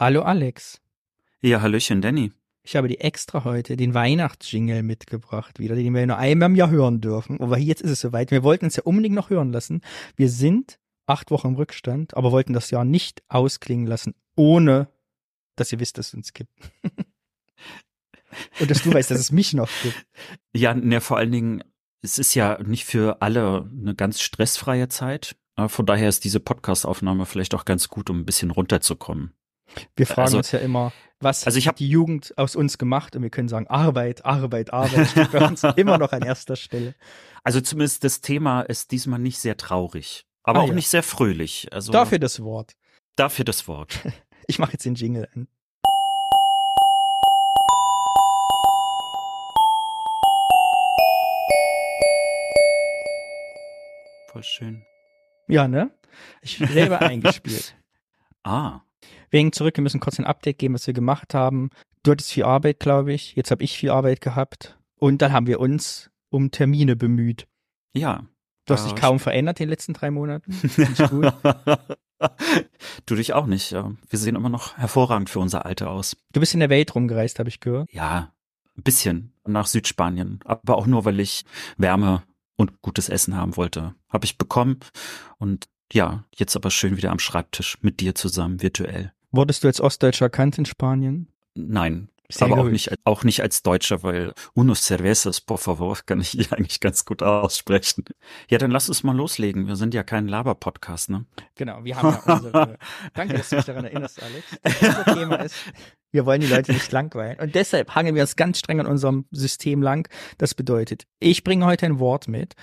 Hallo Alex. Ja, Hallöchen, Danny. Ich habe die extra heute den Weihnachtsjingle mitgebracht wieder, den wir nur einmal im Jahr hören dürfen. Aber jetzt ist es soweit. Wir wollten es ja unbedingt noch hören lassen. Wir sind acht Wochen im Rückstand, aber wollten das Jahr nicht ausklingen lassen, ohne dass ihr wisst, dass es uns gibt. Und dass du weißt, dass es mich noch gibt. Ja, ne, vor allen Dingen, es ist ja nicht für alle eine ganz stressfreie Zeit. Von daher ist diese Podcast-Aufnahme vielleicht auch ganz gut, um ein bisschen runterzukommen. Wir fragen also, uns ja immer, was also ich hat die Jugend aus uns gemacht? Und wir können sagen, Arbeit, Arbeit, Arbeit steht bei uns immer noch an erster Stelle. Also zumindest das Thema ist diesmal nicht sehr traurig, aber ah, auch ja. nicht sehr fröhlich. Also dafür das Wort. Dafür das Wort. Ich mache jetzt den Jingle an. Voll schön. Ja, ne? Ich selber eingespielt. Ah. Wegen zurück, wir müssen kurz ein Update geben, was wir gemacht haben. Du hattest viel Arbeit, glaube ich. Jetzt habe ich viel Arbeit gehabt. Und dann haben wir uns um Termine bemüht. Ja. Du hast dich kaum verändert in den letzten drei Monaten. gut. du dich auch nicht. Wir sehen immer noch hervorragend für unser Alter aus. Du bist in der Welt rumgereist, habe ich gehört. Ja, ein bisschen nach Südspanien. Aber auch nur, weil ich Wärme und gutes Essen haben wollte. Habe ich bekommen. Und ja, jetzt aber schön wieder am Schreibtisch mit dir zusammen, virtuell. Wurdest du als Ostdeutscher erkannt in Spanien? Nein, Sehr aber auch nicht, auch nicht als Deutscher, weil unos cervezas, por favor, kann ich eigentlich ganz gut aussprechen. Ja, dann lass uns mal loslegen. Wir sind ja kein Laber-Podcast, ne? Genau, wir haben ja unsere. Danke, dass du mich daran erinnerst, Alex. Das Thema ist, wir wollen die Leute nicht langweilen. Und deshalb hangen wir uns ganz streng an unserem System lang. Das bedeutet, ich bringe heute ein Wort mit,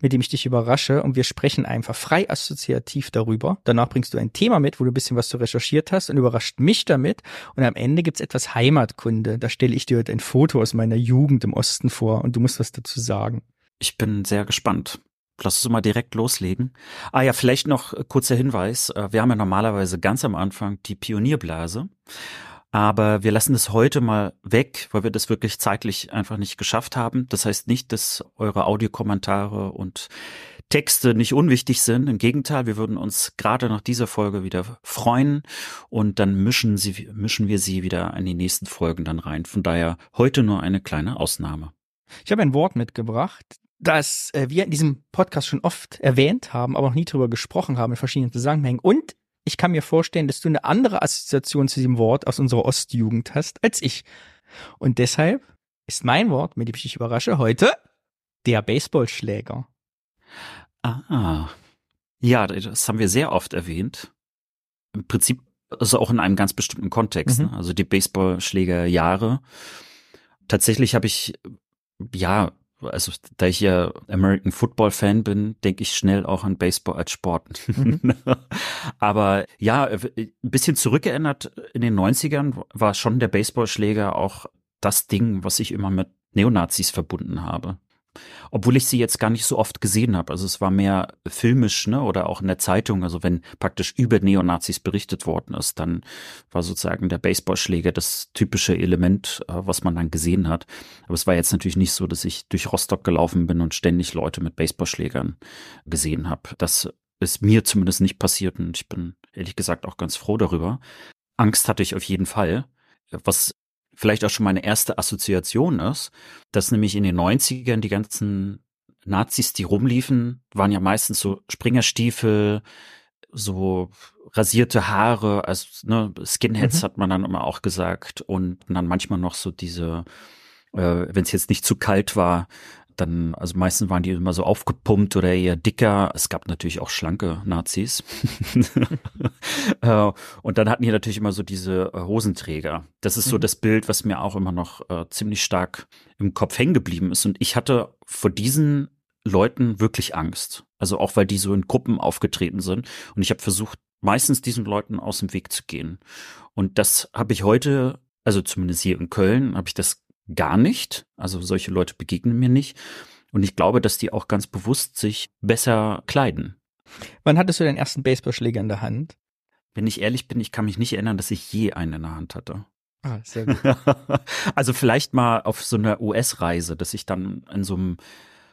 mit dem ich dich überrasche und wir sprechen einfach frei assoziativ darüber. Danach bringst du ein Thema mit, wo du ein bisschen was zu recherchiert hast und überrascht mich damit. Und am Ende gibt's etwas Heimatkunde. Da stelle ich dir heute ein Foto aus meiner Jugend im Osten vor und du musst was dazu sagen. Ich bin sehr gespannt. Lass uns mal direkt loslegen. Ah ja, vielleicht noch kurzer Hinweis. Äh, wir haben ja normalerweise ganz am Anfang die Pionierblase. Aber wir lassen es heute mal weg, weil wir das wirklich zeitlich einfach nicht geschafft haben. Das heißt nicht, dass eure Audiokommentare und Texte nicht unwichtig sind. Im Gegenteil, wir würden uns gerade nach dieser Folge wieder freuen und dann mischen, sie, mischen wir sie wieder in die nächsten Folgen dann rein. Von daher heute nur eine kleine Ausnahme. Ich habe ein Wort mitgebracht, das äh, wir in diesem Podcast schon oft erwähnt haben, aber noch nie drüber gesprochen haben in verschiedenen Zusammenhängen und ich kann mir vorstellen, dass du eine andere Assoziation zu diesem Wort aus unserer Ostjugend hast als ich. Und deshalb ist mein Wort, mit dem ich dich überrasche, heute der Baseballschläger. Ah. Ja, das haben wir sehr oft erwähnt. Im Prinzip also auch in einem ganz bestimmten Kontext, mhm. ne? also die Baseballschlägerjahre. Tatsächlich habe ich ja also da ich ja American Football Fan bin, denke ich schnell auch an Baseball als Sport. Mhm. Aber ja, ein bisschen zurückgeändert in den 90ern war schon der Baseballschläger auch das Ding, was ich immer mit Neonazis verbunden habe obwohl ich sie jetzt gar nicht so oft gesehen habe. Also es war mehr filmisch, ne, oder auch in der Zeitung. Also wenn praktisch über Neonazis berichtet worden ist, dann war sozusagen der Baseballschläger das typische Element, äh, was man dann gesehen hat. Aber es war jetzt natürlich nicht so, dass ich durch Rostock gelaufen bin und ständig Leute mit Baseballschlägern gesehen habe. Das ist mir zumindest nicht passiert und ich bin ehrlich gesagt auch ganz froh darüber. Angst hatte ich auf jeden Fall. Was vielleicht auch schon meine erste Assoziation ist, dass nämlich in den 90ern die ganzen Nazis, die rumliefen, waren ja meistens so Springerstiefel, so rasierte Haare, also ne, Skinheads mhm. hat man dann immer auch gesagt und dann manchmal noch so diese, äh, wenn es jetzt nicht zu kalt war, dann, also meistens waren die immer so aufgepumpt oder eher dicker. Es gab natürlich auch schlanke Nazis. Äh, und dann hatten die natürlich immer so diese äh, Hosenträger. Das ist so mhm. das Bild, was mir auch immer noch äh, ziemlich stark im Kopf hängen geblieben ist. Und ich hatte vor diesen Leuten wirklich Angst. Also auch weil die so in Gruppen aufgetreten sind. Und ich habe versucht, meistens diesen Leuten aus dem Weg zu gehen. Und das habe ich heute, also zumindest hier in Köln, habe ich das gar nicht. Also solche Leute begegnen mir nicht. Und ich glaube, dass die auch ganz bewusst sich besser kleiden. Wann hattest du deinen ersten Baseballschläger in der Hand? Wenn ich ehrlich bin, ich kann mich nicht erinnern, dass ich je einen in der Hand hatte. Ah, sehr gut. also vielleicht mal auf so einer US-Reise, dass ich dann in so einem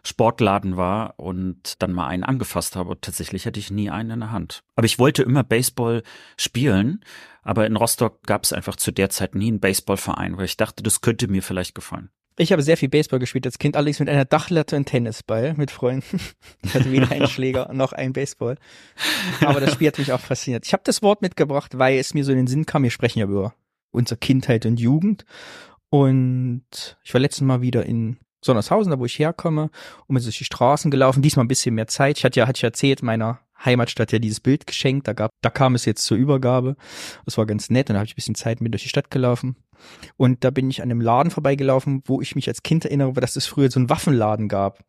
Sportladen war und dann mal einen angefasst habe. Und tatsächlich hatte ich nie einen in der Hand. Aber ich wollte immer Baseball spielen, aber in Rostock gab es einfach zu der Zeit nie einen Baseballverein, weil ich dachte, das könnte mir vielleicht gefallen. Ich habe sehr viel Baseball gespielt als Kind, allerdings mit einer Dachlatte und Tennisball mit Freunden. Ich hatte weder einen Schläger noch einen Baseball. Aber das Spiel hat mich auch fasziniert. Ich habe das Wort mitgebracht, weil es mir so in den Sinn kam, wir sprechen ja über unsere Kindheit und Jugend. Und ich war letztes Mal wieder in Sonnershausen, da wo ich herkomme, und bin durch die Straßen gelaufen, diesmal ein bisschen mehr Zeit. Ich hatte ja, hatte ich erzählt, meiner Heimatstadt ja dieses Bild geschenkt, da gab, da kam es jetzt zur Übergabe. Das war ganz nett, und da habe ich ein bisschen Zeit mit durch die Stadt gelaufen. Und da bin ich an einem Laden vorbeigelaufen, wo ich mich als Kind erinnere, dass es früher so einen Waffenladen gab.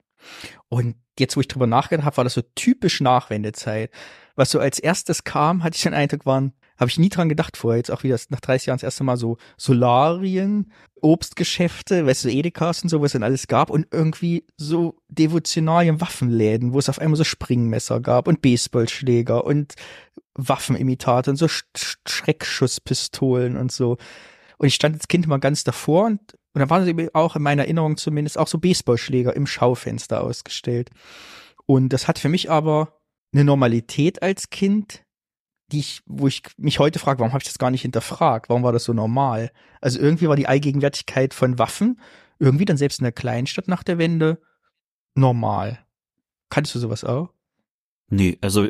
Und jetzt, wo ich drüber nachgedacht habe, war das so typisch Nachwendezeit. Was so als erstes kam, hatte ich den Eindruck, waren habe ich nie dran gedacht vorher. Jetzt auch wieder nach 30 Jahren das erste Mal so Solarien, Obstgeschäfte, weißt du, Edekas und so, was es dann alles gab und irgendwie so Devotionalien, Waffenläden, wo es auf einmal so Springmesser gab und Baseballschläger und Waffenimitate und so Sch Schreckschusspistolen und so. Und ich stand als Kind immer ganz davor und, und da waren sie auch in meiner Erinnerung zumindest auch so Baseballschläger im Schaufenster ausgestellt. Und das hat für mich aber eine Normalität als Kind, die ich, wo ich mich heute frage, warum habe ich das gar nicht hinterfragt? Warum war das so normal? Also irgendwie war die Allgegenwärtigkeit von Waffen irgendwie dann selbst in der Kleinstadt nach der Wende normal. Kanntest du sowas auch? Nee, also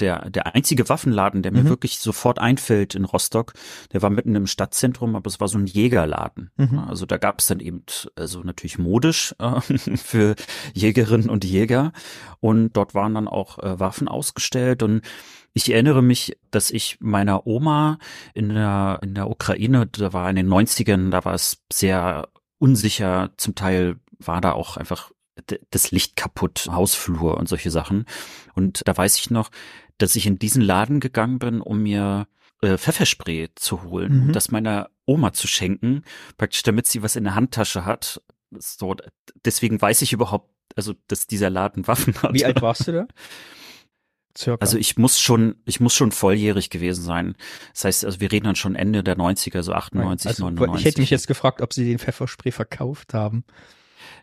der, der einzige Waffenladen, der mir mhm. wirklich sofort einfällt in Rostock, der war mitten im Stadtzentrum, aber es war so ein Jägerladen. Mhm. Also da gab es dann eben, also natürlich modisch äh, für Jägerinnen und Jäger. Und dort waren dann auch äh, Waffen ausgestellt und ich erinnere mich, dass ich meiner Oma in der, in der Ukraine, da war in den 90ern, da war es sehr unsicher, zum Teil war da auch einfach das Licht kaputt, Hausflur und solche Sachen. Und da weiß ich noch, dass ich in diesen Laden gegangen bin, um mir äh, Pfefferspray zu holen, mhm. das meiner Oma zu schenken, praktisch damit sie was in der Handtasche hat. So, deswegen weiß ich überhaupt, also dass dieser Laden Waffen hat. Wie alt warst du da? Circa. Also ich muss schon, ich muss schon volljährig gewesen sein. Das heißt, also wir reden dann schon Ende der 90er, so 98, also, 99. Ich hätte mich jetzt gefragt, ob sie den Pfefferspray verkauft haben.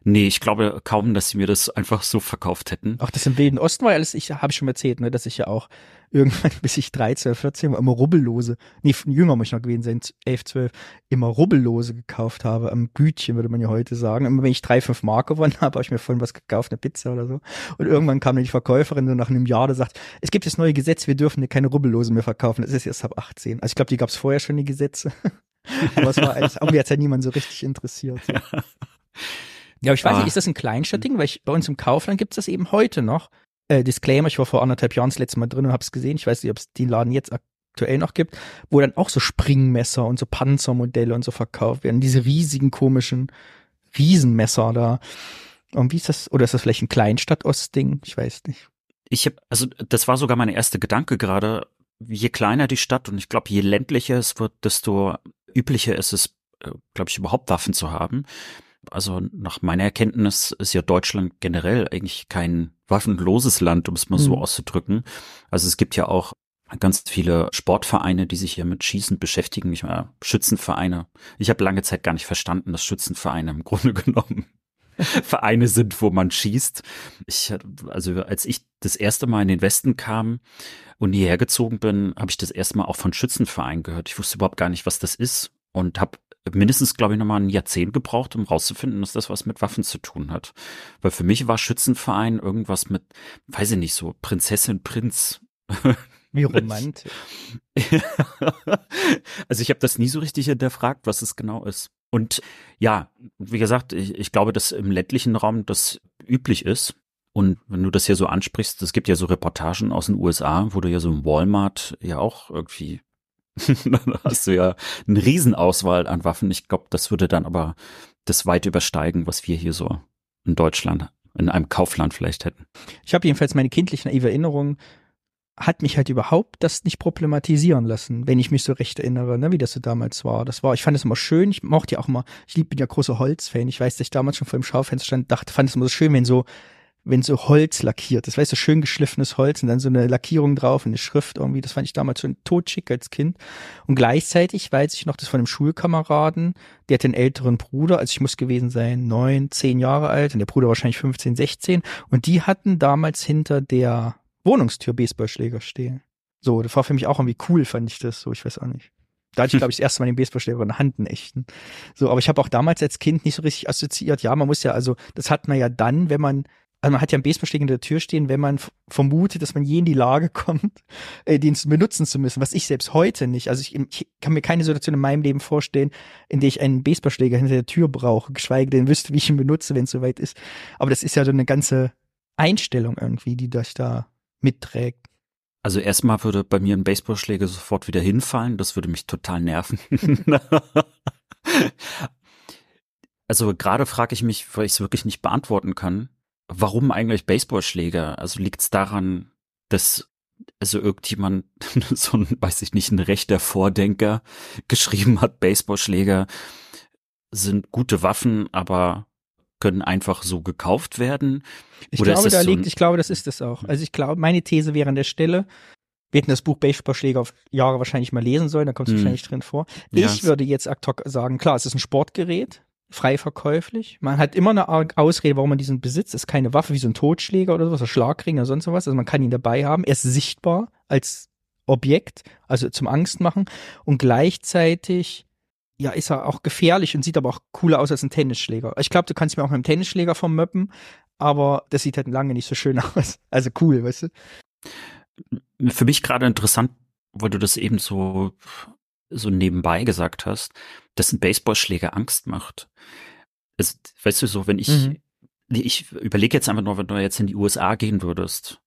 Nee, ich glaube kaum, dass sie mir das einfach so verkauft hätten. Ach, das im Wilden Osten war alles, ich habe schon erzählt, ne, dass ich ja auch irgendwann, bis ich 13 oder 14 war, immer Rubbellose, nee, jünger muss ich noch gewesen sein, 11, 12, immer Rubbellose gekauft habe, am Gütchen, würde man ja heute sagen. Immer wenn ich drei, fünf Mark gewonnen habe, habe ich mir vorhin was gekauft, eine Pizza oder so. Und irgendwann kam dann die Verkäuferin so nach einem Jahr, da sagt, es gibt das neue Gesetz, wir dürfen keine Rubbellose mehr verkaufen. Das ist jetzt ab 18. Also ich glaube, die gab es vorher schon, die Gesetze. Aber es war, als, irgendwie hat ja niemand so richtig interessiert. So. Ja, aber ich weiß ah. nicht, ist das ein Kleinstadtding? Weil ich, bei uns im Kaufland gibt es das eben heute noch. Äh, Disclaimer, ich war vor anderthalb Jahren das letzte Mal drin und habe es gesehen. Ich weiß nicht, ob es den Laden jetzt aktuell noch gibt, wo dann auch so Springmesser und so Panzermodelle und so verkauft werden. Diese riesigen, komischen Riesenmesser da. Und wie ist das? Oder ist das vielleicht ein Kleinstadt-Ost-Ding? Ich weiß nicht. Ich habe, also das war sogar mein erster Gedanke gerade. Je kleiner die Stadt und ich glaube, je ländlicher es wird, desto üblicher ist es, äh, glaube ich, überhaupt Waffen zu haben. Also nach meiner Erkenntnis ist ja Deutschland generell eigentlich kein waffenloses Land, um es mal mhm. so auszudrücken. Also es gibt ja auch ganz viele Sportvereine, die sich hier mit Schießen beschäftigen, nicht mehr Schützenvereine. Ich habe lange Zeit gar nicht verstanden, dass Schützenvereine im Grunde genommen Vereine sind, wo man schießt. Ich, also als ich das erste Mal in den Westen kam und hierher gezogen bin, habe ich das erste Mal auch von Schützenvereinen gehört. Ich wusste überhaupt gar nicht, was das ist und habe mindestens, glaube ich, nochmal ein Jahrzehnt gebraucht, um rauszufinden, dass das was mit Waffen zu tun hat. Weil für mich war Schützenverein irgendwas mit, weiß ich nicht, so Prinzessin, Prinz. Wie romantisch. also ich habe das nie so richtig hinterfragt, was es genau ist. Und ja, wie gesagt, ich, ich glaube, dass im ländlichen Raum das üblich ist. Und wenn du das hier so ansprichst, es gibt ja so Reportagen aus den USA, wo du ja so im Walmart ja auch irgendwie dann hast du ja eine Riesenauswahl an Waffen. Ich glaube, das würde dann aber das weit übersteigen, was wir hier so in Deutschland, in einem Kaufland vielleicht hätten. Ich habe jedenfalls meine kindliche naive Erinnerung, hat mich halt überhaupt das nicht problematisieren lassen, wenn ich mich so recht erinnere, ne, wie das so damals war. Das war, ich fand es immer schön, ich mochte ja auch immer, ich bin ja großer Holzfan, ich weiß, dass ich damals schon vor dem Schaufenster stand, dachte, fand es immer so schön, wenn so wenn so Holz lackiert ist, weißt du, schön geschliffenes Holz und dann so eine Lackierung drauf und eine Schrift irgendwie, das fand ich damals schon totschick als Kind. Und gleichzeitig weiß ich noch, das von einem Schulkameraden, der hat einen älteren Bruder, also ich muss gewesen sein, neun, zehn Jahre alt und der Bruder wahrscheinlich 15, 16 und die hatten damals hinter der Wohnungstür Baseballschläger stehen. So, das war für mich auch irgendwie cool, fand ich das, so, ich weiß auch nicht. Da hatte ich, glaube ich, das erste Mal den Baseballschläger in der Hand, einen echten. So, aber ich habe auch damals als Kind nicht so richtig assoziiert. Ja, man muss ja, also, das hat man ja dann, wenn man also man hat ja einen Baseballschläger in der Tür stehen, wenn man vermutet, dass man je in die Lage kommt, äh, den benutzen zu müssen, was ich selbst heute nicht. Also ich, ich, kann mir keine Situation in meinem Leben vorstellen, in der ich einen Baseballschläger hinter der Tür brauche, geschweige denn wüsste, wie ich ihn benutze, wenn es soweit ist. Aber das ist ja so eine ganze Einstellung irgendwie, die das da mitträgt. Also erstmal würde bei mir ein Baseballschläger sofort wieder hinfallen, das würde mich total nerven. also gerade frage ich mich, weil ich es wirklich nicht beantworten kann, warum eigentlich Baseballschläger? Also liegt es daran, dass also irgendjemand, so ein, weiß ich nicht, ein rechter Vordenker geschrieben hat, Baseballschläger sind gute Waffen, aber können einfach so gekauft werden? Ich Oder glaube, da so liegt, ich glaube, das ist es auch. Also ich glaube, meine These wäre an der Stelle, wir hätten das Buch Baseballschläger auf Jahre wahrscheinlich mal lesen sollen, da kommt es hm. wahrscheinlich drin vor. Ich ja, würde jetzt ad hoc sagen, klar, es ist ein Sportgerät, frei verkäuflich. Man hat immer eine Ausrede, warum man diesen besitzt. Es ist keine Waffe wie so ein Totschläger oder sowas, ein Schlagring oder sonst was. Also man kann ihn dabei haben. Er ist sichtbar als Objekt, also zum Angst machen. Und gleichzeitig, ja, ist er auch gefährlich und sieht aber auch cooler aus als ein Tennisschläger. Ich glaube, du kannst mir auch mit einem Tennisschläger vermöppen, aber das sieht halt lange nicht so schön aus. Also cool, weißt du? Für mich gerade interessant, weil du das eben so so nebenbei gesagt hast, dass ein Baseballschläger Angst macht. Es, weißt du, so, wenn ich, mhm. ich überlege jetzt einfach nur, wenn du jetzt in die USA gehen würdest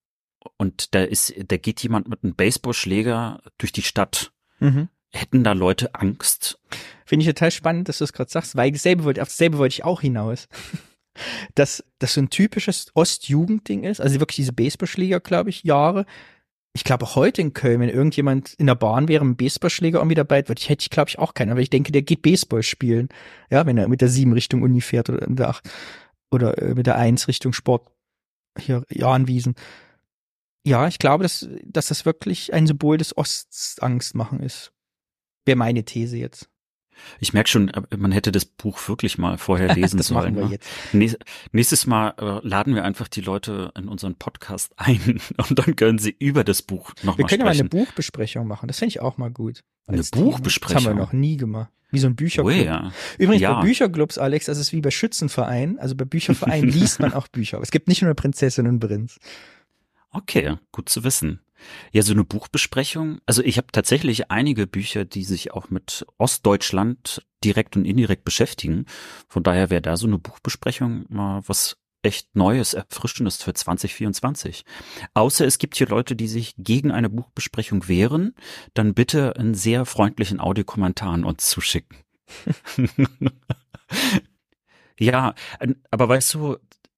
und da ist, da geht jemand mit einem Baseballschläger durch die Stadt. Mhm. Hätten da Leute Angst? Finde ich total spannend, dass du es gerade sagst, weil dasselbe wollte, auf dasselbe wollte ich auch hinaus. dass das so ein typisches Ostjugendding ist, also wirklich diese Baseballschläger, glaube ich, Jahre, ich glaube heute in Köln, wenn irgendjemand in der Bahn wäre, ein Baseballschläger irgendwie dabei, würde ich, hätte ich, glaube ich, auch keinen. Aber ich denke, der geht Baseball spielen. Ja, wenn er mit der sieben Richtung Uni fährt oder mit der acht oder äh, mit der eins Richtung Sport hier Jahnwiesen. Ja, ich glaube, dass, dass das wirklich ein Symbol des Osts Angst machen ist. Wäre meine These jetzt. Ich merke schon, äh, man hätte das Buch wirklich mal vorher lesen sollen. Wir ne? jetzt. Nächstes Mal äh, laden wir einfach die Leute in unseren Podcast ein und dann können sie über das Buch noch Wir mal können ja mal eine Buchbesprechung machen. Das fände ich auch mal gut. Eine Buchbesprechung? Das haben wir noch nie gemacht. Wie so ein Bücherclub. Oh, ja. Übrigens ja. bei Bücherclubs, Alex, das ist wie bei Schützenvereinen. Also bei Büchervereinen liest man auch Bücher. Es gibt nicht nur Prinzessin und Prinz. Okay, gut zu wissen. Ja, so eine Buchbesprechung. Also ich habe tatsächlich einige Bücher, die sich auch mit Ostdeutschland direkt und indirekt beschäftigen. Von daher wäre da so eine Buchbesprechung mal was echt Neues, Erfrischendes für 2024. Außer es gibt hier Leute, die sich gegen eine Buchbesprechung wehren, dann bitte einen sehr freundlichen Audiokommentar an uns zuschicken. ja, aber weißt du,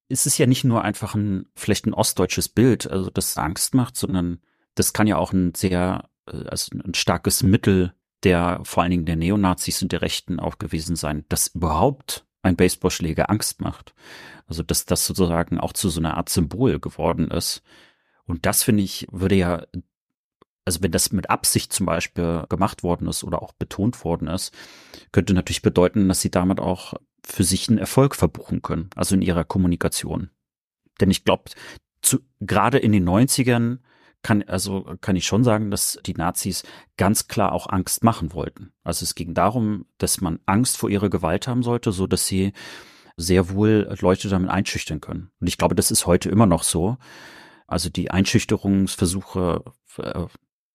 ist es ja nicht nur einfach ein, vielleicht ein ostdeutsches Bild, also das Angst macht, sondern das kann ja auch ein sehr, äh, also ein starkes Mittel der vor allen Dingen der Neonazis und der Rechten auch gewesen sein, dass überhaupt ein Baseballschläger Angst macht. Also dass das sozusagen auch zu so einer Art Symbol geworden ist. Und das finde ich, würde ja, also wenn das mit Absicht zum Beispiel gemacht worden ist oder auch betont worden ist, könnte natürlich bedeuten, dass sie damit auch für sich einen Erfolg verbuchen können, also in ihrer Kommunikation. Denn ich glaube, gerade in den 90ern kann, also kann ich schon sagen, dass die Nazis ganz klar auch Angst machen wollten. Also es ging darum, dass man Angst vor ihrer Gewalt haben sollte, so dass sie sehr wohl Leute damit einschüchtern können. Und ich glaube, das ist heute immer noch so. Also die Einschüchterungsversuche äh,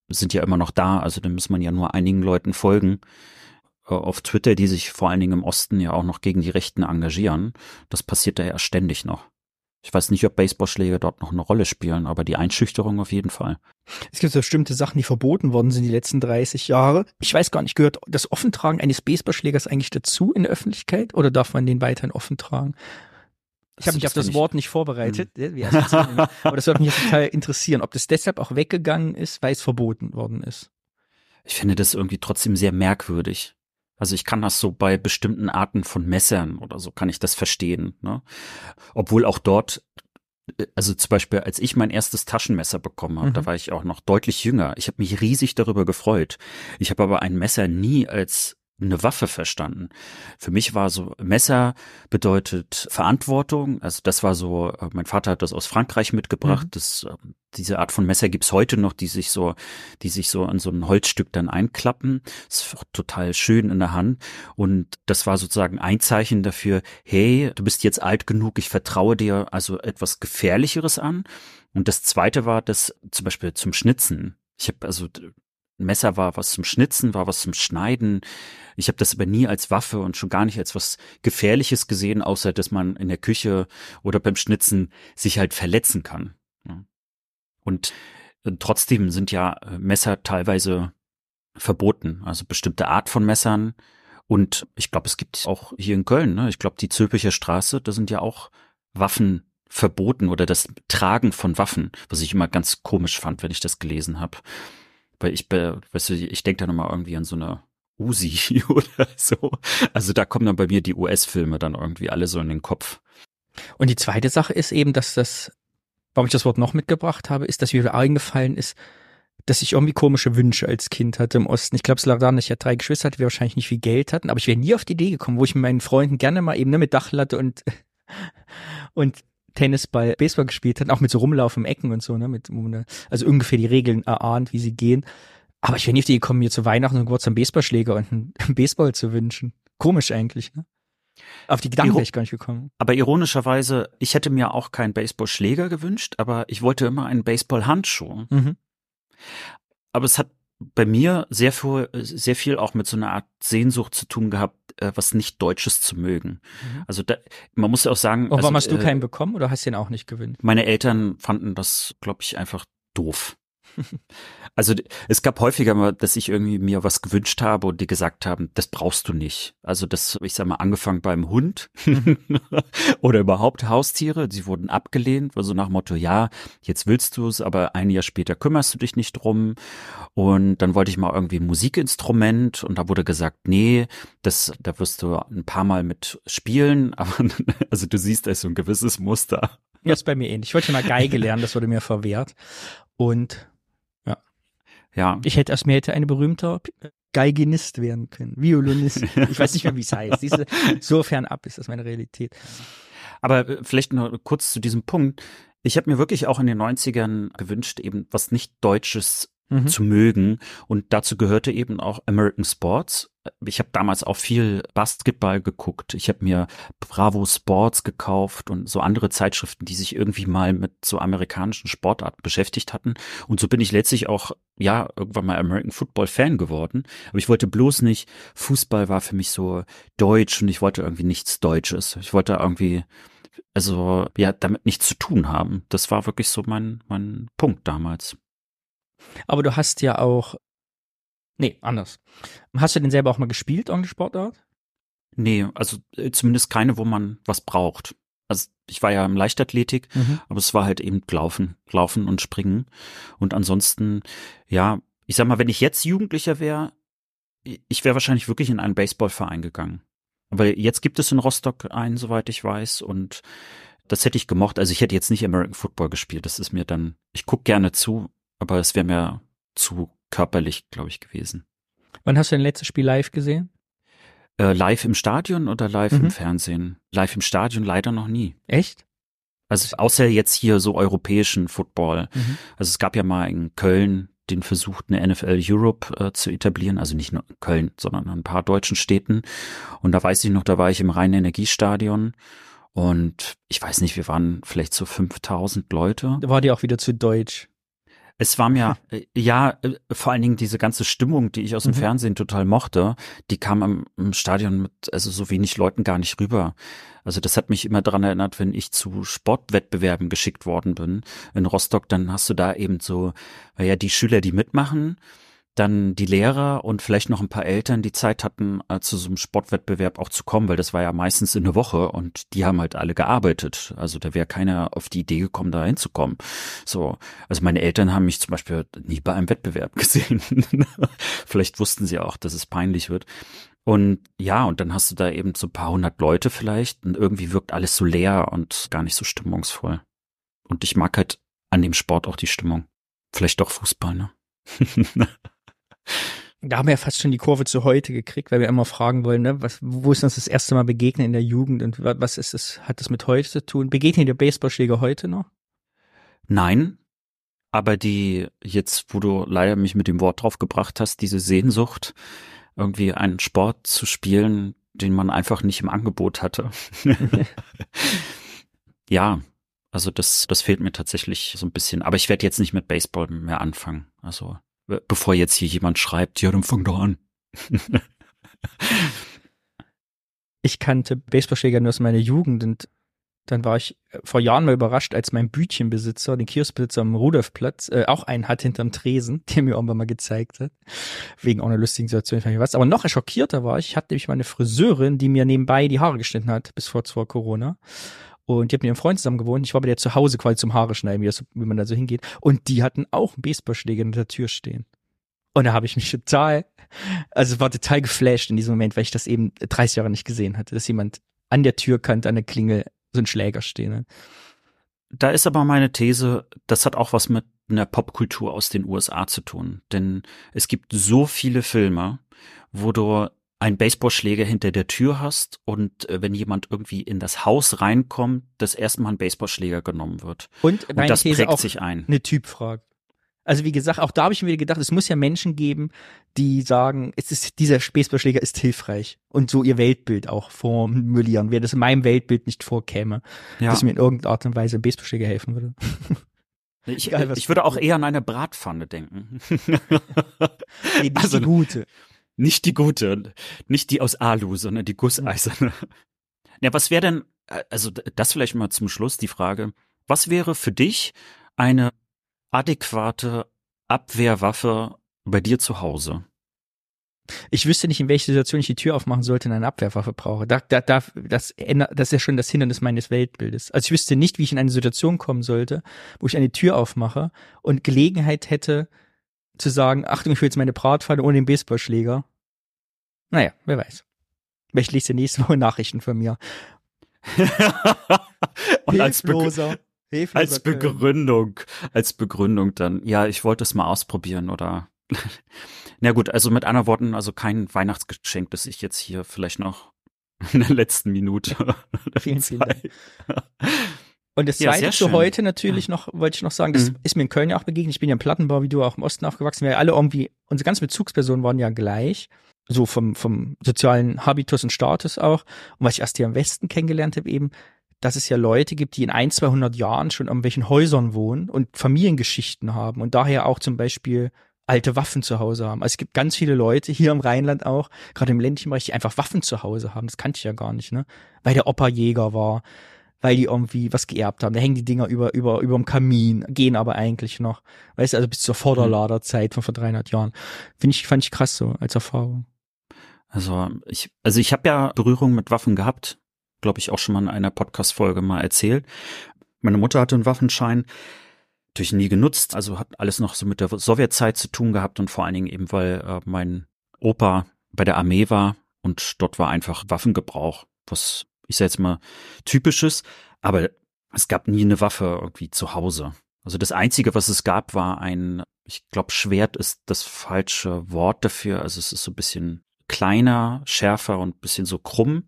sind ja immer noch da. Also da muss man ja nur einigen Leuten folgen äh, auf Twitter, die sich vor allen Dingen im Osten ja auch noch gegen die Rechten engagieren. Das passiert da ja ständig noch. Ich weiß nicht, ob Baseballschläge dort noch eine Rolle spielen, aber die Einschüchterung auf jeden Fall. Es gibt so bestimmte Sachen, die verboten worden sind die letzten 30 Jahre. Ich weiß gar nicht, gehört das Offentragen eines Baseballschlägers eigentlich dazu in der Öffentlichkeit oder darf man den weiterhin offen tragen? Ich habe mich auf das nicht. Wort nicht vorbereitet, hm. aber das würde mich total interessieren, ob das deshalb auch weggegangen ist, weil es verboten worden ist. Ich finde das irgendwie trotzdem sehr merkwürdig. Also ich kann das so bei bestimmten Arten von Messern oder so kann ich das verstehen. Ne? Obwohl auch dort also zum Beispiel, als ich mein erstes Taschenmesser bekommen habe, mhm. da war ich auch noch deutlich jünger. Ich habe mich riesig darüber gefreut. Ich habe aber ein Messer nie als eine Waffe verstanden. Für mich war so, Messer bedeutet Verantwortung. Also das war so, äh, mein Vater hat das aus Frankreich mitgebracht. Mhm. Das, ähm, diese Art von Messer gibt's heute noch, die sich so, die sich so an so ein Holzstück dann einklappen. Das ist total schön in der Hand. Und das war sozusagen ein Zeichen dafür, hey, du bist jetzt alt genug, ich vertraue dir also etwas Gefährlicheres an. Und das zweite war das zum Beispiel zum Schnitzen. Ich habe also Messer war was zum Schnitzen, war was zum Schneiden. Ich habe das aber nie als Waffe und schon gar nicht als was Gefährliches gesehen, außer dass man in der Küche oder beim Schnitzen sich halt verletzen kann. Und äh, trotzdem sind ja äh, Messer teilweise verboten, also bestimmte Art von Messern. Und ich glaube, es gibt auch hier in Köln, ne? ich glaube, die Zülpicher Straße, da sind ja auch Waffen verboten oder das Tragen von Waffen, was ich immer ganz komisch fand, wenn ich das gelesen habe. Weil ich, weißt du, ich denke da nochmal irgendwie an so eine Uzi oder so. Also da kommen dann bei mir die US-Filme dann irgendwie alle so in den Kopf. Und die zweite Sache ist eben, dass das, warum ich das Wort noch mitgebracht habe, ist, dass mir eingefallen ist, dass ich irgendwie komische Wünsche als Kind hatte im Osten. Ich glaube, es lag daran, dass ich ja drei Geschwister hatte, wir wahrscheinlich nicht viel Geld hatten, aber ich wäre nie auf die Idee gekommen, wo ich mit meinen Freunden gerne mal eben ne, mit Dachlatte und und Tennisball, Baseball gespielt hat, auch mit so Rumlaufen im Ecken und so, ne, mit, also ungefähr die Regeln erahnt, wie sie gehen. Aber ich wäre nicht auf die gekommen, mir zu Weihnachten einen kurzen Baseballschläger und einen Baseball zu wünschen. Komisch eigentlich, ne? Auf die Gedanken wäre ich gar nicht gekommen. Aber ironischerweise, ich hätte mir auch keinen Baseballschläger gewünscht, aber ich wollte immer einen Baseballhandschuh. Mhm. Aber es hat bei mir sehr viel, sehr viel auch mit so einer Art Sehnsucht zu tun gehabt, äh, was nicht Deutsches zu mögen. Mhm. Also da, man muss ja auch sagen. Und warum also, hast du äh, keinen bekommen oder hast du den auch nicht gewünscht? Meine Eltern fanden das, glaube ich, einfach doof. Also es gab häufiger mal, dass ich irgendwie mir was gewünscht habe und die gesagt haben, das brauchst du nicht. Also das, ich sag mal, angefangen beim Hund oder überhaupt Haustiere, sie wurden abgelehnt, also nach Motto, ja, jetzt willst du es, aber ein Jahr später kümmerst du dich nicht drum. Und dann wollte ich mal irgendwie ein Musikinstrument und da wurde gesagt, nee, das, da wirst du ein paar Mal mit spielen, aber also du siehst, da ist so ein gewisses Muster. Ja, ist bei mir ähnlich. Ich wollte mal Geige lernen, das wurde mir verwehrt. Und ja. Ich hätte erst mehr hätte eine berühmter Geigenist werden können, Violinist. Ich weiß nicht mehr, wie es heißt. Diese, so fernab ist das meine Realität. Aber äh, vielleicht noch kurz zu diesem Punkt. Ich habe mir wirklich auch in den 90ern gewünscht, eben was nicht Deutsches mhm. zu mögen. Und dazu gehörte eben auch American Sports. Ich habe damals auch viel Basketball geguckt. Ich habe mir Bravo Sports gekauft und so andere Zeitschriften, die sich irgendwie mal mit so amerikanischen Sportarten beschäftigt hatten. Und so bin ich letztlich auch, ja, irgendwann mal American Football Fan geworden. Aber ich wollte bloß nicht, Fußball war für mich so deutsch und ich wollte irgendwie nichts Deutsches. Ich wollte irgendwie, also, ja, damit nichts zu tun haben. Das war wirklich so mein, mein Punkt damals. Aber du hast ja auch. Nee, anders. Hast du denn selber auch mal gespielt, irgendeine Sportart? Nee, also äh, zumindest keine, wo man was braucht. Also ich war ja im Leichtathletik, mhm. aber es war halt eben Laufen, Laufen und Springen. Und ansonsten, ja, ich sag mal, wenn ich jetzt Jugendlicher wäre, ich wäre wahrscheinlich wirklich in einen Baseballverein gegangen. Aber jetzt gibt es in Rostock einen, soweit ich weiß, und das hätte ich gemocht. Also ich hätte jetzt nicht American Football gespielt. Das ist mir dann, ich gucke gerne zu, aber es wäre mir zu körperlich, glaube ich, gewesen. Wann hast du dein letztes Spiel live gesehen? Äh, live im Stadion oder live mhm. im Fernsehen? Live im Stadion leider noch nie. Echt? Also außer jetzt hier so europäischen Football. Mhm. Also es gab ja mal in Köln den Versuch, eine NFL Europe äh, zu etablieren, also nicht nur in Köln, sondern in ein paar deutschen Städten. Und da weiß ich noch, da war ich im Rhein-Energiestadion und ich weiß nicht, wir waren vielleicht so 5000 Leute. Da war die auch wieder zu deutsch. Es war mir, äh, ja, äh, vor allen Dingen diese ganze Stimmung, die ich aus dem mhm. Fernsehen total mochte, die kam am, im Stadion mit also so wenig Leuten gar nicht rüber. Also das hat mich immer daran erinnert, wenn ich zu Sportwettbewerben geschickt worden bin in Rostock, dann hast du da eben so, ja, die Schüler, die mitmachen dann die Lehrer und vielleicht noch ein paar Eltern, die Zeit hatten, äh, zu so einem Sportwettbewerb auch zu kommen, weil das war ja meistens in der Woche und die haben halt alle gearbeitet. Also da wäre keiner auf die Idee gekommen, da hinzukommen. So, also meine Eltern haben mich zum Beispiel nie bei einem Wettbewerb gesehen. vielleicht wussten sie auch, dass es peinlich wird. Und ja, und dann hast du da eben so ein paar hundert Leute vielleicht und irgendwie wirkt alles so leer und gar nicht so stimmungsvoll. Und ich mag halt an dem Sport auch die Stimmung. Vielleicht doch Fußball, ne? da haben wir ja fast schon die Kurve zu heute gekriegt, weil wir immer fragen wollen, ne, was, wo ist uns das erste Mal begegnen in der Jugend und was ist es, hat das mit heute zu tun? Begegnen die Baseballschläger heute noch? Nein, aber die, jetzt, wo du leider mich mit dem Wort drauf gebracht hast, diese Sehnsucht, irgendwie einen Sport zu spielen, den man einfach nicht im Angebot hatte. ja, also das, das fehlt mir tatsächlich so ein bisschen. Aber ich werde jetzt nicht mit Baseball mehr anfangen. Also bevor jetzt hier jemand schreibt, ja, dann fang doch an. ich kannte Baseballschläger nur aus meiner Jugend und dann war ich äh, vor Jahren mal überrascht, als mein Bütchenbesitzer, den Kioskbesitzer am Rudolfplatz, äh, auch einen hat hinterm Tresen, der mir irgendwann mal gezeigt hat. Wegen einer lustigen Situation, ich weiß nicht was. Aber noch schockierter war ich, ich hatte nämlich meine Friseurin, die mir nebenbei die Haare geschnitten hat, bis vor, vor Corona. Und die hat mit ihrem Freund zusammen gewohnt. Ich war bei der zu Hause quasi zum Haare schneiden, wie, das, wie man da so hingeht. Und die hatten auch einen Baseballschläger in der Tür stehen. Und da habe ich mich total, also war total geflasht in diesem Moment, weil ich das eben 30 Jahre nicht gesehen hatte, dass jemand an der Türkante, an der Klingel so ein Schläger stehen. Ne? Da ist aber meine These, das hat auch was mit einer Popkultur aus den USA zu tun. Denn es gibt so viele Filme, wo du einen Baseballschläger hinter der Tür hast und äh, wenn jemand irgendwie in das Haus reinkommt, das erstmal ein Baseballschläger genommen wird. Und, und das These prägt sich ein. Eine Typfrage. Also wie gesagt, auch da habe ich mir wieder gedacht, es muss ja Menschen geben, die sagen, es ist, dieser Baseballschläger ist hilfreich und so ihr Weltbild auch formulieren, wer das in meinem Weltbild nicht vorkäme, ja. dass mir in irgendeiner Art und Weise ein Baseballschläger helfen würde. Ich, Egal, ich würde auch eher an eine Bratpfanne denken. nee, also, die gute. Nicht die gute, nicht die aus Alu, sondern die gusseiserne. Ja, was wäre denn, also das vielleicht mal zum Schluss die Frage, was wäre für dich eine adäquate Abwehrwaffe bei dir zu Hause? Ich wüsste nicht, in welcher Situation ich die Tür aufmachen sollte und eine Abwehrwaffe brauche. Da, da, da, das, das ist ja schon das Hindernis meines Weltbildes. Also ich wüsste nicht, wie ich in eine Situation kommen sollte, wo ich eine Tür aufmache und Gelegenheit hätte zu sagen, Achtung, ich will jetzt meine Bratpfanne ohne den Baseballschläger. Naja, wer weiß. Vielleicht liest du nächste Woche Nachrichten von mir. und als, Be als Begründung, als Begründung dann, ja, ich wollte es mal ausprobieren oder na gut, also mit anderen Worten, also kein Weihnachtsgeschenk, das ich jetzt hier vielleicht noch in der letzten Minute. vielen, vielen Dank. Und das zweite ja, zu heute natürlich noch, wollte ich noch sagen, das mhm. ist mir in Köln ja auch begegnet. Ich bin ja im Plattenbau, wie du auch im Osten aufgewachsen. Wir alle irgendwie, unsere ganzen Bezugspersonen waren ja gleich. So vom, vom sozialen Habitus und Status auch. Und was ich erst hier im Westen kennengelernt habe eben, dass es ja Leute gibt, die in ein, 200 Jahren schon in welchen Häusern wohnen und Familiengeschichten haben und daher auch zum Beispiel alte Waffen zu Hause haben. Also es gibt ganz viele Leute hier im Rheinland auch, gerade im ländlichen Bereich, die einfach Waffen zu Hause haben. Das kannte ich ja gar nicht, ne? Weil der Opa Jäger war, weil die irgendwie was geerbt haben. Da hängen die Dinger über, über, über dem Kamin, gehen aber eigentlich noch. Weißt du, also bis zur Vorderladerzeit von vor 300 Jahren. Finde ich, fand ich krass so als Erfahrung. Also ich, also ich habe ja Berührung mit Waffen gehabt glaube ich, auch schon mal in einer Podcast-Folge mal erzählt. Meine Mutter hatte einen Waffenschein, natürlich nie genutzt, also hat alles noch so mit der Sowjetzeit zu tun gehabt und vor allen Dingen eben, weil äh, mein Opa bei der Armee war und dort war einfach Waffengebrauch, was ich sag jetzt mal typisches, aber es gab nie eine Waffe irgendwie zu Hause. Also das einzige, was es gab, war ein, ich glaube, Schwert ist das falsche Wort dafür. Also es ist so ein bisschen kleiner, schärfer und bisschen so krumm.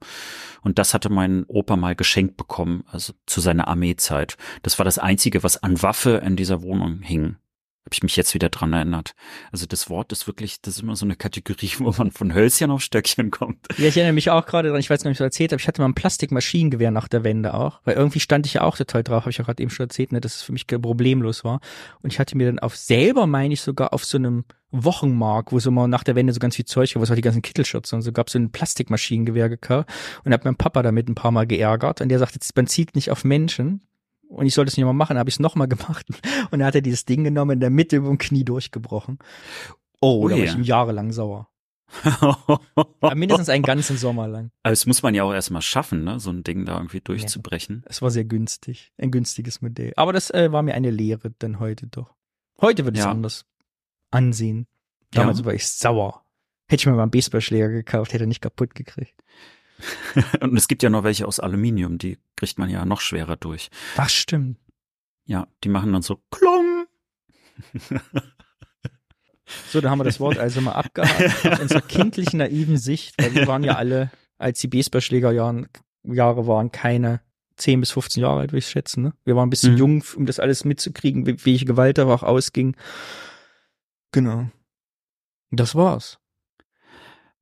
Und das hatte mein Opa mal geschenkt bekommen, also zu seiner Armeezeit. Das war das Einzige, was an Waffe in dieser Wohnung hing. Habe ich mich jetzt wieder dran erinnert. Also das Wort ist wirklich, das ist immer so eine Kategorie, wo man von Hölzchen auf Stöckchen kommt. Ja, ich erinnere mich auch gerade dran, ich weiß gar nicht, was ich erzählt habe, ich hatte mal ein Plastikmaschinengewehr nach der Wende auch, weil irgendwie stand ich ja auch total drauf, habe ich ja gerade eben schon erzählt, ne, dass es für mich problemlos war. Und ich hatte mir dann auf selber, meine ich, sogar auf so einem Wochenmarkt, wo so mal nach der Wende so ganz viel Zeug gab, wo es auch die ganzen Kittelschürze und so gab so ein Plastikmaschinengewehr gekauft und hab meinen Papa damit ein paar Mal geärgert und der sagt, jetzt man zielt nicht auf Menschen und ich sollte es nicht mal machen, habe ich es nochmal gemacht und er hat er dieses Ding genommen in der Mitte über dem Knie durchgebrochen. Oh, oh da war ich ihm jahrelang sauer. Aber mindestens einen ganzen Sommer lang. Aber das muss man ja auch erstmal schaffen, ne? so ein Ding da irgendwie durchzubrechen. Ja, es war sehr günstig, ein günstiges Modell. Aber das äh, war mir eine Lehre denn heute doch. Heute wird es ja. anders ansehen. Damals ja. war ich sauer. Hätte ich mir mal einen Baseballschläger gekauft, hätte er nicht kaputt gekriegt. Und es gibt ja noch welche aus Aluminium, die kriegt man ja noch schwerer durch. Was stimmt. Ja, die machen dann so klong. So, da haben wir das Wort also mal abgehakt aus unserer kindlichen, naiven Sicht, weil wir waren ja alle, als die Baseballschlägerjahre Jahre waren, keine 10 bis 15 Jahre alt, würde ich schätzen. Ne? Wir waren ein bisschen Mhm. jung, um das alles mitzukriegen, wie, welche Gewalt da auch ausging. Genau. Das war's.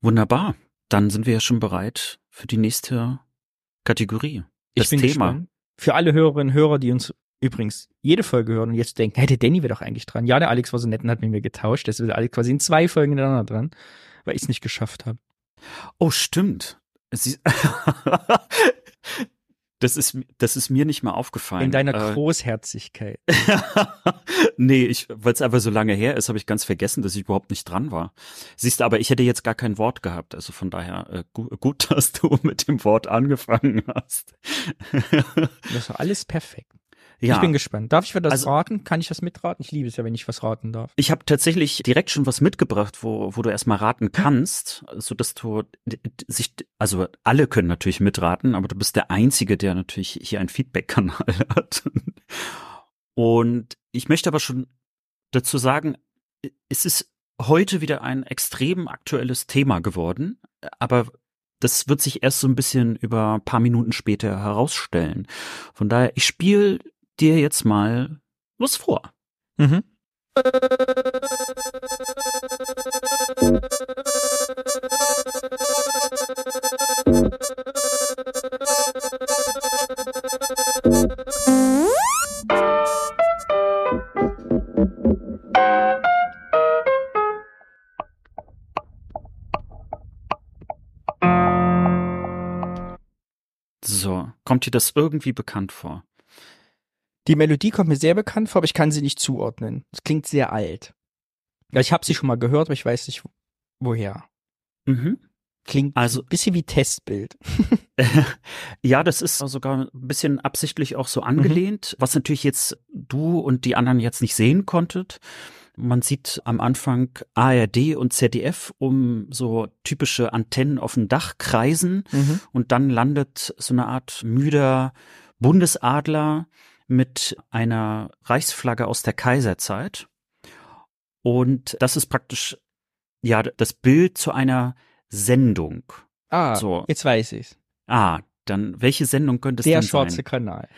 Wunderbar. Dann sind wir ja schon bereit für die nächste Kategorie. Ich Das bin Thema. gespannt. Für alle Hörerinnen und Hörer, die uns übrigens jede Folge hören und jetzt denken, hey, der Danny wäre doch eigentlich dran. Ja, der Alex war so nett und hat mit mir getauscht. Deswegen ist Alex quasi in zwei Folgen hintereinander dran, weil ich es nicht geschafft habe. Oh, stimmt. Das ist, das ist mir nicht mal aufgefallen. In deiner Äh, Großherzigkeit. nee, ich, weil es einfach so lange her ist, habe ich ganz vergessen, dass ich überhaupt nicht dran war. Siehst du, aber ich hätte jetzt gar kein Wort gehabt. Also von daher äh, gu gut, dass du mit dem Wort angefangen hast. Das war alles perfekt. Ja. Ich bin gespannt. Darf ich für das Also- raten? Kann ich das mitraten? Ich liebe es ja, wenn ich was raten darf. Ich habe tatsächlich direkt schon was mitgebracht, wo, wo du erstmal raten kannst, so dass du sich, also alle können natürlich mitraten, aber du bist der Einzige, der natürlich hier einen Feedback-Kanal hat. Und ich möchte aber schon dazu sagen, es ist heute wieder ein extrem aktuelles Thema geworden, aber das wird sich erst so ein bisschen über ein paar Minuten später herausstellen. Von daher, ich spiele dir jetzt mal was vor. Mhm. So, kommt dir das irgendwie bekannt vor? Die Melodie kommt mir sehr bekannt vor, aber ich kann sie nicht zuordnen. Es klingt sehr alt. Ja, ich habe sie schon mal gehört, aber ich weiß nicht woher. Mhm. Klingt Also- ein bisschen wie Testbild. ja, das ist sogar ein bisschen absichtlich auch so angelehnt, was natürlich jetzt du und die anderen jetzt nicht sehen konntet. Man sieht am Anfang ARD und ZDF um so typische Antennen auf dem Dach kreisen Mhm. und dann landet so eine Art müder Bundesadler mit einer Reichsflagge aus der Kaiserzeit. Und das ist praktisch ja das Bild zu einer Sendung. Ah, So. jetzt weiß ich's. Ah, dann welche Sendung könnte es Der denn schwarze sein? Kanal.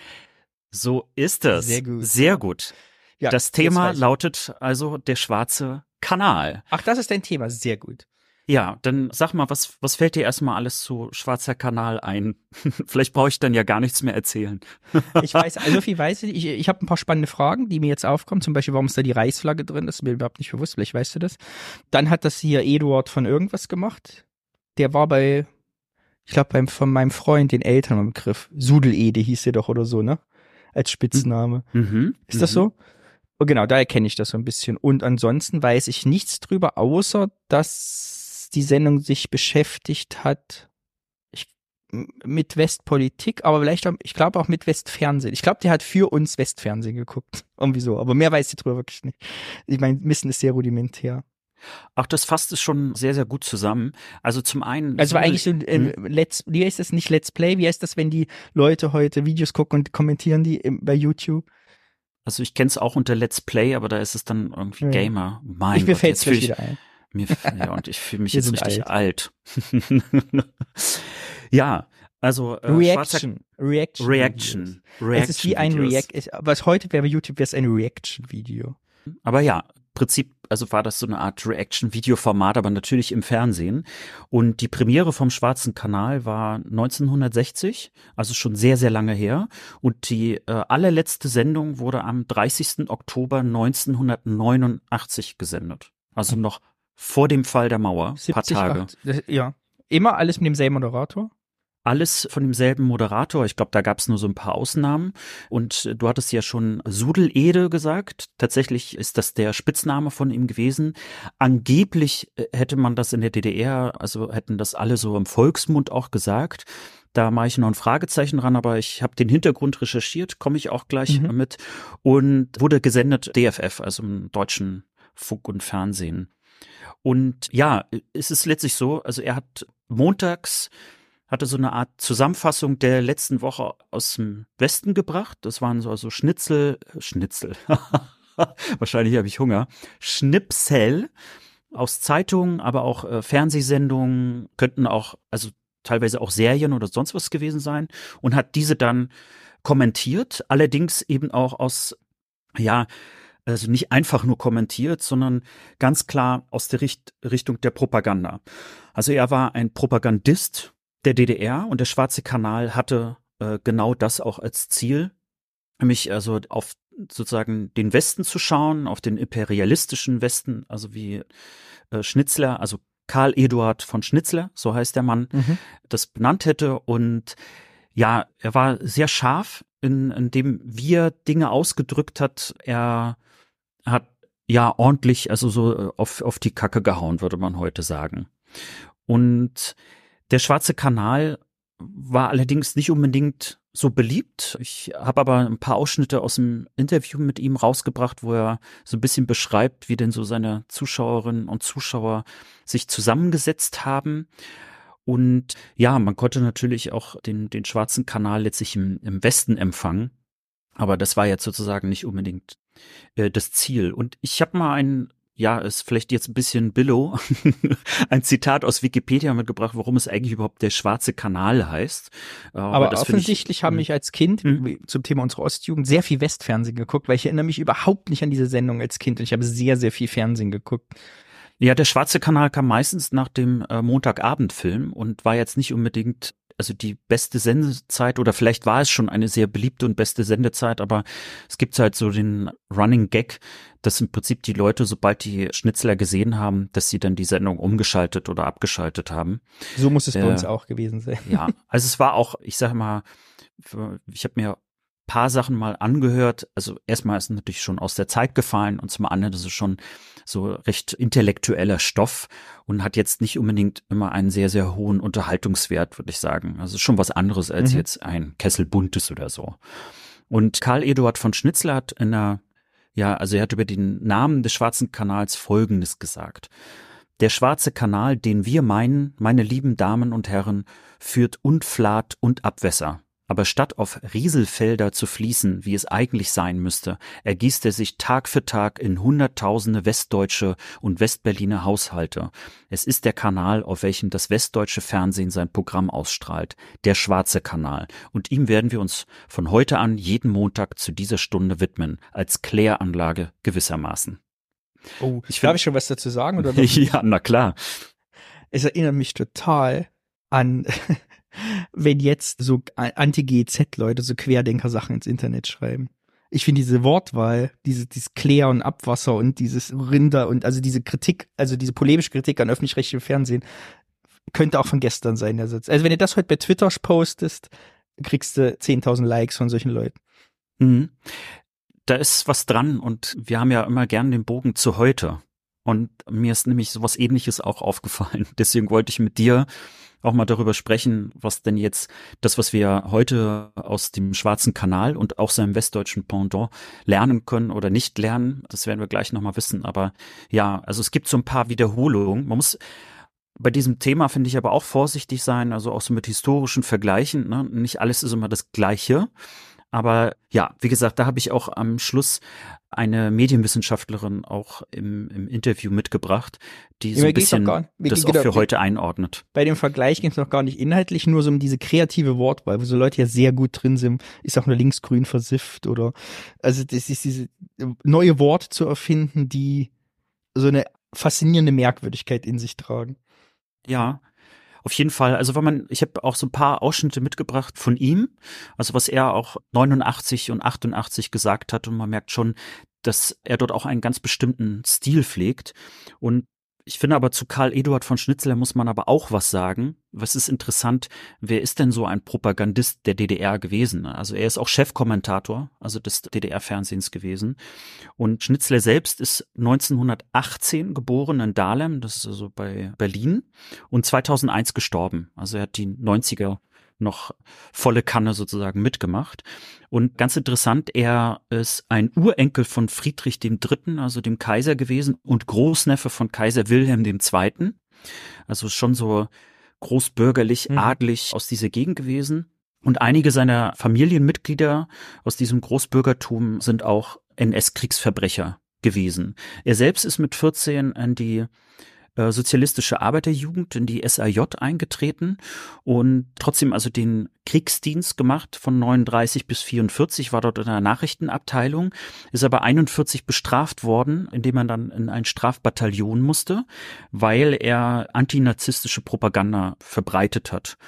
So ist es. Sehr gut. Sehr gut. Ja, das Thema lautet also der schwarze Kanal. Ach, das ist dein Thema. Sehr gut. Ja, dann sag mal, was, was fällt dir erstmal alles zu schwarzer Kanal ein? Vielleicht brauche ich dann ja gar nichts mehr erzählen. Ich weiß, also viel weiß ich. Ich, ich habe ein paar spannende Fragen, die mir jetzt aufkommen. Zum Beispiel, warum ist da die Reichsflagge drin? Das ist mir überhaupt nicht bewusst. Vielleicht weißt du das. Dann hat das hier Eduard von irgendwas gemacht. Der war bei, ich glaube, beim von meinem Freund, den Eltern im Begriff. Sudelede hieß der doch oder so, ne? Als Spitzname. Mhm. Ist das mhm. so? Oh, genau, daher kenne ich das so ein bisschen. Und ansonsten weiß ich nichts drüber, außer dass die Sendung sich beschäftigt hat ich, mit Westpolitik, aber vielleicht auch, ich glaube auch mit Westfernsehen. Ich glaube, der hat für uns Westfernsehen geguckt. Irgendwie so. Aber mehr weiß ich drüber wirklich nicht. Ich mein Wissen ist sehr rudimentär. Ach, das fasst es schon sehr, sehr gut zusammen. Also zum einen. Also eigentlich so ein äh? Let's, wie heißt das nicht Let's Play? Wie heißt das, wenn die Leute heute Videos gucken und kommentieren die bei YouTube? Also ich kenne es auch unter Let's Play, aber da ist es dann irgendwie Ja. Gamer. Mein ich mir fällt es wieder ein. Mir, ja, und ich fühle mich jetzt richtig alt. ja, also äh, Reaction. Reaction. Reaction. Reaction. Es ist wie ein. React. Was heute wäre bei YouTube, wäre es ein Reaction-Video. Aber ja, im Prinzip, also war das so eine Art Reaction-Video-Format, aber natürlich im Fernsehen. Und die Premiere vom Schwarzen Kanal war 1960, also schon sehr, sehr lange her. Und die äh, allerletzte Sendung wurde am 30. Oktober 1989 gesendet. Also noch vor dem Fall der Mauer, paar 70, Tage. 8, das, ja. Immer alles mit demselben Moderator. Alles von demselben Moderator. Ich glaube, da gab es nur so ein paar Ausnahmen. Und du hattest ja schon Sudelede gesagt. Tatsächlich ist das der Spitzname von ihm gewesen. Angeblich äh, hätte man das in der DDR, also hätten das alle so im Volksmund auch gesagt. Da mache ich noch ein Fragezeichen ran, aber ich habe den Hintergrund recherchiert, komme ich auch gleich Mhm. mit. Und wurde gesendet DFF, also im deutschen Funk und Fernsehen. Und ja, es ist letztlich so, also er hat montags hatte so eine Art Zusammenfassung der letzten Woche aus dem Westen gebracht. Das waren so also Schnitzel, Schnitzel. Wahrscheinlich habe ich Hunger. Schnipsel aus Zeitungen, aber auch äh, Fernsehsendungen, könnten auch, also teilweise auch Serien oder sonst was gewesen sein und hat diese dann kommentiert, allerdings eben auch aus, ja, also nicht einfach nur kommentiert, sondern ganz klar aus der Richt Richtung der Propaganda. Also er war ein Propagandist der DDR und der Schwarze Kanal hatte äh, genau das auch als Ziel, nämlich also auf sozusagen den Westen zu schauen, auf den imperialistischen Westen, also wie äh, Schnitzler, also Karl Eduard von Schnitzler, so heißt der Mann, mhm. das benannt hätte. Und ja, er war sehr scharf, in, in dem wie er Dinge ausgedrückt hat. Er hat ja ordentlich, also so äh, auf, auf die Kacke gehauen, würde man heute sagen. Und der Schwarze Kanal war allerdings nicht unbedingt so beliebt. Ich habe aber ein paar Ausschnitte aus dem Interview mit ihm rausgebracht, wo er so ein bisschen beschreibt, wie denn so seine Zuschauerinnen und Zuschauer sich zusammengesetzt haben. Und ja, man konnte natürlich auch den, den schwarzen Kanal letztlich im, im Westen empfangen. Aber das war jetzt sozusagen nicht unbedingt äh, das Ziel. Und ich habe mal ein ja, ist vielleicht jetzt ein bisschen Billow, ein Zitat aus Wikipedia mitgebracht, warum es eigentlich überhaupt der schwarze Kanal heißt. Äh, aber, aber offensichtlich ich, haben hm. mich als Kind mhm. zum Thema unserer Ostjugend sehr viel Westfernsehen geguckt, weil ich erinnere mich überhaupt nicht an diese Sendung als Kind und ich habe sehr, sehr viel Fernsehen geguckt. Ja, der schwarze Kanal kam meistens nach dem äh, Montagabendfilm und war jetzt nicht unbedingt also die beste Sendezeit oder vielleicht war es schon eine sehr beliebte und beste Sendezeit, aber es gibt halt so den Running Gag, dass im Prinzip die Leute, sobald die Schnitzler gesehen haben, dass sie dann die Sendung umgeschaltet oder abgeschaltet haben. So muss es bei äh, uns auch gewesen sein. Ja, also es war auch, ich sage mal, ich habe mir paar Sachen mal angehört. Also erstmal ist es natürlich schon aus der Zeit gefallen und zum anderen ist es schon so recht intellektueller Stoff und hat jetzt nicht unbedingt immer einen sehr, sehr hohen Unterhaltungswert, würde ich sagen. Also schon was anderes als mhm. jetzt ein Kessel Buntes oder so. Und Karl Eduard von Schnitzler hat in einer ja, also er hat über den Namen des Schwarzen Kanals Folgendes gesagt. Der Schwarze Kanal, den wir meinen, meine lieben Damen und Herren, führt Unflat und Abwässer. Aber statt auf Rieselfelder zu fließen, wie es eigentlich sein müsste, ergießt er sich Tag für Tag in Hunderttausende westdeutsche und westberliner Haushalte. Es ist der Kanal, auf welchem das westdeutsche Fernsehen sein Programm ausstrahlt, der Schwarze Kanal. Und ihm werden wir uns von heute an jeden Montag zu dieser Stunde widmen, als Kläranlage gewissermaßen. Oh, ich darf ich schon was dazu sagen? Oder ja, na klar. Es erinnert mich total an wenn jetzt so Anti-GZ-Leute so Querdenker-Sachen ins Internet schreiben. Ich finde diese Wortwahl, diese, dieses Klär und Abwasser und dieses Rinder und also diese Kritik, also diese polemische Kritik an öffentlich-rechtlichem Fernsehen, könnte auch von gestern sein, der Satz. Also wenn du das heute bei Twitter postest, kriegst du 10.000 Likes von solchen Leuten. Mhm. Da ist was dran und wir haben ja immer gern den Bogen zu heute. Und mir ist nämlich sowas ähnliches auch aufgefallen. Deswegen wollte ich mit dir auch mal darüber sprechen, was denn jetzt das, was wir heute aus dem Schwarzen Kanal und auch seinem westdeutschen Pendant lernen können oder nicht lernen. Das werden wir gleich nochmal wissen. Aber ja, also es gibt so ein paar Wiederholungen. Man muss bei diesem Thema finde ich aber auch vorsichtig sein, also auch so mit historischen Vergleichen. Ne? Nicht alles ist immer das Gleiche. Aber ja, wie gesagt, da habe ich auch am Schluss eine Medienwissenschaftlerin auch im, im Interview mitgebracht, die so ein bisschen gar, das auch für heute einordnet. Bei dem Vergleich ging es noch gar nicht inhaltlich, nur so um diese kreative Wortwahl, wo so Leute ja sehr gut drin sind, ist auch nur linksgrün versifft oder also das ist diese neue Worte zu erfinden, die so eine faszinierende Merkwürdigkeit in sich tragen. Ja, auf jeden Fall, also wenn man, ich habe auch so ein paar Ausschnitte mitgebracht von ihm, also was er auch 89 und 88 gesagt hat und man merkt schon, dass er dort auch einen ganz bestimmten Stil pflegt. Und ich finde aber zu Karl Eduard von Schnitzler muss man aber auch was sagen. Was ist interessant, wer ist denn so ein Propagandist der DDR gewesen? Also er ist auch Chefkommentator, also des DDR-Fernsehens gewesen. Und Schnitzler selbst ist 1918 geboren in Dahlem, das ist also bei Berlin, und 2001 gestorben. Also er hat die 90er noch volle Kanne sozusagen mitgemacht. Und ganz interessant, er ist ein Urenkel von Friedrich III., also dem Kaiser gewesen und Großneffe von Kaiser Wilhelm II. Also schon so großbürgerlich, mhm. adlig aus dieser Gegend gewesen. Und einige seiner Familienmitglieder aus diesem Großbürgertum sind auch NS-Kriegsverbrecher gewesen. Er selbst ist mit 14 an die äh, sozialistische Arbeiterjugend in die SAJ eingetreten und trotzdem also den Kriegsdienst gemacht von 39 bis 44, war dort in der Nachrichtenabteilung, ist aber 41 bestraft worden, indem man dann in ein Strafbataillon musste, weil er antinazistische Propaganda verbreitet hat.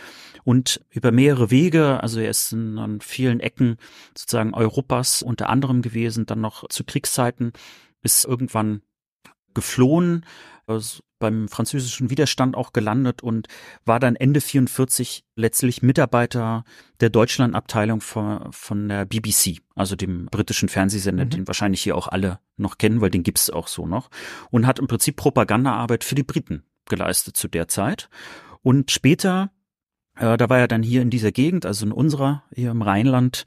Und über mehrere Wege, also er ist in, an vielen Ecken sozusagen Europas unter anderem gewesen, dann noch zu Kriegszeiten, ist irgendwann geflohen, beim französischen Widerstand auch gelandet und war dann Ende 44 letztlich Mitarbeiter der Deutschlandabteilung von, von der BBC, also dem britischen Fernsehsender, mhm. den wahrscheinlich hier auch alle noch kennen, weil den gibt's auch so noch und hat im Prinzip Propagandaarbeit für die Briten geleistet zu der Zeit und später äh, da war er dann hier in dieser Gegend, also in unserer, hier im Rheinland,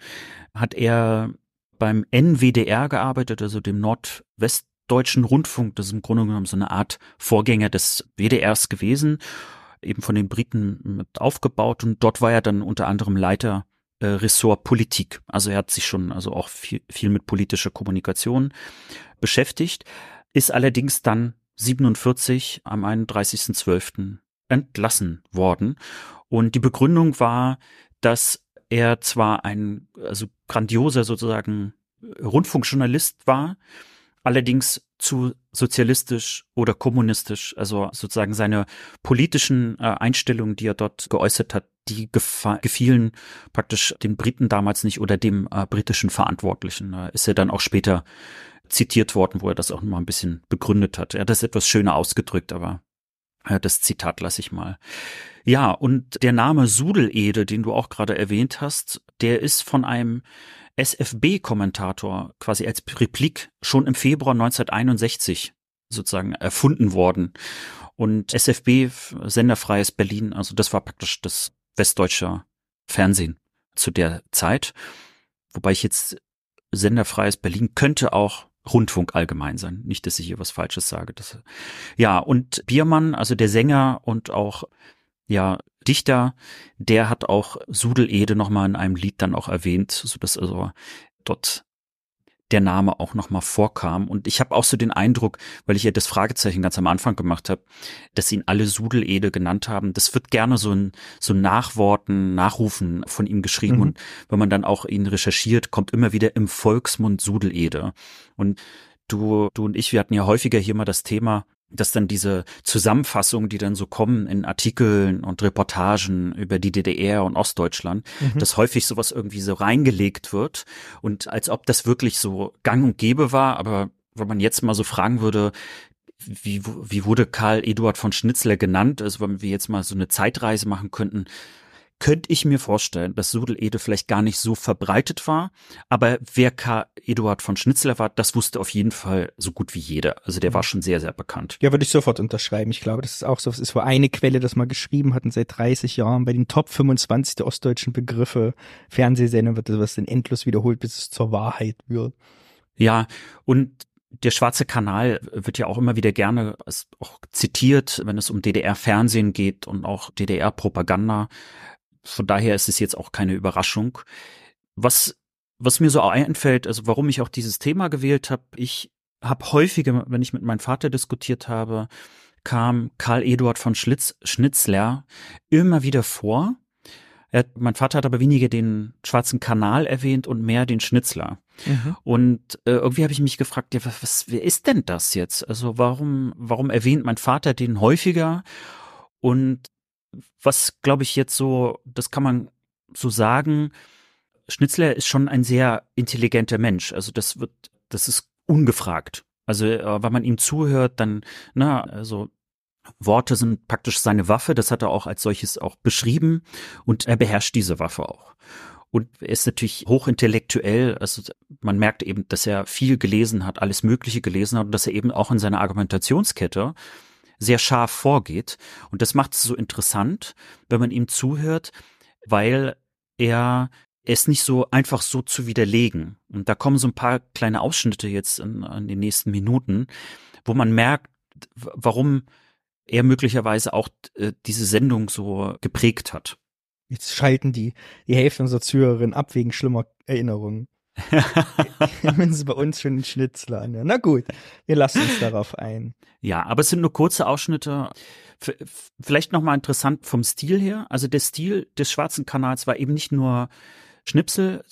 hat er beim NWDR gearbeitet, also dem Nordwest Deutschen Rundfunk, das ist im Grunde genommen so eine Art Vorgänger des WDRs gewesen, eben von den Briten mit aufgebaut und dort war er dann unter anderem Leiter äh, Ressort Politik. Also er hat sich schon also auch viel, viel mit politischer Kommunikation beschäftigt, ist allerdings dann 47 am 31.12. entlassen worden. Und die Begründung war, dass er zwar ein also grandioser sozusagen Rundfunkjournalist war, allerdings zu sozialistisch oder kommunistisch, also sozusagen seine politischen äh, Einstellungen, die er dort geäußert hat, die gefielen praktisch den Briten damals nicht oder dem äh, britischen Verantwortlichen. Da ist er dann auch später zitiert worden, wo er das auch mal ein bisschen begründet hat. Er hat das etwas schöner ausgedrückt, aber äh, das Zitat lasse ich mal. Ja, und der Name Sudelede, den du auch gerade erwähnt hast, der ist von einem SFB-Kommentator quasi als Replik schon im Februar 1961 sozusagen erfunden worden. Und SFB, Senderfreies Berlin, also das war praktisch das westdeutsche Fernsehen zu der Zeit. Wobei ich jetzt Senderfreies Berlin könnte auch Rundfunk allgemein sein. Nicht, dass ich hier was Falsches sage. Das, ja, und Biermann, also der Sänger und auch ja, Dichter, der hat auch Sudelede nochmal in einem Lied dann auch erwähnt, so dass also dort der Name auch nochmal vorkam. Und ich habe auch so den Eindruck, weil ich ja das Fragezeichen ganz am Anfang gemacht habe, dass ihn alle Sudelede genannt haben. Das wird gerne so ein so Nachworten, Nachrufen von ihm geschrieben. Mhm. Und wenn man dann auch ihn recherchiert, kommt immer wieder im Volksmund Sudelede. Und du, du und ich, wir hatten ja häufiger hier mal das Thema, dass dann diese Zusammenfassungen, die dann so kommen in Artikeln und Reportagen über die DDR und Ostdeutschland, mhm. dass häufig sowas irgendwie so reingelegt wird und als ob das wirklich so gang und gäbe war, aber wenn man jetzt mal so fragen würde, wie, wie wurde Karl Eduard von Schnitzler genannt? Also wenn wir jetzt mal so eine Zeitreise machen könnten, könnte ich mir vorstellen, dass Sudelede vielleicht gar nicht so verbreitet war. Aber wer K. Eduard von Schnitzler war, das wusste auf jeden Fall so gut wie jeder. Also der war schon sehr, sehr bekannt. Ja, würde ich sofort unterschreiben. Ich glaube, das ist auch so, es ist wohl eine Quelle, das mal geschrieben hatten seit 30 Jahren. Bei den Top 25 der ostdeutschen Begriffe Fernsehsendung wird das dann endlos wiederholt, bis es zur Wahrheit wird. Ja, und der Schwarze Kanal wird ja auch immer wieder gerne auch zitiert, wenn es um DDR-Fernsehen geht und auch DDR-Propaganda. Von daher ist es jetzt auch keine Überraschung. Was, was mir so einfällt, also warum ich auch dieses Thema gewählt habe, ich habe häufiger, wenn ich mit meinem Vater diskutiert habe, kam Karl Eduard von Schlitz, Schnitzler immer wieder vor. Er, mein Vater hat aber weniger den Schwarzen Kanal erwähnt und mehr den Schnitzler. Mhm. Und äh, irgendwie habe ich mich gefragt, ja, was, was, wer ist denn das jetzt? Also warum, warum erwähnt mein Vater den häufiger? Und was, glaube ich, jetzt so, das kann man so sagen, Schnitzler ist schon ein sehr intelligenter Mensch. Also das wird, das ist ungefragt. Also äh, wenn man ihm zuhört, dann, na, also Worte sind praktisch seine Waffe. Das hat er auch als solches auch beschrieben und er beherrscht diese Waffe auch. Und er ist natürlich hochintellektuell. Also man merkt eben, dass er viel gelesen hat, alles Mögliche gelesen hat und dass er eben auch in seiner Argumentationskette sehr scharf vorgeht. Und das macht es so interessant, wenn man ihm zuhört, weil er es nicht so einfach so zu widerlegen. Und da kommen so ein paar kleine Ausschnitte jetzt in, in den nächsten Minuten, wo man merkt, warum er möglicherweise auch äh, diese Sendung so geprägt hat. Jetzt schalten die, die Hälfte unserer Zuhörerinnen ab wegen schlimmer Erinnerungen. Sie bei uns schon einen Schnitzler an. Na gut, wir lassen uns darauf ein. Ja, aber es sind nur kurze Ausschnitte. Vielleicht nochmal interessant vom Stil her. Also der Stil des Schwarzen Kanals war eben nicht nur Schnipsel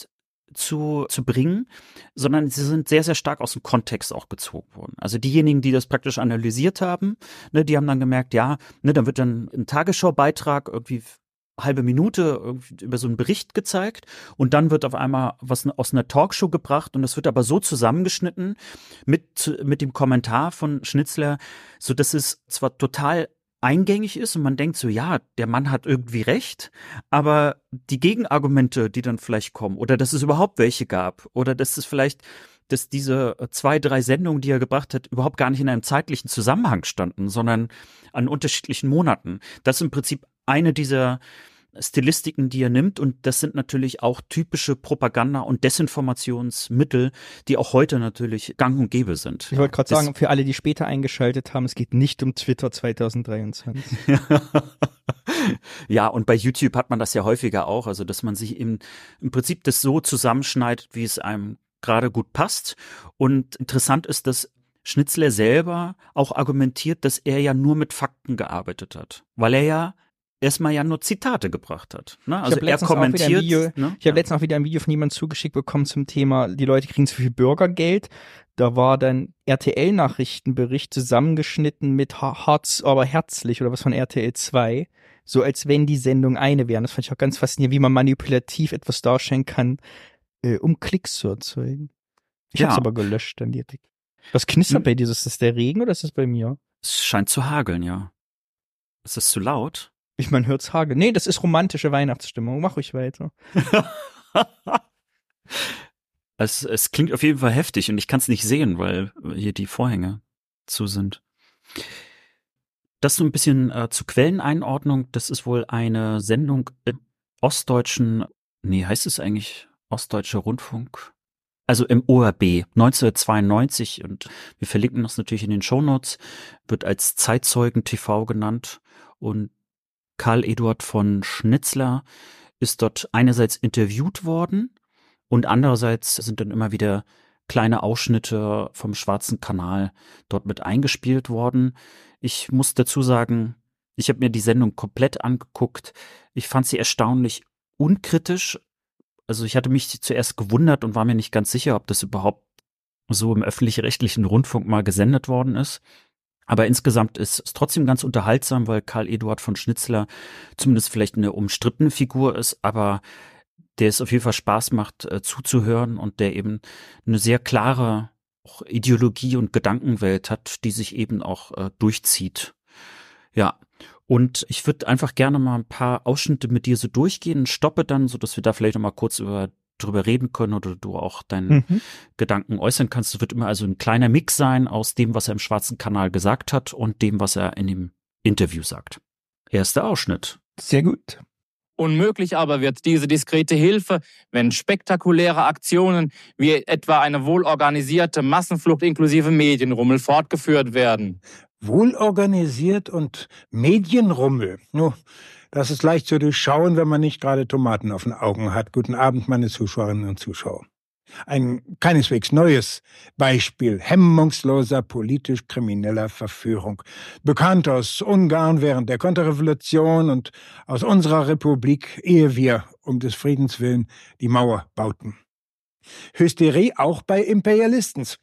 zu, zu bringen, sondern sie sind sehr, sehr stark aus dem Kontext auch gezogen worden. Also diejenigen, die das praktisch analysiert haben, ne, die haben dann gemerkt, ja, ne, dann wird dann ein Tagesschaubeitrag irgendwie halbe Minute über so einen Bericht gezeigt und dann wird auf einmal was aus einer Talkshow gebracht und das wird aber so zusammengeschnitten mit, mit dem Kommentar von Schnitzler, so dass es zwar total eingängig ist und man denkt so, ja, der Mann hat irgendwie recht, aber die Gegenargumente, die dann vielleicht kommen oder dass es überhaupt welche gab oder dass es vielleicht dass diese zwei, drei Sendungen, die er gebracht hat, überhaupt gar nicht in einem zeitlichen Zusammenhang standen, sondern an unterschiedlichen Monaten. Das ist im Prinzip eine dieser Stilistiken, die er nimmt. Und das sind natürlich auch typische Propaganda- und Desinformationsmittel, die auch heute natürlich gang und gäbe sind. Ich wollte gerade sagen, für alle, die später eingeschaltet haben, es geht nicht um Twitter 2023. ja, und bei YouTube hat man das ja häufiger auch, also dass man sich im, im Prinzip das so zusammenschneidet, wie es einem gerade gut passt. Und interessant ist, dass Schnitzler selber auch argumentiert, dass er ja nur mit Fakten gearbeitet hat, weil er ja erstmal ja nur Zitate gebracht hat. Ne? Also er kommentiert. Video, ne? Ich habe ja. letztens auch wieder ein Video von jemandem zugeschickt bekommen zum Thema, die Leute kriegen zu viel Bürgergeld. Da war dann RTL-Nachrichtenbericht zusammengeschnitten mit Harz, aber herzlich oder was von RTL 2. So als wenn die Sendung eine wären. Das fand ich auch ganz faszinierend, wie man manipulativ etwas darstellen kann, äh, um Klicks zu erzeugen. Ich ja. hab's aber gelöscht dann direkt. Was knistert hm. bei dir? Ist das der Regen oder ist das bei mir? Es scheint zu hageln, ja. Ist das zu laut? Ich man hört's Hagel. Nee, das ist romantische Weihnachtsstimmung. Mach ruhig weiter. es, es klingt auf jeden Fall heftig und ich kann es nicht sehen, weil hier die Vorhänge zu sind. Das so ein bisschen äh, zu Quelleneinordnung. Das ist wohl eine Sendung im ostdeutschen, nee, heißt es eigentlich Ostdeutscher Rundfunk? Also im ORB 1992 und wir verlinken das natürlich in den Shownotes, wird als Zeitzeugen TV genannt und Karl Eduard von Schnitzler ist dort einerseits interviewt worden und andererseits sind dann immer wieder kleine Ausschnitte vom Schwarzen Kanal dort mit eingespielt worden. Ich muss dazu sagen, ich habe mir die Sendung komplett angeguckt. Ich fand sie erstaunlich unkritisch. Also ich hatte mich zuerst gewundert und war mir nicht ganz sicher, ob das überhaupt so im öffentlich-rechtlichen Rundfunk mal gesendet worden ist. Aber insgesamt ist es trotzdem ganz unterhaltsam, weil Karl Eduard von Schnitzler zumindest vielleicht eine umstrittene Figur ist, aber der es auf jeden Fall Spaß macht äh, zuzuhören und der eben eine sehr klare Ideologie und Gedankenwelt hat, die sich eben auch äh, durchzieht. Ja. Und ich würde einfach gerne mal ein paar Ausschnitte mit dir so durchgehen, stoppe dann, so dass wir da vielleicht noch mal kurz über drüber reden können oder du auch deinen mhm. Gedanken äußern kannst. Es wird immer also ein kleiner Mix sein aus dem, was er im Schwarzen Kanal gesagt hat und dem, was er in dem Interview sagt. Erster Ausschnitt. Sehr gut. Unmöglich aber wird diese diskrete Hilfe, wenn spektakuläre Aktionen wie etwa eine wohlorganisierte Massenflucht inklusive Medienrummel fortgeführt werden. Wohlorganisiert und Medienrummel. Nur, das ist leicht zu durchschauen, wenn man nicht gerade Tomaten auf den Augen hat. Guten Abend, meine Zuschauerinnen und Zuschauer. Ein keineswegs neues Beispiel hemmungsloser politisch krimineller Verführung. Bekannt aus Ungarn während der Konterrevolution und aus unserer Republik, ehe wir um des Friedens willen die Mauer bauten. Hysterie auch bei Imperialistens.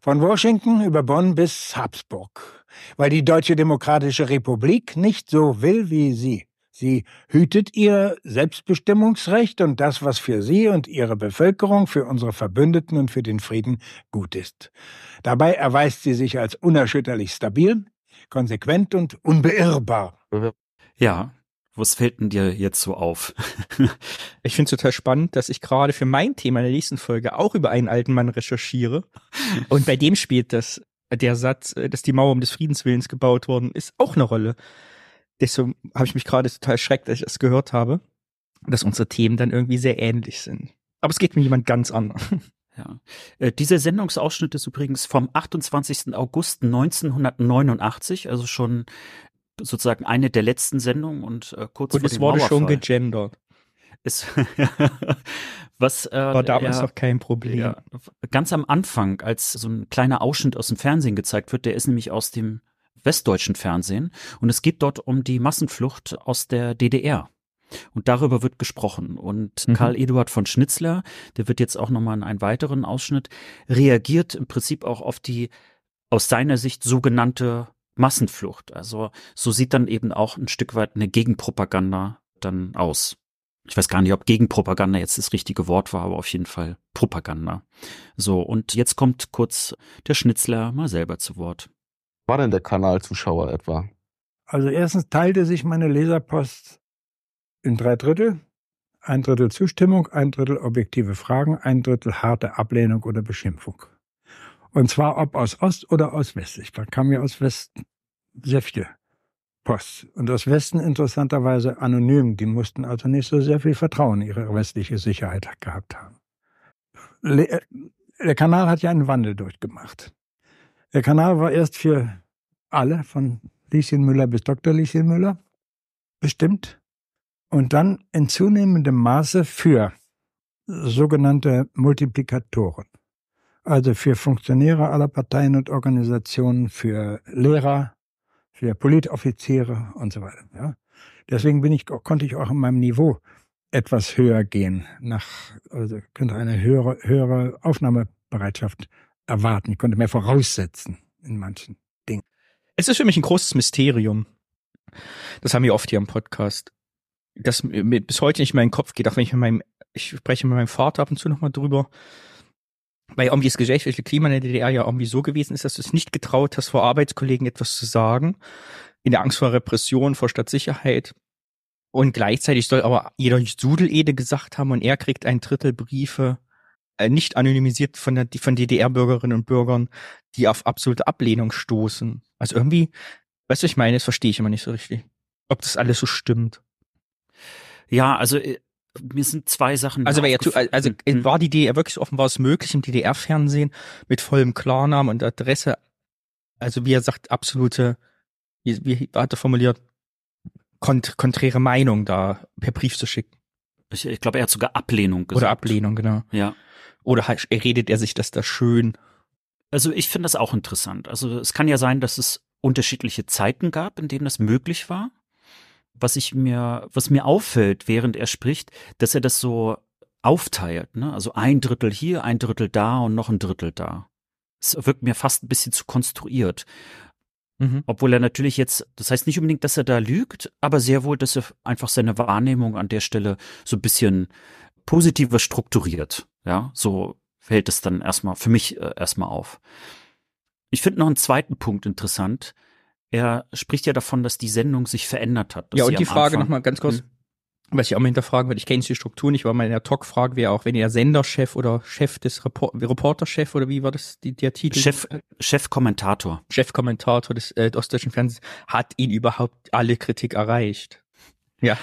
Von Washington über Bonn bis Habsburg. Weil die Deutsche Demokratische Republik nicht so will wie sie. Sie hütet ihr Selbstbestimmungsrecht und das, was für sie und ihre Bevölkerung, für unsere Verbündeten und für den Frieden gut ist. Dabei erweist sie sich als unerschütterlich stabil, konsequent und unbeirrbar. Ja, was fällt denn dir jetzt so auf? ich finde es total spannend, dass ich gerade für mein Thema in der nächsten Folge auch über einen alten Mann recherchiere. Und bei dem spielt das, der Satz, dass die Mauer um des Friedenswillens gebaut worden ist, auch eine Rolle deswegen habe ich mich gerade total erschreckt, als ich das gehört habe, dass unsere Themen dann irgendwie sehr ähnlich sind. Aber es geht mir jemand ganz anders. Ja. Äh, dieser Sendungsausschnitt ist übrigens vom 28. August 1989, also schon sozusagen eine der letzten Sendungen und äh, kurz Und vor es wurde schon Mauerfall. gegendert. Ist, was äh, War damals er- noch kein Problem. ja, ganz am Anfang, als so ein kleiner Ausschnitt aus dem Fernsehen gezeigt wird, der ist nämlich aus dem westdeutschen Fernsehen und es geht dort um die Massenflucht aus der DDR. Und darüber wird gesprochen. Und Mhm. Karl Eduard von Schnitzler, der wird jetzt auch nochmal in einen weiteren Ausschnitt, reagiert im Prinzip auch auf die aus seiner Sicht sogenannte Massenflucht. Also so sieht dann eben auch ein Stück weit eine Gegenpropaganda dann aus. Ich weiß gar nicht, ob Gegenpropaganda jetzt das richtige Wort war, aber auf jeden Fall Propaganda. So, und jetzt kommt kurz der Schnitzler mal selber zu Wort. War denn der Kanalzuschauer etwa? Also erstens teilte sich meine Leserpost in drei Drittel. Ein Drittel Zustimmung, ein Drittel objektive Fragen, ein Drittel harte Ablehnung oder Beschimpfung. Und zwar ob aus Ost oder aus West. Ich kam ja aus Westen sehr viel Post. Und aus Westen interessanterweise anonym. Die mussten also nicht so sehr viel Vertrauen in ihre westliche Sicherheit gehabt haben. Le der Kanal hat ja einen Wandel durchgemacht. Der Kanal war erst für alle, von Lieschen Müller bis Dr. Lieschen Müller, bestimmt. Und dann in zunehmendem Maße für sogenannte Multiplikatoren. Also für Funktionäre aller Parteien und Organisationen, für Lehrer, für Politoffiziere und so weiter. Ja. Deswegen bin ich, konnte ich auch in meinem Niveau etwas höher gehen, nach, also könnte eine höhere, höhere Aufnahmebereitschaft erwarten. Ich konnte mehr voraussetzen in manchen. Es ist für mich ein großes Mysterium. Das haben wir oft hier im Podcast. Das mir bis heute nicht in meinen Kopf geht, auch wenn ich mit meinem, ich spreche mit meinem Vater ab und zu nochmal drüber. Weil irgendwie das gesellschaftliche Klima in der DDR ja irgendwie so gewesen ist, dass du es nicht getraut hast, vor Arbeitskollegen etwas zu sagen. In der Angst vor Repression, vor Stadtsicherheit. Und gleichzeitig soll aber jeder Sudelede gesagt haben und er kriegt ein Drittel Briefe, nicht anonymisiert von, der, von DDR-Bürgerinnen und Bürgern, die auf absolute Ablehnung stoßen. Also irgendwie, weißt du, was ich meine, das verstehe ich immer nicht so richtig. Ob das alles so stimmt. Ja, also äh, mir sind zwei Sachen. Also, ja, also Mhm. war die DDR wirklich offenbar es möglich im DDR-Fernsehen mit vollem Klarnamen und Adresse, also wie er sagt, absolute, wie, wie hat er formuliert, kont konträre Meinung da per Brief zu schicken. ich, ich glaube, er hat sogar Ablehnung gesagt. Oder Ablehnung, genau. Ja. Oder halt, redet er sich das da schön. Also ich finde das auch interessant. Also es kann ja sein, dass es unterschiedliche Zeiten gab, in denen das möglich war. Was ich mir, was mir auffällt, während er spricht, dass er das so aufteilt, ne? Also ein Drittel hier, ein Drittel da und noch ein Drittel da. Es wirkt mir fast ein bisschen zu konstruiert. Mhm. Obwohl er natürlich jetzt, das heißt nicht unbedingt, dass er da lügt, aber sehr wohl, dass er einfach seine Wahrnehmung an der Stelle so ein bisschen positiver strukturiert. Ja, so fällt es dann erstmal für mich äh, erstmal auf. Ich finde noch einen zweiten Punkt interessant. Er spricht ja davon, dass die Sendung sich verändert hat. Ja, und die Frage nochmal ganz kurz, Hm. was ich auch mal hinterfragen würde, ich kenne die Struktur nicht, aber meine Talk-Frage wäre auch, wenn ihr Senderchef oder Chef des Repor Reporterchef oder wie war das die, der Titel? Chef, Chefkommentator. Chefkommentator des äh, ostdeutschen Fernsehens, hat ihn überhaupt alle Kritik erreicht? Ja.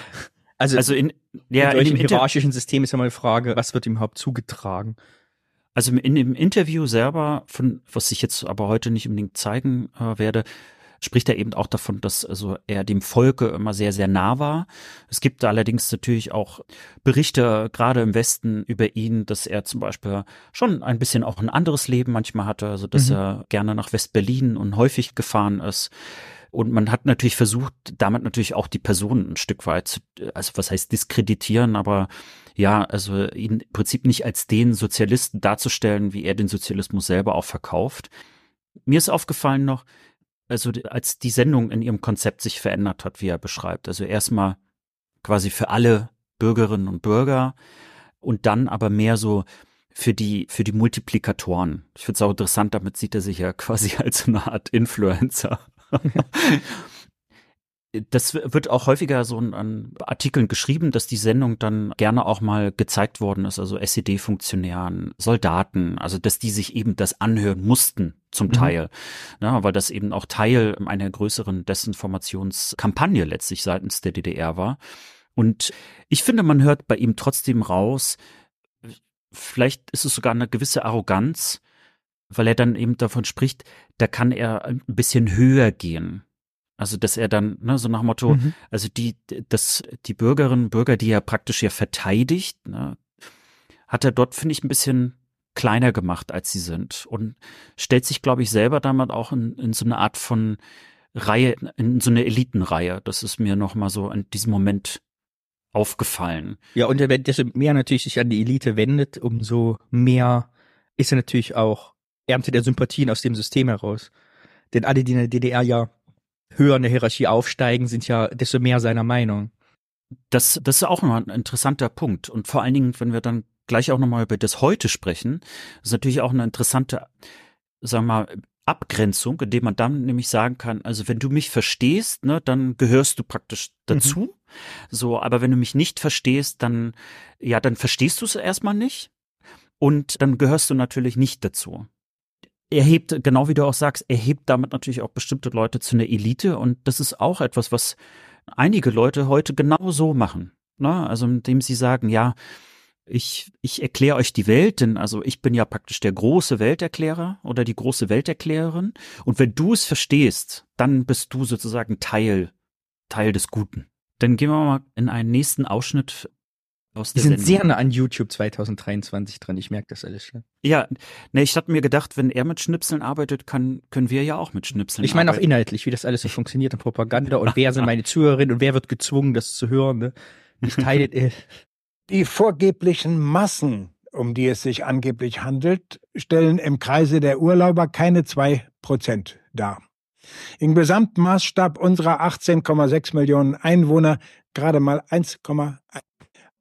Also, Also in, ja, in in dem Inter hierarchischen System ist ja mal die Frage, was wird ihm überhaupt zugetragen? Also in dem Interview selber, von was ich jetzt aber heute nicht unbedingt zeigen äh, werde, spricht er eben auch davon, dass also er dem Volke immer sehr, sehr nah war. Es gibt allerdings natürlich auch Berichte, gerade im Westen, über ihn, dass er zum Beispiel schon ein bisschen auch ein anderes Leben manchmal hatte, also dass Mhm. er gerne nach West-Berlin und häufig gefahren ist. Und man hat natürlich versucht, damit natürlich auch die Person ein Stück weit, zu, also was heißt diskreditieren, aber ja, also ihn im Prinzip nicht als den Sozialisten darzustellen, wie er den Sozialismus selber auch verkauft. Mir ist aufgefallen noch, also als die Sendung in ihrem Konzept sich verändert hat, wie er beschreibt. Also erstmal quasi für alle Bürgerinnen und Bürger und dann aber mehr so für die, für die Multiplikatoren. Ich finde es auch interessant, damit sieht er sich ja quasi als eine Art Influencer. Das wird auch häufiger so an Artikeln geschrieben, dass die Sendung dann gerne auch mal gezeigt worden ist, also SED-Funktionären, Soldaten, also dass die sich eben das anhören mussten zum Mhm. Teil, ne, weil das eben auch Teil einer größeren Desinformationskampagne letztlich seitens der DDR war. Und ich finde, man hört bei ihm trotzdem raus, vielleicht ist es sogar eine gewisse Arroganz, weil er dann eben davon spricht, da kann er ein bisschen höher gehen. Also, dass er dann, ne, so nach dem Motto, Mhm. also die, das, die Bürgerinnen und Bürger, die er praktisch ja verteidigt, ne, hat er dort, finde ich, ein bisschen kleiner gemacht, als sie sind. Und stellt sich, glaube ich, selber damit auch in, in so eine Art von Reihe, in so eine Elitenreihe. Das ist mir nochmal so in diesem Moment aufgefallen. Ja, und wenn desto mehr natürlich sich an die Elite wendet, umso mehr ist er natürlich auch, erntet er Sympathien aus dem System heraus. Denn alle, die in der DDR ja höher in der Hierarchie aufsteigen, sind ja desto mehr seiner Meinung. Das, das ist auch noch ein interessanter Punkt. Und vor allen Dingen, wenn wir dann gleich auch nochmal über das Heute sprechen, ist natürlich auch eine interessante, sagen wir mal, Abgrenzung, indem man dann nämlich sagen kann, also wenn du mich verstehst, ne, dann gehörst du praktisch dazu. So, aber wenn du mich nicht verstehst, dann, ja, dann verstehst du es erstmal nicht. Und dann gehörst du natürlich nicht dazu. Er hebt, genau wie du auch sagst, er hebt damit natürlich auch bestimmte Leute zu einer Elite. Und das ist auch etwas, was einige Leute heute genau so machen. Ne? Also indem sie sagen, ja, ich, ich erkläre euch die Welt, denn also ich bin ja praktisch der große Welterklärer oder die große Welterklärerin. Und wenn du es verstehst, dann bist du sozusagen Teil, Teil des Guten. Dann gehen wir mal in einen nächsten Ausschnitt aus Die der sind Sendung. sehr nah an YouTube 2023 dran, ich merke das alles schon. Ja, ne, ich hatte mir gedacht, wenn er mit Schnipseln arbeitet, kann, können wir ja auch mit Schnipseln Ich meine auch inhaltlich, wie das alles so funktioniert in Propaganda und wer sind meine Zuhörerinnen und wer wird gezwungen, das zu hören. Ne? Ich teile, äh, Die vorgeblichen Massen, um die es sich angeblich handelt, stellen im Kreise der Urlauber keine zwei Prozent dar. Im Gesamtmaßstab unserer 18,6 Millionen Einwohner gerade mal 1,1.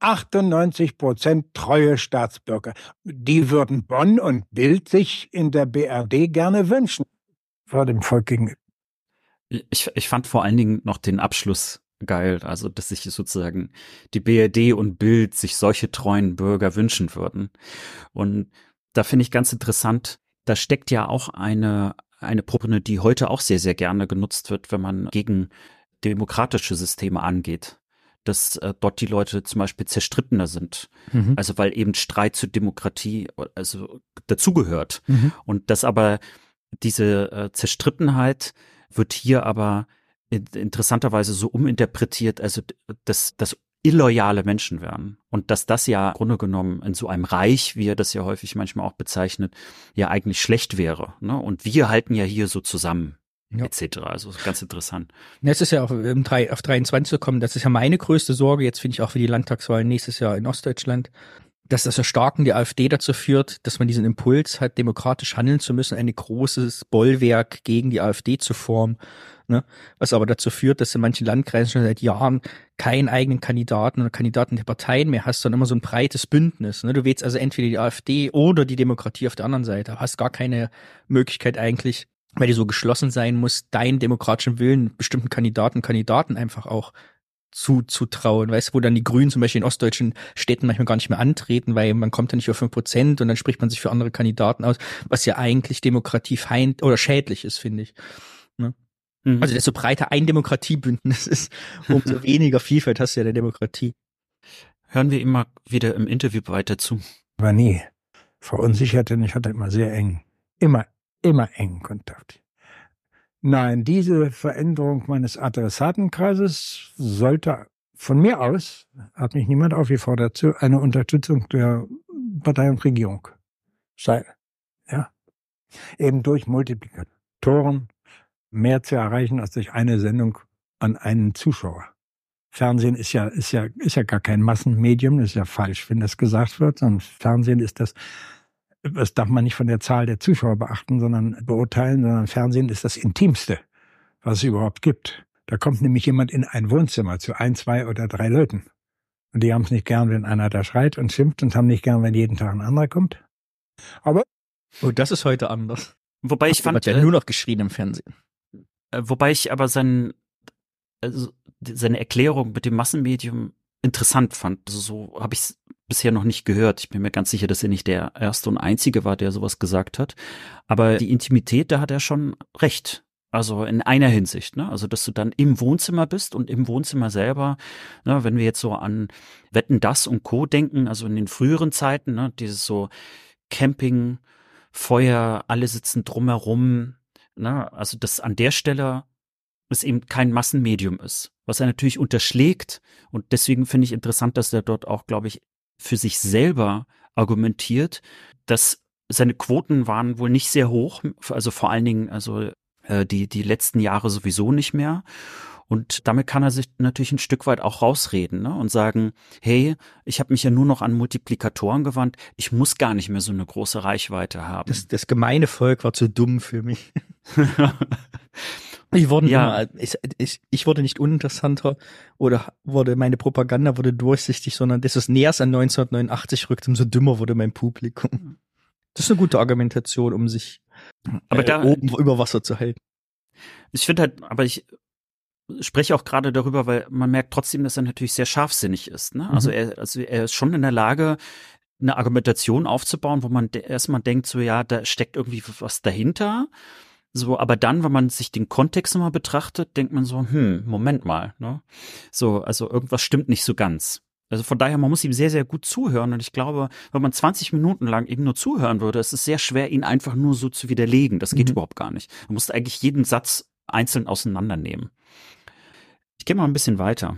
98 Prozent treue Staatsbürger. Die würden Bonn und Bild sich in der BRD gerne wünschen. Vor dem Volk gegenüber. Ich, ich fand vor allen Dingen noch den Abschluss geil, also dass sich sozusagen die BRD und Bild sich solche treuen Bürger wünschen würden. Und da finde ich ganz interessant, da steckt ja auch eine, eine Propaganda, die heute auch sehr, sehr gerne genutzt wird, wenn man gegen demokratische Systeme angeht. Dass äh, dort die Leute zum Beispiel zerstrittener sind. mhm. Also weil eben Streit zur Demokratie also dazugehört. Mhm. Und das aber, diese äh, Zerstrittenheit wird hier aber in, interessanterweise so uminterpretiert, also dass das illoyale Menschen wären. Und dass das ja im Grunde genommen in so einem Reich, wie er das ja häufig manchmal auch bezeichnet, ja eigentlich schlecht wäre. Ne? Und wir halten ja hier so zusammen. Ja. etc. Also ganz interessant. Es ist ja auch um drei, auf 23 zu kommen, das ist ja meine größte Sorge, jetzt finde ich auch für die Landtagswahlen nächstes Jahr in Ostdeutschland, dass das Erstarken der AfD dazu führt, dass man diesen Impuls hat, demokratisch handeln zu müssen, ein großes Bollwerk gegen die AfD zu formen. Ne? Was aber dazu führt, dass in manchen Landkreisen schon seit Jahren keinen eigenen Kandidaten oder Kandidaten der Parteien mehr hast, sondern immer so ein breites Bündnis. Ne? Du wählst also entweder die AfD oder die Demokratie auf der anderen Seite. Hast gar keine Möglichkeit eigentlich, weil die so geschlossen sein muss, deinen demokratischen Willen bestimmten Kandidaten, Kandidaten einfach auch zuzutrauen, weißt du, wo dann die Grünen zum Beispiel in ostdeutschen Städten manchmal gar nicht mehr antreten, weil man kommt ja nicht auf fünf Prozent und dann spricht man sich für andere Kandidaten aus, was ja eigentlich demokratiefeind oder schädlich ist, finde ich. Mhm. Also desto breiter ein Demokratiebündnis ist, umso weniger Vielfalt hast du ja der Demokratie. Hören wir immer wieder im Interview weiter zu. war nie verunsichert, denn ich hatte immer sehr eng, immer, immer engen Kontakt. Nein, diese Veränderung meines Adressatenkreises sollte von mir aus, hat mich niemand aufgefordert, zu eine Unterstützung der Partei und Regierung sein. Ja. Eben durch Multiplikatoren mehr zu erreichen als durch eine Sendung an einen Zuschauer. Fernsehen ist ja, ist ja, ist ja gar kein Massenmedium, ist ja falsch, wenn das gesagt wird, sondern Fernsehen ist das, das darf man nicht von der Zahl der Zuschauer beachten, sondern beurteilen, sondern Fernsehen ist das Intimste, was es überhaupt gibt. Da kommt nämlich jemand in ein Wohnzimmer zu ein, zwei oder drei Leuten. Und die haben es nicht gern, wenn einer da schreit und schimpft und haben nicht gern, wenn jeden Tag ein anderer kommt. Aber Oh, das ist heute anders. Wobei ich fand, wird ja äh, nur noch geschrien im Fernsehen. Äh, Wobei ich aber sein, also seine Erklärung mit dem Massenmedium interessant fand. Also so habe ich es bisher noch nicht gehört. Ich bin mir ganz sicher, dass er nicht der erste und einzige war, der sowas gesagt hat. Aber die Intimität, da hat er schon recht. Also in einer Hinsicht, ne? Also dass du dann im Wohnzimmer bist und im Wohnzimmer selber, ne, wenn wir jetzt so an Wetten das und Co. denken, also in den früheren Zeiten, ne, dieses so Camping, Feuer, alle sitzen drumherum, ne, also das an der Stelle es eben kein Massenmedium ist, was er natürlich unterschlägt. Und deswegen finde ich interessant, dass er dort auch, glaube ich, für sich selber argumentiert, dass seine Quoten waren wohl nicht sehr hoch, also vor allen Dingen, also äh, die, die letzten Jahre sowieso nicht mehr. Und damit kann er sich natürlich ein Stück weit auch rausreden ne? und sagen, hey, ich habe mich ja nur noch an Multiplikatoren gewandt, ich muss gar nicht mehr so eine große Reichweite haben. Das, das gemeine Volk war zu dumm für mich. ich, wurde ja. immer, ich, ich, ich wurde nicht uninteressanter oder wurde meine Propaganda wurde durchsichtig, sondern das ist näher an 1989 rückt, umso dümmer wurde mein Publikum. Das ist eine gute Argumentation, um sich aber äh, da, oben über Wasser zu halten. Ich finde halt, aber ich spreche auch gerade darüber, weil man merkt trotzdem, dass er natürlich sehr scharfsinnig ist. Ne? Also mhm. er, also er ist schon in der Lage, eine Argumentation aufzubauen, wo man erstmal denkt, so ja, da steckt irgendwie was dahinter. So, aber dann, wenn man sich den Kontext nochmal betrachtet, denkt man so, hm, Moment mal, ne? So, also irgendwas stimmt nicht so ganz. Also von daher, man muss ihm sehr, sehr gut zuhören. Und ich glaube, wenn man 20 Minuten lang ihm nur zuhören würde, ist es sehr schwer, ihn einfach nur so zu widerlegen. Das geht mhm. überhaupt gar nicht. Man muss eigentlich jeden Satz einzeln auseinandernehmen. Ich gehe mal ein bisschen weiter.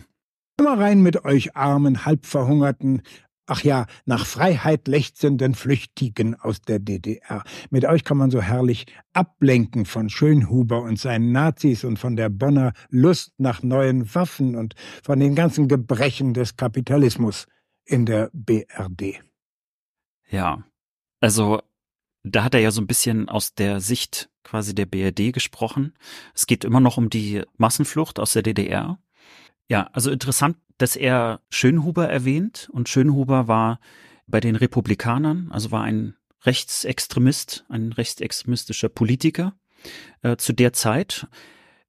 Immer rein mit euch armen, halbverhungerten, ach ja, nach Freiheit lechzenden Flüchtigen aus der DDR. Mit euch kann man so herrlich ablenken von Schönhuber und seinen Nazis und von der Bonner Lust nach neuen Waffen und von den ganzen Gebrechen des Kapitalismus in der BRD. Ja, also da hat er ja so ein bisschen aus der Sicht quasi der BRD gesprochen. Es geht immer noch um die Massenflucht aus der DDR. Ja, also interessant, dass er Schönhuber erwähnt und Schönhuber war bei den Republikanern, also war ein Rechtsextremist, ein rechtsextremistischer Politiker äh, zu der Zeit.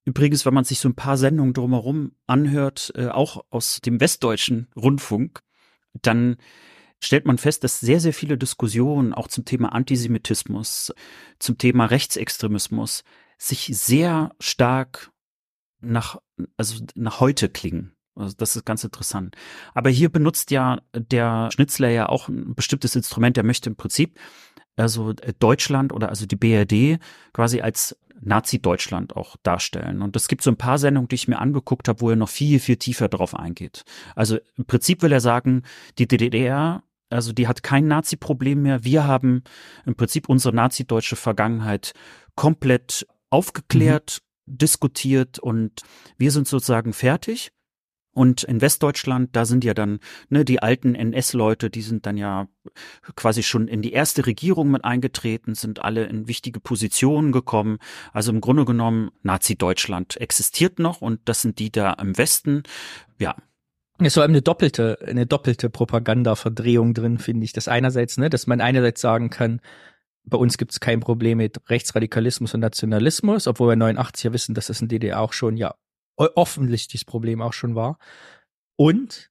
Übrigens, wenn man sich so ein paar Sendungen drumherum anhört, äh, auch aus dem westdeutschen Rundfunk, dann stellt man fest, dass sehr, sehr viele Diskussionen auch zum Thema Antisemitismus, zum Thema Rechtsextremismus sich sehr stark nach, also nach heute klingen. Also das ist ganz interessant. Aber hier benutzt ja der Schnitzler ja auch ein bestimmtes Instrument. Der möchte im Prinzip also Deutschland oder also die BRD quasi als Nazi-Deutschland auch darstellen. Und es gibt so ein paar Sendungen, die ich mir angeguckt habe, wo er noch viel, viel tiefer drauf eingeht. Also im Prinzip will er sagen, die DDR also die hat kein Nazi-Problem mehr. Wir haben im Prinzip unsere nazi-deutsche Vergangenheit komplett aufgeklärt, mhm. diskutiert und wir sind sozusagen fertig. Und in Westdeutschland, da sind ja dann ne, die alten NS-Leute, die sind dann ja quasi schon in die erste Regierung mit eingetreten, sind alle in wichtige Positionen gekommen. Also im Grunde genommen, Nazi-Deutschland existiert noch und das sind die da im Westen. Ja, es ist eine doppelte, eine doppelte Propaganda-Verdrehung drin, finde ich. Das einerseits, ne, dass man einerseits sagen kann, bei uns gibt es kein Problem mit Rechtsradikalismus und Nationalismus, obwohl wir 89 ja wissen, dass das in DDR auch schon, ja, offensichtlich das Problem auch schon war. Und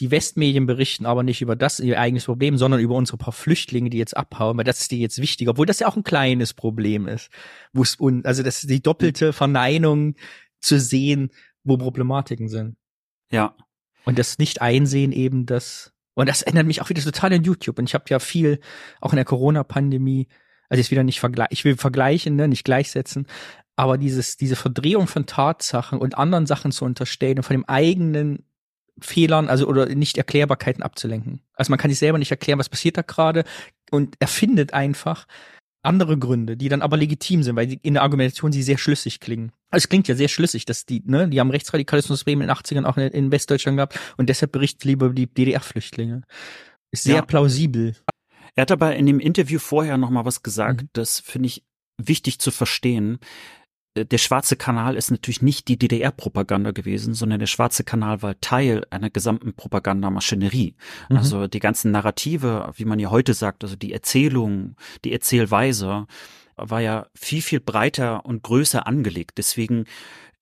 die Westmedien berichten aber nicht über das, ihr eigenes Problem, sondern über unsere paar Flüchtlinge, die jetzt abhauen, weil das ist dir jetzt wichtiger, obwohl das ja auch ein kleines Problem ist. Wo es also das ist die doppelte Verneinung zu sehen, wo Problematiken sind. Ja. Und das nicht einsehen eben, dass, und das ändert mich auch wieder total in YouTube. Und ich habe ja viel, auch in der Corona-Pandemie, also jetzt wieder nicht vergleichen, ich will vergleichen, ne, nicht gleichsetzen, aber dieses, diese Verdrehung von Tatsachen und anderen Sachen zu unterstellen und von dem eigenen Fehlern, also oder nicht Erklärbarkeiten abzulenken. Also man kann sich selber nicht erklären, was passiert da gerade und erfindet einfach andere Gründe, die dann aber legitim sind, weil die in der Argumentation sie sehr schlüssig klingen. Also es klingt ja sehr schlüssig, dass die, ne, die haben Rechtsradikalismus in den 80ern auch in, Westdeutschland gehabt und deshalb berichten lieber die DDR-Flüchtlinge. Ist sehr ja. plausibel. Er hat aber in dem Interview vorher noch mal was gesagt, mhm. das finde ich wichtig zu verstehen der Schwarze Kanal ist natürlich nicht die DDR-Propaganda gewesen, sondern der Schwarze Kanal war Teil einer gesamten Propagandamaschinerie. Mhm. Also die ganzen Narrative, wie man ja heute sagt, also die Erzählung, die Erzählweise, war ja viel, viel breiter und größer angelegt. Deswegen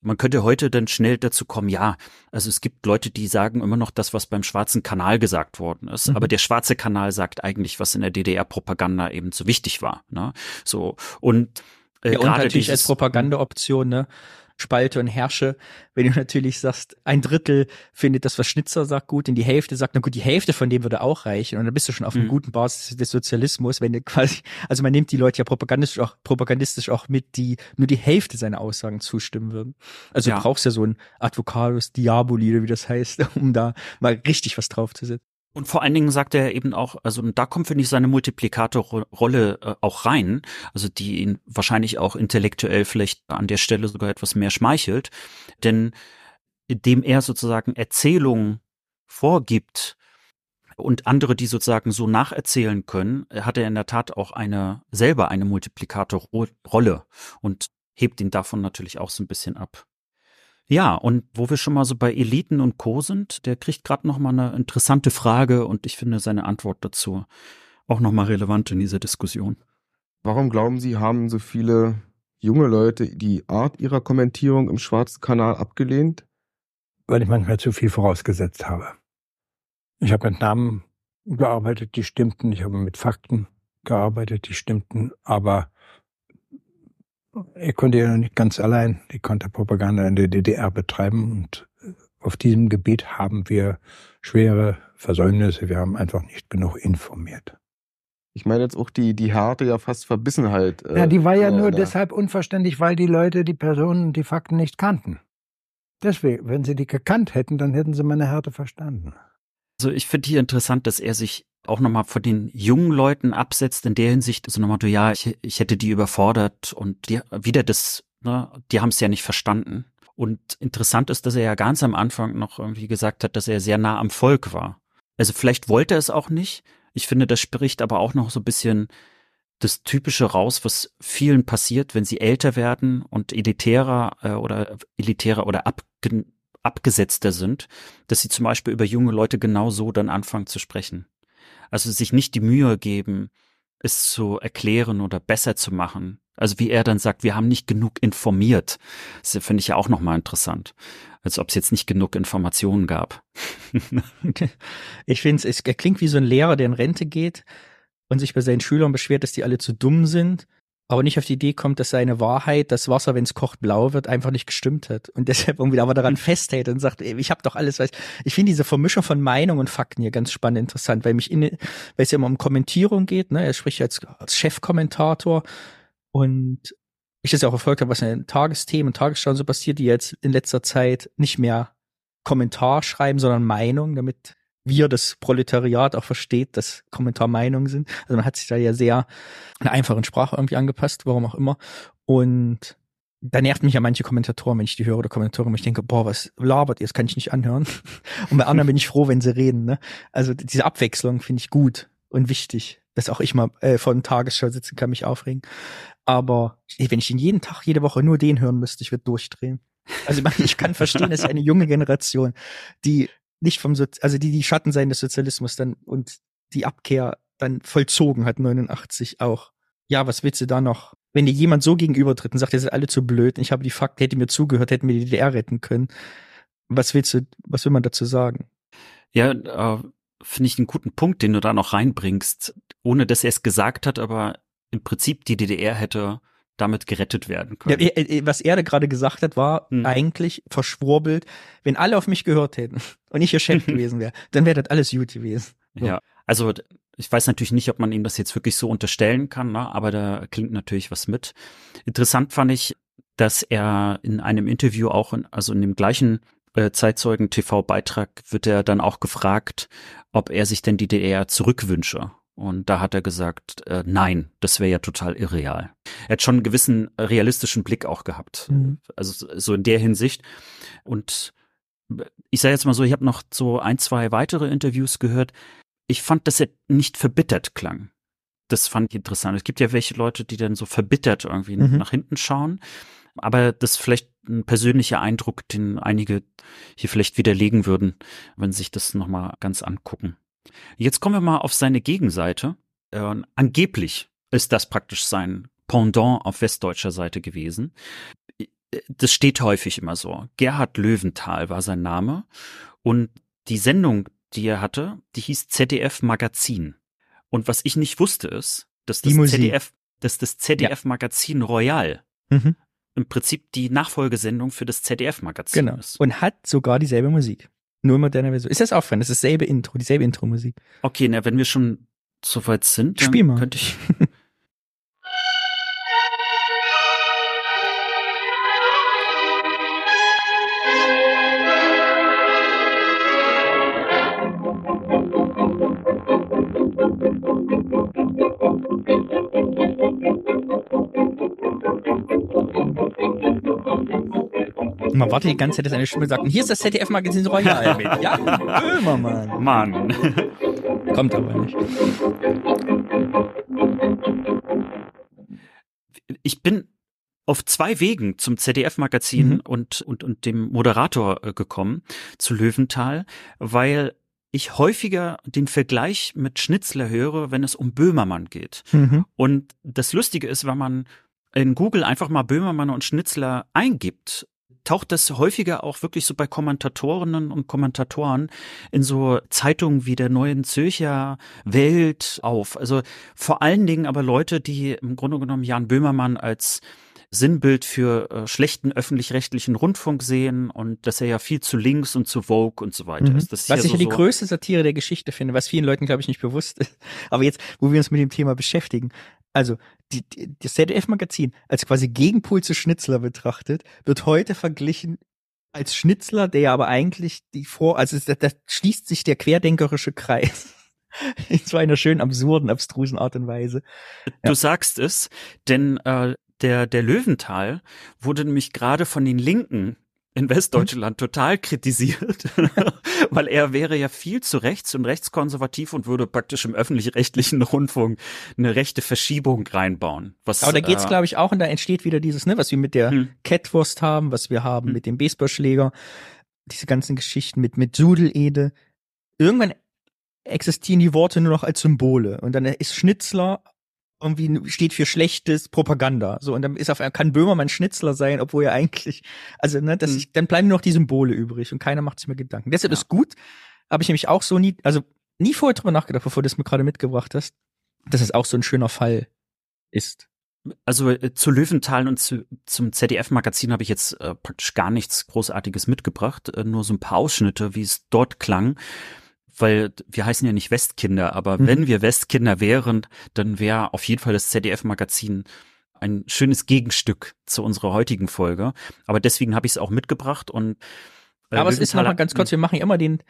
man könnte heute dann schnell dazu kommen, ja, also es gibt Leute, die sagen immer noch das, was beim Schwarzen Kanal gesagt worden ist. Mhm. Aber der Schwarze Kanal sagt eigentlich, was in der DDR-Propaganda eben so wichtig war. Ne? So und äh, ja, und natürlich als Propagandaoption, ne? spalte und herrsche. Wenn du natürlich sagst, ein Drittel findet das, was Schnitzer sagt, gut, und die Hälfte sagt, na gut, die Hälfte von dem würde auch reichen. Und dann bist du schon auf einer Mhm. guten Basis des Sozialismus, wenn du quasi, also man nimmt die Leute ja propagandistisch auch, propagandistisch auch mit, die nur die Hälfte seiner Aussagen zustimmen würden. Also Ja. du brauchst ja so ein Advocatus Diaboli, oder wie das heißt, um da mal richtig was draufzusetzen. Und vor allen Dingen sagt er eben auch, also und da kommt, finde ich, seine Multiplikatorrolle äh, auch rein, also die ihn wahrscheinlich auch intellektuell vielleicht an der Stelle sogar etwas mehr schmeichelt, denn indem er sozusagen Erzählungen vorgibt und andere, die sozusagen so nacherzählen können, hat er in der Tat auch eine selber eine Multiplikatorrolle und hebt ihn davon natürlich auch so ein bisschen ab. Ja, und wo wir schon mal so bei Eliten und Co. sind, der kriegt gerade noch mal eine interessante Frage und ich finde seine Antwort dazu auch noch mal relevant in dieser Diskussion. Warum glauben Sie, haben so viele junge Leute die Art ihrer Kommentierung im schwarzen Kanal abgelehnt? Weil ich manchmal zu viel vorausgesetzt habe. Ich habe mit Namen gearbeitet, die stimmten. Ich habe mit Fakten gearbeitet, die stimmten. Aber er konnte ja noch nicht ganz allein die Konterpropaganda in der DDR betreiben. Und auf diesem Gebiet haben wir schwere Versäumnisse. Wir haben einfach nicht genug informiert. Ich meine jetzt auch die, die harte, ja fast Verbissenheit. äh, Ja, die war ja der- nur der- deshalb unverständlich, weil die Leute die Personen, die Fakten nicht kannten. Deswegen, wenn sie die gekannt hätten, dann hätten sie meine Härte verstanden. Also ich finde hier interessant, dass er sich auch nochmal von den jungen Leuten absetzt, in der Hinsicht, so nochmal, ja, ich, ich hätte die überfordert und die, wieder das, ne, die haben es ja nicht verstanden. Und interessant ist, dass er ja ganz am Anfang noch irgendwie gesagt hat, dass er sehr nah am Volk war. Also vielleicht wollte er es auch nicht. Ich finde, das spricht aber auch noch so ein bisschen das Typische raus, was vielen passiert, wenn sie älter werden und elitärer äh, oder elitärer oder abge abgesetzter sind, dass sie zum Beispiel über junge Leute genau so dann anfangen zu sprechen. Also sich nicht die Mühe geben, es zu erklären oder besser zu machen. Also wie er dann sagt, wir haben nicht genug informiert. Das finde ich ja auch nochmal interessant. Als ob es jetzt nicht genug Informationen gab. Ich finde es, er klingt wie so ein Lehrer, der in Rente geht und sich bei seinen Schülern beschwert, dass die alle zu dumm sind, aber nicht auf die Idee kommt, dass seine Wahrheit, das Wasser, wenn es kocht, blau wird, einfach nicht gestimmt hat. Und deshalb irgendwie aber daran festhält und sagt, ey, ich habe doch alles, weiß. Ich finde diese Vermischung von Meinung und Fakten hier ganz spannend interessant, weil mich in, weil es ja immer um Kommentierung geht, ne? Er spricht ja als, als Chefkommentator und ich das ja auch verfolgt habe, was in den Tagesthemen und Tagesschauen so passiert, die jetzt in letzter Zeit nicht mehr Kommentar schreiben, sondern Meinung, damit wir das Proletariat auch versteht, dass Kommentar Meinung sind. Also man hat sich da ja sehr einer einfachen Sprache irgendwie angepasst, warum auch immer. Und da nervt mich ja manche Kommentatoren, wenn ich die höre oder Kommentatoren, ich denke, boah, was labert ihr, das kann ich nicht anhören. Und bei anderen bin ich froh, wenn sie reden. Ne? Also diese Abwechslung finde ich gut und wichtig, dass auch ich mal äh, vor einer Tagesschau sitzen kann, mich aufregen. Aber wenn ich ihn jeden Tag, jede Woche nur den hören müsste, ich würde durchdrehen. Also ich, ich kann verstehen, dass eine junge Generation, die nicht vom, so also die die Schattensein des Sozialismus dann und die Abkehr dann vollzogen hat, 89 auch. Ja, was willst du da noch? Wenn dir jemand so gegenübertritt und sagt, ihr seid alle zu blöd, ich habe die Fakten, hätte mir zugehört, hätten wir die DDR retten können. Was willst du, was will man dazu sagen? Ja, äh, finde ich einen guten Punkt, den du da noch reinbringst, ohne dass er es gesagt hat, aber im Prinzip die DDR hätte damit gerettet werden Ja, können. äh, was er da gerade gesagt hat, war Hm. eigentlich verschwurbelt, wenn alle auf mich gehört hätten und ich ihr Chef gewesen wäre, dann wäre das alles gut gewesen. So. Ja, also ich weiß natürlich nicht, ob man ihm das jetzt wirklich so unterstellen kann, ne? aber da klingt natürlich was mit. Interessant fand ich, dass er in einem Interview auch, in, also in dem gleichen äh, Zeitzeugen-TV-Beitrag wird er dann auch gefragt, ob er sich denn die DDR zurückwünsche. Und da hat er gesagt, äh, nein, das wäre ja total irreal. Er hat schon einen gewissen realistischen Blick auch gehabt. Mhm. Also so in der Hinsicht. Und ich sage jetzt mal so, ich habe noch so ein, zwei weitere Interviews gehört. Ich fand, dass er nicht verbittert klang. Das fand ich interessant. Es gibt ja welche Leute, die dann so verbittert irgendwie Mhm. nach hinten schauen. Aber das ist vielleicht ein persönlicher Eindruck, den einige hier vielleicht widerlegen würden, wenn sie sich das nochmal ganz angucken. Jetzt kommen wir mal auf seine Gegenseite. Äh, angeblich ist das praktisch sein Pendant auf westdeutscher Seite gewesen. Das steht häufig immer so. Gerhard Löwenthal war sein Name. Und die Sendung, die er hatte, die hieß ZDF Magazin. Und was ich nicht wusste ist, dass das. ZDF, dass das ZDF Magazin Royal Mhm. im Prinzip die Nachfolgesendung für das ZDF-Magazin Genau. ist. Und hat sogar dieselbe Musik. Nur in moderner Version. Ist das auffallend? Das ist dasselbe Intro, dieselbe Intro-Musik. Okay, na, wenn wir schon so weit sind, dann Spiel mal. könnte ich. Und man wartet die ganze Zeit, dass eine Stimme sagt, und hier ist das ZDF-Magazin Royal mit Jan Böhmermann. Mann. Kommt aber nicht. Ich bin auf zwei Wegen zum ZDF-Magazin Mhm. und, und, und dem Moderator äh, gekommen, zu Löwenthal, weil ich häufiger den Vergleich mit Schnitzler höre, wenn es um Böhmermann geht. Mhm. Und das Lustige ist, wenn man in Google einfach mal Böhmermann und Schnitzler eingibt, taucht das häufiger auch wirklich so bei Kommentatorinnen und Kommentatoren in so Zeitungen wie der Neuen Zürcher Welt auf. Also vor allen Dingen aber Leute, die im Grunde genommen Jan Böhmermann als Sinnbild für äh, schlechten öffentlich-rechtlichen Rundfunk sehen und dass er ja viel zu links und zu Vogue und so weiter Mhm. ist. Das ist Was ja ich so, ja die so, größte Satire der Geschichte finde, was vielen Leuten, glaube ich, nicht bewusst ist. Aber jetzt, wo wir uns mit dem Thema beschäftigen, also die, die, das ZDF-Magazin als quasi Gegenpol zu Schnitzler betrachtet, wird heute verglichen als Schnitzler, der ja aber eigentlich die Vor, also da, da schließt sich der querdenkerische Kreis. In so einer schön absurden, abstrusen Art und Weise. Du sagst es, denn äh, der, der Löwenthal wurde nämlich gerade von den Linken in Westdeutschland total kritisiert, weil er wäre ja viel zu rechts und rechtskonservativ und würde praktisch im öffentlich-rechtlichen Rundfunk eine rechte Verschiebung reinbauen. Was, Aber da geht's, äh, glaube ich, auch, und da entsteht wieder dieses, ne, was wir mit der Hm. Catwurst haben, was wir haben Hm. mit dem Baseballschläger, diese ganzen Geschichten mit, mit Sudelede. Irgendwann existieren die Worte nur noch als Symbole. Und dann ist Schnitzler irgendwie steht für schlechtes Propaganda. So, und dann ist auf einmal, kann Böhmermann Schnitzler sein, obwohl er eigentlich, also, ne, das, Hm. ich, dann bleiben nur noch die Symbole übrig und keiner macht sich mehr Gedanken. Deshalb Ja. ist gut, habe ich nämlich auch so nie, also nie vorher drüber nachgedacht, bevor du das mir gerade mitgebracht hast, dass es auch so ein schöner Fall ist. Also äh, zu Löwenthal und zu, zum ZDF-Magazin habe ich jetzt äh, praktisch gar nichts Großartiges mitgebracht, äh, nur so ein paar Ausschnitte, wie es dort klang. Weil wir heißen ja nicht Westkinder, aber Mhm. wenn wir Westkinder wären, dann wäre auf jeden Fall das ZDF-Magazin ein schönes Gegenstück zu unserer heutigen Folge. Aber deswegen habe ich es auch mitgebracht und äh, Aber es ist nochmal ganz kurz, wir machen ja immer den,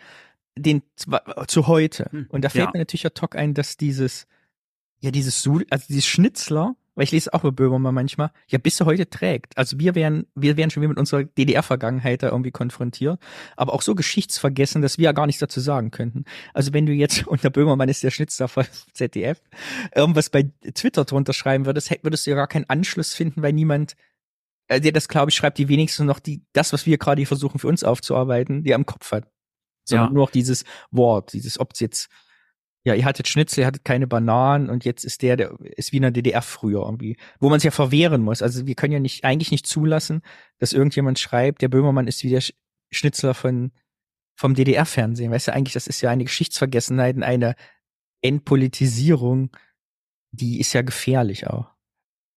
den zwa- zu heute. Hm, Und da fällt ja. mir natürlich ad hoc ein, dass dieses, ja, dieses also dieses Schnitzler, weil ich lese auch über Böhmermann manchmal, ja bis heute trägt. Also wir wären, wir wären schon wieder mit unserer DDR-Vergangenheit da irgendwie konfrontiert, aber auch so geschichtsvergessen, dass wir ja gar nichts dazu sagen könnten. Also wenn du jetzt unter Böhmermann ist der Schnitzler von ZDF, irgendwas bei Twitter drunter schreiben würdest, würdest du ja gar keinen Anschluss finden, weil niemand äh, der das, glaube ich, schreibt, die wenigstens noch die, das, was wir gerade hier versuchen für uns aufzuarbeiten, die er im Kopf hat. Sondern Ja. nur noch dieses Wort, dieses, ob's jetzt, ja, ihr hattet Schnitzel, ihr hattet keine Bananen und jetzt ist der, der ist wie in der DDR früher irgendwie, wo man sich ja verwehren muss. Also wir können ja nicht, eigentlich nicht zulassen, dass irgendjemand schreibt, der Böhmermann ist wie der Sch- Schnitzler von, vom DDR-Fernsehen. Weißt du, eigentlich, das ist ja eine Geschichtsvergessenheit und eine Entpolitisierung, die ist ja gefährlich auch.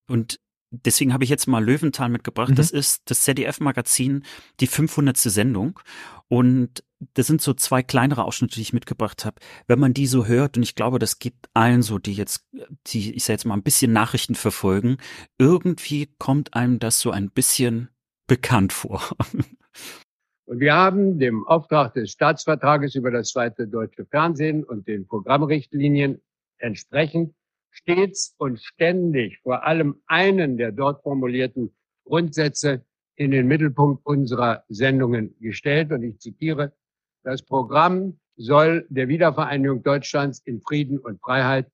Und deswegen habe ich jetzt mal Löwenthal mitgebracht. Mhm. Das ist das ZDF-Magazin, die 500. Sendung. Und das sind so zwei kleinere Ausschnitte, die ich mitgebracht habe. Wenn man die so hört, und ich glaube, das geht allen so, die jetzt, die, ich sag jetzt mal, ein bisschen Nachrichten verfolgen, irgendwie kommt einem das so ein bisschen bekannt vor. Und wir haben dem Auftrag des Staatsvertrages über das zweite deutsche Fernsehen und den Programmrichtlinien entsprechend stets und ständig vor allem einen der dort formulierten Grundsätze in den Mittelpunkt unserer Sendungen gestellt. Und ich zitiere, das Programm soll der Wiedervereinigung Deutschlands in Frieden und Freiheit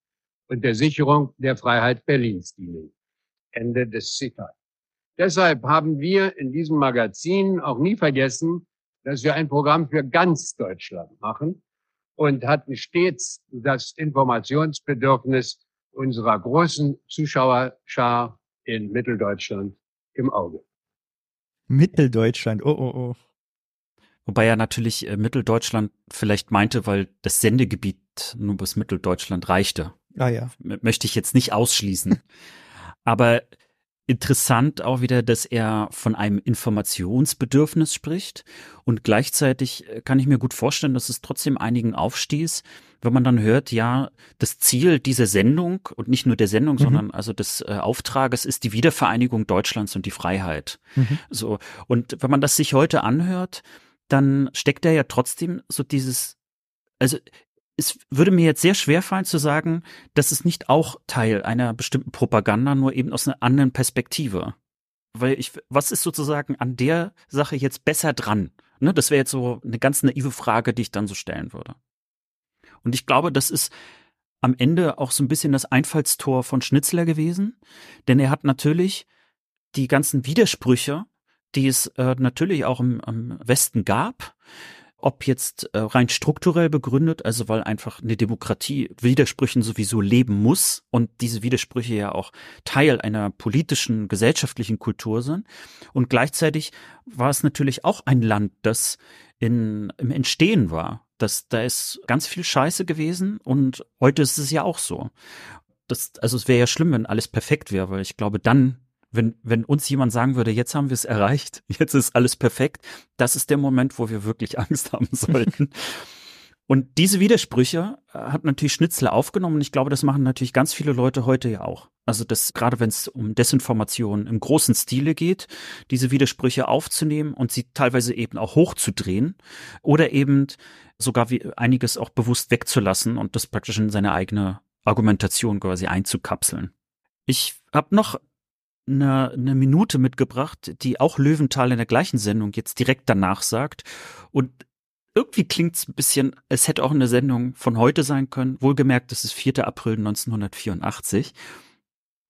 und der Sicherung der Freiheit Berlins dienen. Ende des Zitats. Deshalb haben wir in diesem Magazin auch nie vergessen, dass wir ein Programm für ganz Deutschland machen und hatten stets das Informationsbedürfnis unserer großen Zuschauerschar in Mitteldeutschland im Auge. Mitteldeutschland, oh, oh, oh. Wobei er natürlich äh, Mitteldeutschland vielleicht meinte, weil das Sendegebiet nur bis Mitteldeutschland reichte. Ah ja. M- möchte ich jetzt nicht ausschließen. Aber interessant auch wieder, dass er von einem Informationsbedürfnis spricht und gleichzeitig äh, kann ich mir gut vorstellen, dass es trotzdem einigen aufstieß, wenn man dann hört, ja, das Ziel dieser Sendung und nicht nur der Sendung, mhm. sondern also des äh, Auftrages ist die Wiedervereinigung Deutschlands und die Freiheit. Mhm. So und wenn man das sich heute anhört, dann steckt er ja trotzdem so dieses also es würde mir jetzt sehr schwer fallen zu sagen, dass es nicht auch Teil einer bestimmten Propaganda, nur eben aus einer anderen Perspektive. Weil ich, was ist sozusagen an der Sache jetzt besser dran? Ne, das wäre jetzt so eine ganz naive Frage, die ich dann so stellen würde. Und ich glaube, das ist am Ende auch so ein bisschen das Einfallstor von Schnitzler gewesen, denn er hat natürlich die ganzen Widersprüche, die es äh, natürlich auch im, im Westen gab, ob jetzt äh, rein strukturell begründet, also weil einfach eine Demokratie Widersprüchen sowieso leben muss und diese Widersprüche ja auch Teil einer politischen, gesellschaftlichen Kultur sind. Und gleichzeitig war es natürlich auch ein Land, das in, im Entstehen war. Das, da ist ganz viel Scheiße gewesen und heute ist es ja auch so. Das, also es wäre ja schlimm, wenn alles perfekt wäre, weil ich glaube, dann wenn, wenn uns jemand sagen würde, jetzt haben wir es erreicht, jetzt ist alles perfekt, das ist der Moment, wo wir wirklich Angst haben sollten. Und diese Widersprüche äh, hat natürlich Schnitzler aufgenommen und ich glaube, das machen natürlich ganz viele Leute heute ja auch. Also das, gerade wenn es um Desinformation im großen Stile geht, diese Widersprüche aufzunehmen und sie teilweise eben auch hochzudrehen oder eben sogar wie einiges auch bewusst wegzulassen und das praktisch in seine eigene Argumentation quasi einzukapseln. Ich habe noch eine, eine Minute mitgebracht, die auch Löwenthal in der gleichen Sendung jetzt direkt danach sagt. Und irgendwie klingt es ein bisschen, es hätte auch eine Sendung von heute sein können. Wohlgemerkt, das ist 4. April 1984.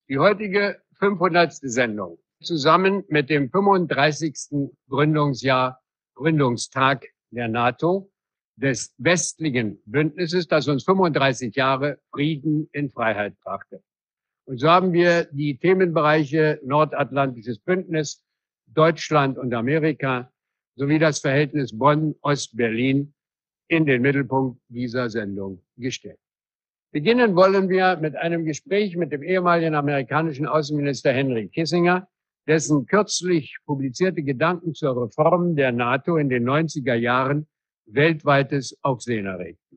Die heutige 500. Sendung zusammen mit dem 35. Gründungsjahr, Gründungstag der NATO, des westlichen Bündnisses, das uns 35 Jahre Frieden in Freiheit brachte. Und so haben wir die Themenbereiche Nordatlantisches Bündnis, Deutschland und Amerika sowie das Verhältnis Bonn-Ost-Berlin in den Mittelpunkt dieser Sendung gestellt. Beginnen wollen wir mit einem Gespräch mit dem ehemaligen amerikanischen Außenminister Henry Kissinger, dessen kürzlich publizierte Gedanken zur Reform der NATO in den 90er Jahren weltweites Aufsehen erregten.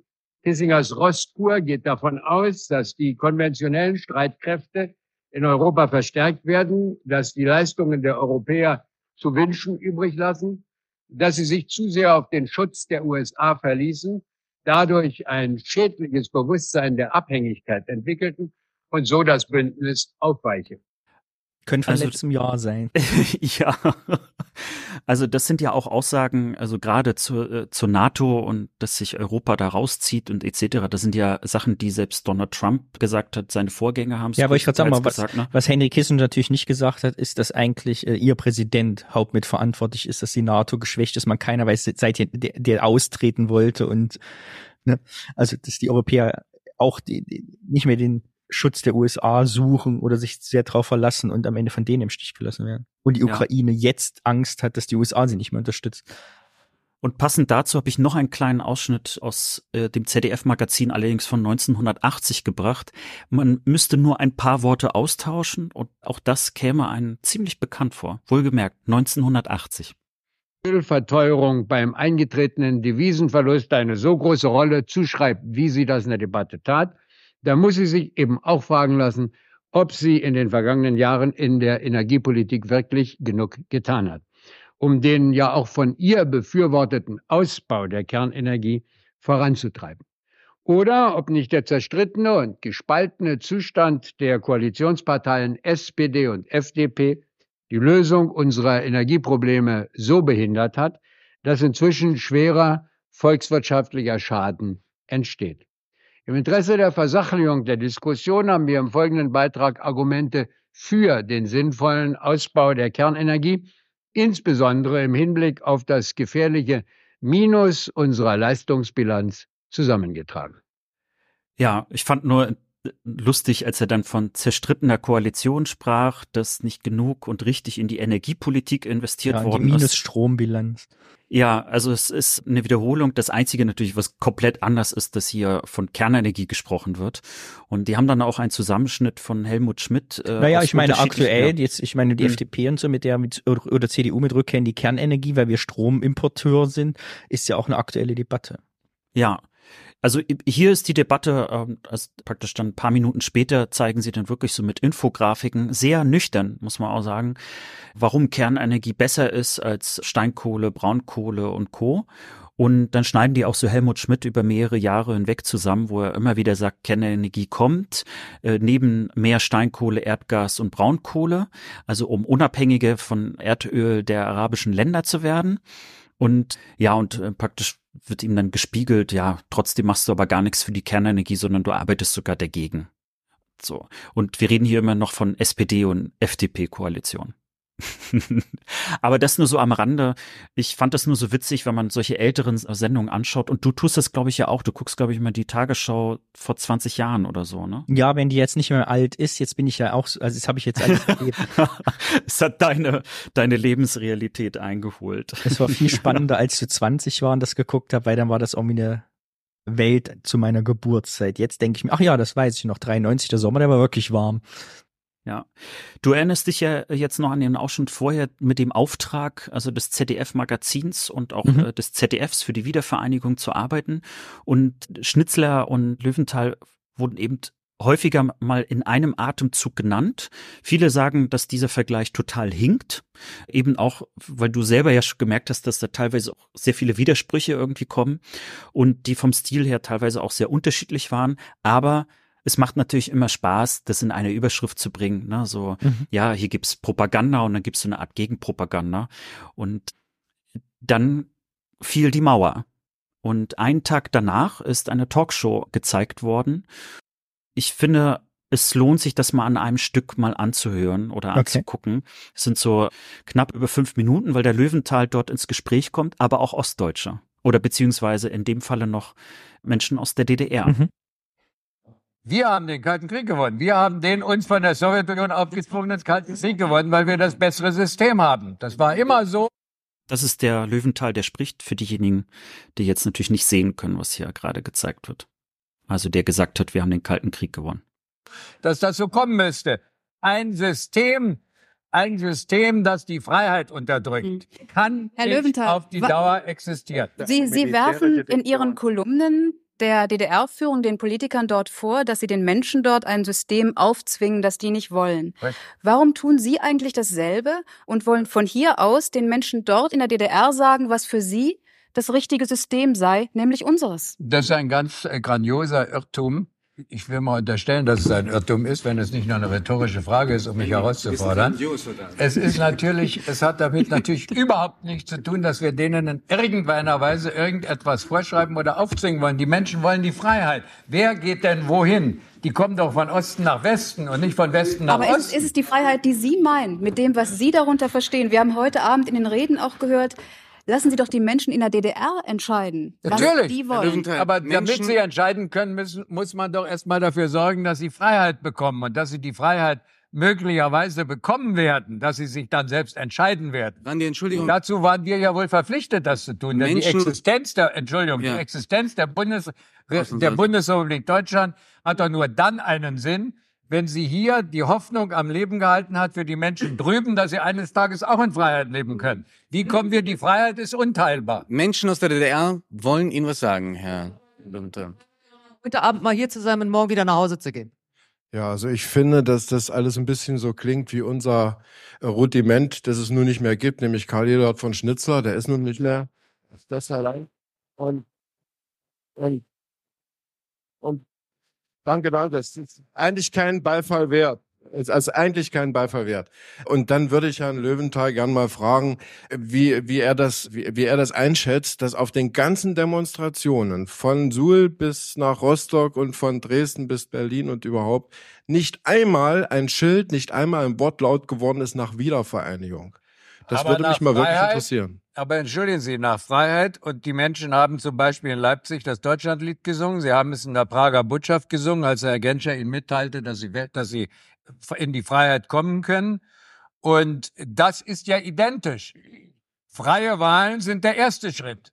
Kissingers Rostkur geht davon aus, dass die konventionellen Streitkräfte in Europa verstärkt werden, dass die Leistungen der Europäer zu wünschen übrig lassen, dass sie sich zu sehr auf den Schutz der USA verließen, dadurch ein schädliches Bewusstsein der Abhängigkeit entwickelten und so das Bündnis aufweichen. Könnte von also, letztem Jahr sein. ja. Also das sind ja auch Aussagen, also gerade zur, äh, zur NATO und dass sich Europa da rauszieht und etc. Das sind ja Sachen, die selbst Donald Trump gesagt hat, seine Vorgänger haben es Ja, aber ich gerade sagen mal, was, gesagt, ne? was Henry Kissinger natürlich nicht gesagt hat, ist, dass eigentlich äh, ihr Präsident hauptmitverantwortlich ist, dass die NATO geschwächt ist. Man keiner weiß, seit der, der austreten wollte und ne, also dass die Europäer auch die, die, nicht mehr den Schutz der USA suchen oder sich sehr darauf verlassen und am Ende von denen im Stich gelassen werden. Und die Ukraine ja. jetzt Angst hat, dass die USA sie nicht mehr unterstützt. Und passend dazu habe ich noch einen kleinen Ausschnitt aus äh, dem ZDF-Magazin, allerdings von 1980 gebracht. Man müsste nur ein paar Worte austauschen und auch das käme einem ziemlich bekannt vor. Wohlgemerkt, 1980. Ölverteuerung beim eingetretenen Devisenverlust eine so große Rolle zuschreibt, wie sie das in der Debatte tat, da muss sie sich eben auch fragen lassen, ob sie in den vergangenen Jahren in der Energiepolitik wirklich genug getan hat, um den ja auch von ihr befürworteten Ausbau der Kernenergie voranzutreiben. Oder ob nicht der zerstrittene und gespaltene Zustand der Koalitionsparteien SPD und FDP die Lösung unserer Energieprobleme so behindert hat, dass inzwischen schwerer volkswirtschaftlicher Schaden entsteht. Im Interesse der Versachlichung der Diskussion haben wir im folgenden Beitrag Argumente für den sinnvollen Ausbau der Kernenergie, insbesondere im Hinblick auf das gefährliche Minus unserer Leistungsbilanz zusammengetragen. Ja, ich fand nur lustig, als er dann von zerstrittener Koalition sprach, dass nicht genug und richtig in die Energiepolitik investiert ja, worden die ist. Minus-Strombilanz. Ja, also es ist eine Wiederholung. Das Einzige natürlich, was komplett anders ist, dass hier von Kernenergie gesprochen wird. Und die haben dann auch einen Zusammenschnitt von Helmut Schmidt. Äh, naja, ich meine aktuell, ja. jetzt, ich meine die mhm. FDP und so mit der mit oder CDU mit Rückkehr in die Kernenergie, weil wir Stromimporteur sind, ist ja auch eine aktuelle Debatte. Ja, also hier ist die Debatte, ähm, also praktisch dann ein paar Minuten später zeigen sie dann wirklich so mit Infografiken sehr nüchtern, muss man auch sagen, warum Kernenergie besser ist als Steinkohle, Braunkohle und Co. Und dann schneiden die auch so Helmut Schmidt über mehrere Jahre hinweg zusammen, wo er immer wieder sagt, Kernenergie kommt, äh, neben mehr Steinkohle, Erdgas und Braunkohle, also um unabhängiger von Erdöl der arabischen Länder zu werden. Und ja, und äh, praktisch wird ihm dann gespiegelt, ja, trotzdem machst du aber gar nichts für die Kernenergie, sondern du arbeitest sogar dagegen. So. Und wir reden hier immer noch von SPD und FDP-Koalition. Aber das nur so am Rande. Ich fand das nur so witzig, wenn man solche älteren Sendungen anschaut. Und du tust das, glaube ich, ja auch. Du guckst, glaube ich, mal die Tagesschau vor 20 Jahren oder so, ne? Ja, wenn die jetzt nicht mehr alt ist, jetzt bin ich ja auch, also das habe ich jetzt alles erlebt. es hat deine, deine Lebensrealität eingeholt. Es war viel spannender, als du 20 war und das geguckt habe, weil dann war das irgendwie eine Welt zu meiner Geburtszeit. Jetzt denke ich mir, ach ja, das weiß ich noch, 93, der Sommer, der war wirklich warm. Ja. Du erinnerst dich ja jetzt noch an den Ausschnitt vorher mit dem Auftrag, also des ZDF-Magazins und auch mhm. äh, des ZDFs für die Wiedervereinigung zu arbeiten. Und Schnitzler und Löwenthal wurden eben häufiger mal in einem Atemzug genannt. Viele sagen, dass dieser Vergleich total hinkt. Eben auch, weil du selber ja schon gemerkt hast, dass da teilweise auch sehr viele Widersprüche irgendwie kommen und die vom Stil her teilweise auch sehr unterschiedlich waren. Aber es macht natürlich immer Spaß, das in eine Überschrift zu bringen. Ne? So, mhm. ja, hier gibt's Propaganda und dann gibt's so eine Art Gegenpropaganda. Und dann fiel die Mauer. Und einen Tag danach ist eine Talkshow gezeigt worden. Ich finde, es lohnt sich, das mal an einem Stück mal anzuhören oder okay. anzugucken. Es sind so knapp über fünf Minuten, weil der Löwenthal dort ins Gespräch kommt, aber auch Ostdeutsche. Oder beziehungsweise in dem Falle noch Menschen aus der DDR. Mhm. Wir haben den Kalten Krieg gewonnen. Wir haben den uns von der Sowjetunion aufgezwungenen Kalten Krieg gewonnen, weil wir das bessere System haben. Das war immer so. Das ist der Löwenthal, der spricht für diejenigen, die jetzt natürlich nicht sehen können, was hier gerade gezeigt wird. Also der gesagt hat, wir haben den Kalten Krieg gewonnen. Dass das so kommen müsste. Ein System, ein System, das die Freiheit unterdrückt, hm. kann Herr nicht auf die Dauer existieren. Sie, Sie werfen in Ihren Kolumnen der DDR-Führung, den Politikern dort vor, dass sie den Menschen dort ein System aufzwingen, das die nicht wollen. Warum tun Sie eigentlich dasselbe und wollen von hier aus den Menschen dort in der DDR sagen, was für sie das richtige System sei, nämlich unseres? Das ist ein ganz äh, grandioser Irrtum. Ich will mal unterstellen, dass es ein Irrtum ist, wenn es nicht nur eine rhetorische Frage ist, um mich herauszufordern. Es ist natürlich, es hat damit natürlich überhaupt nichts zu tun, dass wir denen in irgendeiner Weise irgendetwas vorschreiben oder aufzwingen wollen. Die Menschen wollen die Freiheit. Wer geht denn wohin? Die kommen doch von Osten nach Westen und nicht von Westen nach Aber Osten. Aber ist, ist es die Freiheit, die Sie meinen, mit dem, was Sie darunter verstehen? Wir haben heute Abend in den Reden auch gehört, Lassen Sie doch die Menschen in der DDR entscheiden, Natürlich. was die wollen. Aber damit sie entscheiden können, müssen, muss man doch erstmal dafür sorgen, dass sie Freiheit bekommen und dass sie die Freiheit möglicherweise bekommen werden, dass sie sich dann selbst entscheiden werden. Dann die Entschuldigung. Dazu waren wir ja wohl verpflichtet, das zu tun. Denn die Existenz der, Entschuldigung, ja. die Existenz der, Bundes, der Bundesrepublik Deutschland hat doch nur dann einen Sinn, wenn sie hier die Hoffnung am Leben gehalten hat für die Menschen drüben, dass sie eines Tages auch in Freiheit leben können. Wie kommen wir? Die Freiheit ist unteilbar. Menschen aus der DDR wollen Ihnen was sagen, Herr Lümte. Heute Abend mal hier zu sein und morgen wieder nach Hause zu gehen. Ja, also ich finde, dass das alles ein bisschen so klingt wie unser Rudiment, das es nun nicht mehr gibt, nämlich Karl Eduard von Schnitzler, der ist nun nicht mehr. Das allein. Und, und, und Danke, danke. Das ist eigentlich kein Beifall wert. Es ist eigentlich kein Beifall wert. Und dann würde ich Herrn Löwenthal gern mal fragen, wie, wie er das, wie, wie er das einschätzt, dass auf den ganzen Demonstrationen von Suhl bis nach Rostock und von Dresden bis Berlin und überhaupt nicht einmal ein Schild, nicht einmal ein Wort laut geworden ist nach Wiedervereinigung. Das Aber würde mich mal Freiheit, wirklich interessieren. Aber entschuldigen Sie, nach Freiheit und die Menschen haben zum Beispiel in Leipzig das Deutschlandlied gesungen. Sie haben es in der Prager Botschaft gesungen, als Herr Genscher Ihnen mitteilte, dass Sie, dass Sie in die Freiheit kommen können. Und das ist ja identisch. Freie Wahlen sind der erste Schritt.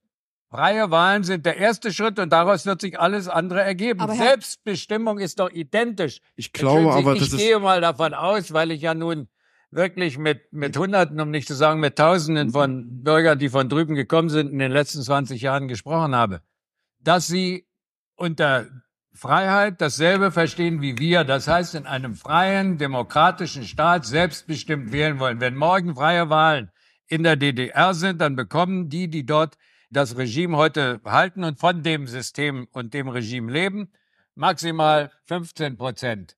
Freie Wahlen sind der erste Schritt und daraus wird sich alles andere ergeben. Aber Selbstbestimmung ist doch identisch. Ich glaube aber, ich gehe mal davon aus, weil ich ja nun wirklich mit, mit Hunderten, um nicht zu sagen mit Tausenden von Bürgern, die von drüben gekommen sind, in den letzten 20 Jahren gesprochen habe, dass sie unter Freiheit dasselbe verstehen wie wir. Das heißt, in einem freien, demokratischen Staat selbstbestimmt wählen wollen. Wenn morgen freie Wahlen in der DDR sind, dann bekommen die, die dort das Regime heute halten und von dem System und dem Regime leben, maximal 15 Prozent.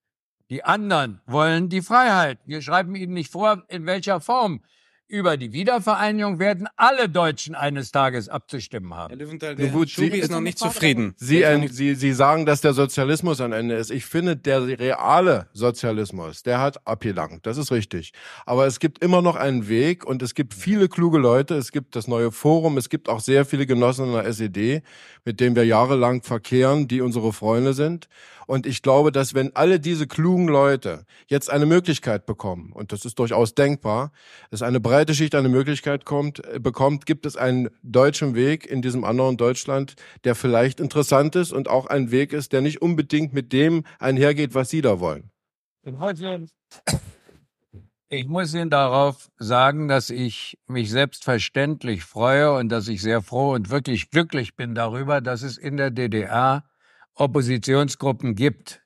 Die anderen wollen die Freiheit. Wir schreiben ihnen nicht vor, in welcher Form. Über die Wiedervereinigung werden alle Deutschen eines Tages abzustimmen haben. Herr Löwenthal, der gut, Sie, ist noch nicht zufrieden. Sie, äh, Sie, Sie sagen, dass der Sozialismus ein Ende ist. Ich finde, der reale Sozialismus, der hat abgelangt. Das ist richtig. Aber es gibt immer noch einen Weg und es gibt viele kluge Leute. Es gibt das neue Forum. Es gibt auch sehr viele Genossen in der SED, mit denen wir jahrelang verkehren, die unsere Freunde sind. Und ich glaube, dass wenn alle diese klugen Leute jetzt eine Möglichkeit bekommen, und das ist durchaus denkbar, dass eine breite Schicht eine Möglichkeit kommt, äh, bekommt, gibt es einen deutschen Weg in diesem anderen Deutschland, der vielleicht interessant ist und auch ein Weg ist, der nicht unbedingt mit dem einhergeht, was Sie da wollen. Ich muss Ihnen darauf sagen, dass ich mich selbstverständlich freue und dass ich sehr froh und wirklich glücklich bin darüber, dass es in der DDR Oppositionsgruppen gibt.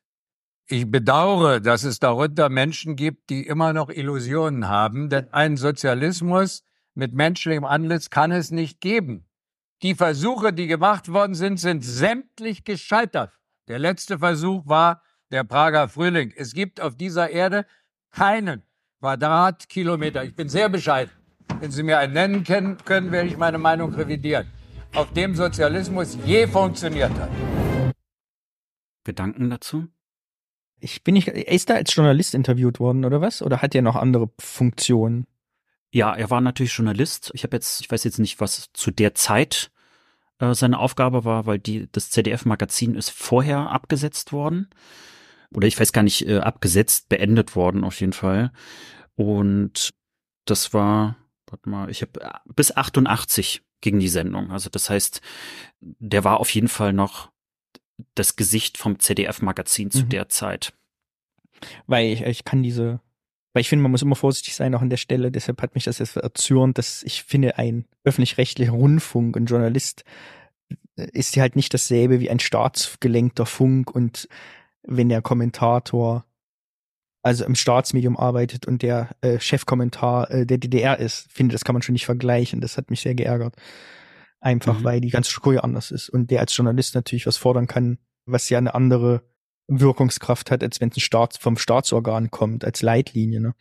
Ich bedauere, dass es darunter Menschen gibt, die immer noch Illusionen haben, denn einen Sozialismus mit menschlichem Antlitz kann es nicht geben. Die Versuche, die gemacht worden sind, sind sämtlich gescheitert. Der letzte Versuch war der Prager Frühling. Es gibt auf dieser Erde keinen Quadratkilometer. Ich bin sehr bescheiden. Wenn Sie mir einen nennen können, können werde ich meine Meinung revidieren. Auf dem Sozialismus je funktioniert hat. Gedanken dazu? Ich bin nicht, er ist da als Journalist interviewt worden oder was? Oder hat er noch andere Funktionen? Ja, er war natürlich Journalist. Ich habe jetzt, ich weiß jetzt nicht, was zu der Zeit äh, seine Aufgabe war, weil die das ZDF-Magazin ist vorher abgesetzt worden oder ich weiß gar nicht äh, abgesetzt, beendet worden auf jeden Fall. Und das war, warte mal, ich habe äh, bis 88 ging die Sendung. Also das heißt, der war auf jeden Fall noch das Gesicht vom ZDF-Magazin zu mhm. der Zeit. Weil ich, ich kann diese, weil ich finde, man muss immer vorsichtig sein, auch an der Stelle. Deshalb hat mich das jetzt erzürnt, dass ich finde, ein öffentlich-rechtlicher Rundfunk, ein Journalist, äh, ist halt nicht dasselbe wie ein staatsgelenkter Funk und wenn der Kommentator also im Staatsmedium arbeitet und der äh, Chefkommentar äh, der DDR ist, finde, das kann man schon nicht vergleichen. Das hat mich sehr geärgert. Einfach mhm. weil die ganze Struktur ja anders ist und der als Journalist natürlich was fordern kann, was ja eine andere Wirkungskraft hat, als wenn es Staat, vom Staatsorgan kommt, als Leitlinie. Ne?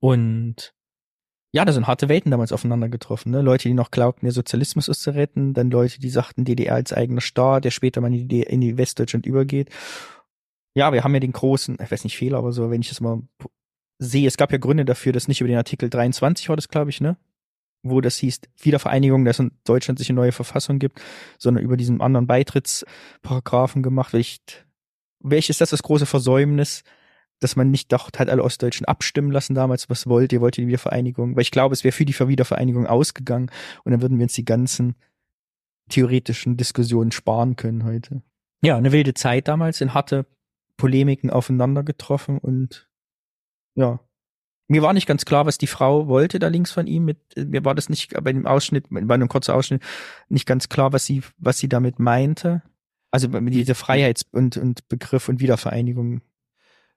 Und ja, da sind harte Welten damals aufeinander getroffen. Ne? Leute, die noch glaubten, der Sozialismus ist zu retten, dann Leute, die sagten, DDR als eigener Staat, der später mal in die, in die Westdeutschland übergeht. Ja, wir haben ja den großen, ich weiß nicht Fehler, aber so, wenn ich das mal sehe, es gab ja Gründe dafür, dass nicht über den Artikel 23 war das, glaube ich, ne? Wo das hieß Wiedervereinigung, dass in Deutschland sich eine neue Verfassung gibt, sondern über diesen anderen Beitrittsparagraphen gemacht. Welch, welches ist das das große Versäumnis, dass man nicht doch halt alle Ostdeutschen abstimmen lassen damals, was wollt ihr, wollt ihr die Wiedervereinigung? Weil ich glaube, es wäre für die Wiedervereinigung ausgegangen und dann würden wir uns die ganzen theoretischen Diskussionen sparen können heute. Ja, eine wilde Zeit damals, in harte Polemiken aufeinander getroffen und ja, mir war nicht ganz klar, was die Frau wollte da links von ihm. Mit, mir war das nicht bei dem Ausschnitt, bei einem kurzen Ausschnitt, nicht ganz klar, was sie, was sie damit meinte. Also mit dieser Freiheits- und, und Begriff und Wiedervereinigung.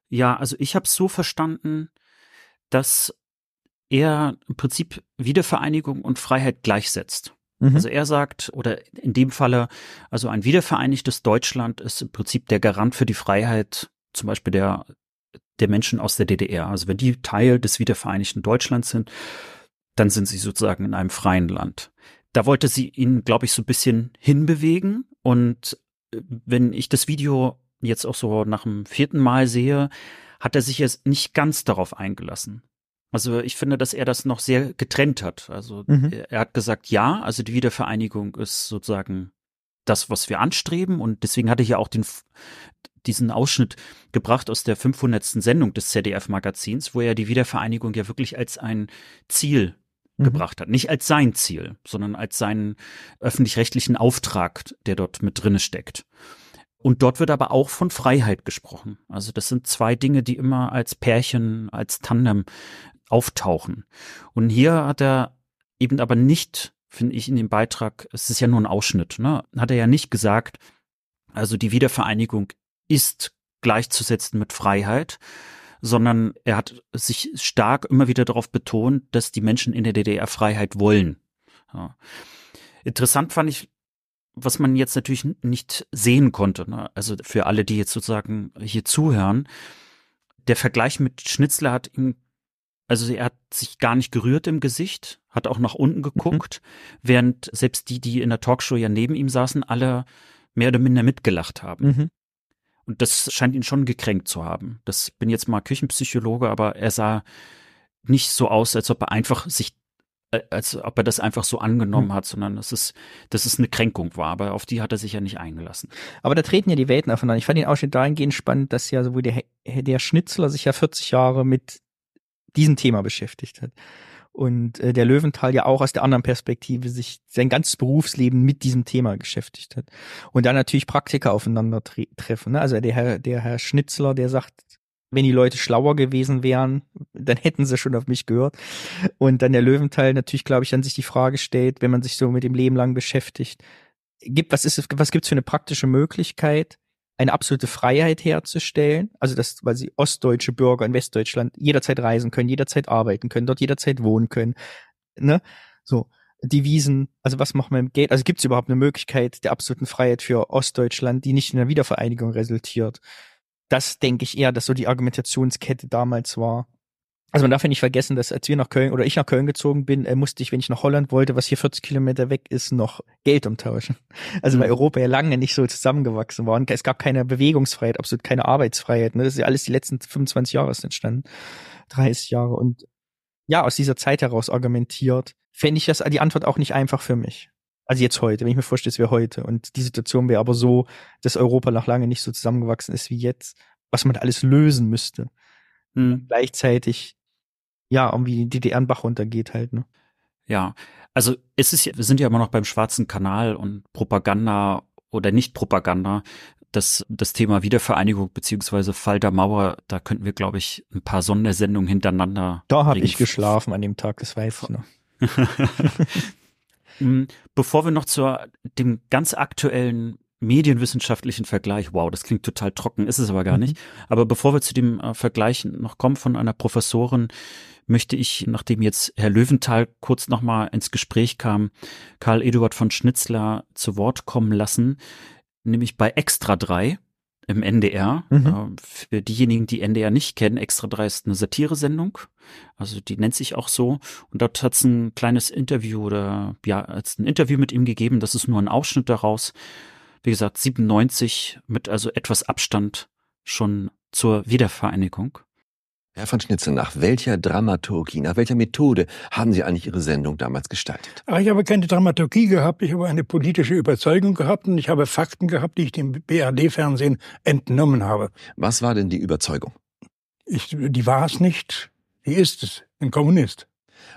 Ja, also ich habe es so verstanden, dass er im Prinzip Wiedervereinigung und Freiheit gleichsetzt. Mhm. Also er sagt, oder in dem Falle, also ein wiedervereinigtes Deutschland ist im Prinzip der Garant für die Freiheit, zum Beispiel der der Menschen aus der DDR. Also wenn die Teil des wiedervereinigten Deutschlands sind, dann sind sie sozusagen in einem freien Land. Da wollte sie ihn, glaube ich, so ein bisschen hinbewegen. Und äh, wenn ich das Video jetzt auch so nach dem vierten Mal sehe, hat er sich jetzt nicht ganz darauf eingelassen. Also ich finde, dass er das noch sehr getrennt hat. Also Mhm. er, er hat gesagt, ja, also die Wiedervereinigung ist sozusagen das, was wir anstreben. Und deswegen hatte ich ja auch den, diesen Ausschnitt gebracht aus der 500. Sendung des ZDF-Magazins, wo er die Wiedervereinigung ja wirklich als ein Ziel Mhm. gebracht hat. Nicht als sein Ziel, sondern als seinen öffentlich-rechtlichen Auftrag, der dort mit drinne steckt. Und dort wird aber auch von Freiheit gesprochen. Also das sind zwei Dinge, die immer als Pärchen, als Tandem auftauchen. Und hier hat er eben aber nicht, finde ich, in dem Beitrag, es ist ja nur ein Ausschnitt, ne, hat er ja nicht gesagt, also die Wiedervereinigung ist gleichzusetzen mit Freiheit, sondern er hat sich stark immer wieder darauf betont, dass die Menschen in der DDR Freiheit wollen. Ja. Interessant fand ich, was man jetzt natürlich nicht sehen konnte, ne? also für alle, die jetzt sozusagen hier zuhören, der Vergleich mit Schnitzler hat ihm, also er hat sich gar nicht gerührt im Gesicht, hat auch nach unten geguckt, während selbst die, die in der Talkshow ja neben ihm saßen, alle mehr oder minder mitgelacht haben. Mhm. Und das scheint ihn schon gekränkt zu haben. Das ich bin jetzt mal Küchenpsychologe, aber er sah nicht so aus, als ob er einfach sich, äh, als ob er das einfach so angenommen hat, sondern dass es, dass es eine Kränkung war. Aber auf die hat er sich ja nicht eingelassen. Aber da treten ja die Welten aufeinander. Ich fand den Ausschnitt dahingehend spannend, dass ja sowohl der, der Schnitzler sich ja 40 Jahre mit diesem Thema beschäftigt hat. Und äh, der Löwenthal ja auch aus der anderen Perspektive sich sein ganzes Berufsleben mit diesem Thema beschäftigt hat. Und dann natürlich Praktiker aufeinander tre treffen. Ne? Also der Herr, der Herr Schnitzler, der sagt, wenn die Leute schlauer gewesen wären, dann hätten sie schon auf mich gehört. Und dann der Löwenthal natürlich, glaube ich, dann sich die Frage stellt, wenn man sich so mit dem Leben lang beschäftigt, gibt, was ist was gibt's für eine praktische Möglichkeit, eine absolute Freiheit herzustellen, also dass, sie ostdeutsche Bürger in Westdeutschland jederzeit reisen können, jederzeit arbeiten können, dort jederzeit wohnen können, ne? So, Devisen, also was macht man mit Geld? Also gibt es überhaupt eine Möglichkeit der absoluten Freiheit für Ostdeutschland, die nicht in der Wiedervereinigung resultiert? Das denke ich eher, dass so die Argumentationskette damals war. Also man darf ja nicht vergessen, dass als wir nach Köln oder ich nach Köln gezogen bin, äh, musste ich, wenn ich nach Holland wollte, was hier 40 Kilometer weg ist, noch Geld umtauschen. Also weil Mhm. Europa ja lange nicht so zusammengewachsen war. Und es gab keine Bewegungsfreiheit, absolut keine Arbeitsfreiheit. Ne? Das ist ja alles die letzten 25 Jahre ist entstanden. 30 Jahre. Und ja, aus dieser Zeit heraus argumentiert, fände ich das die Antwort auch nicht einfach für mich. Also jetzt heute, wenn ich mir vorstelle, es wäre heute. Und die Situation wäre aber so, dass Europa noch lange nicht so zusammengewachsen ist wie jetzt, was man alles lösen müsste. Hm. Gleichzeitig, ja, irgendwie die DDR Bach runtergeht halt, ne? Ja, also es ist ja, wir sind ja immer noch beim schwarzen Kanal und Propaganda oder nicht Propaganda. Das, das Thema Wiedervereinigung beziehungsweise Fall der Mauer, da könnten wir, glaube ich, ein paar Sondersendungen hintereinander. Da habe ich geschlafen an dem Tag, das weiß ich noch. Mm, Bevor wir noch zu dem ganz aktuellen medienwissenschaftlichen Vergleich, wow, das klingt total trocken, ist es aber gar Mhm. nicht. Aber bevor wir zu dem äh, Vergleich noch kommen von einer Professorin, möchte ich, nachdem jetzt Herr Löwenthal kurz nochmal ins Gespräch kam, Karl Eduard von Schnitzler zu Wort kommen lassen, nämlich bei Extra 3 im NDR. Mhm. Äh, Für diejenigen, die NDR nicht kennen, Extra 3 ist eine Satiresendung. Also die nennt sich auch so. Und dort hat es ein kleines Interview oder ja, als ein Interview mit ihm gegeben. Das ist nur ein Ausschnitt daraus. Wie gesagt, 97 mit also etwas Abstand schon zur Wiedervereinigung. Herr von Schnitzel, nach welcher Dramaturgie, nach welcher Methode haben Sie eigentlich Ihre Sendung damals gestaltet? Aber ich habe keine Dramaturgie gehabt, ich habe eine politische Überzeugung gehabt und ich habe Fakten gehabt, die ich dem BRD-Fernsehen entnommen habe. Was war denn die Überzeugung? Ich, die war es nicht, die ist es, ein Kommunist.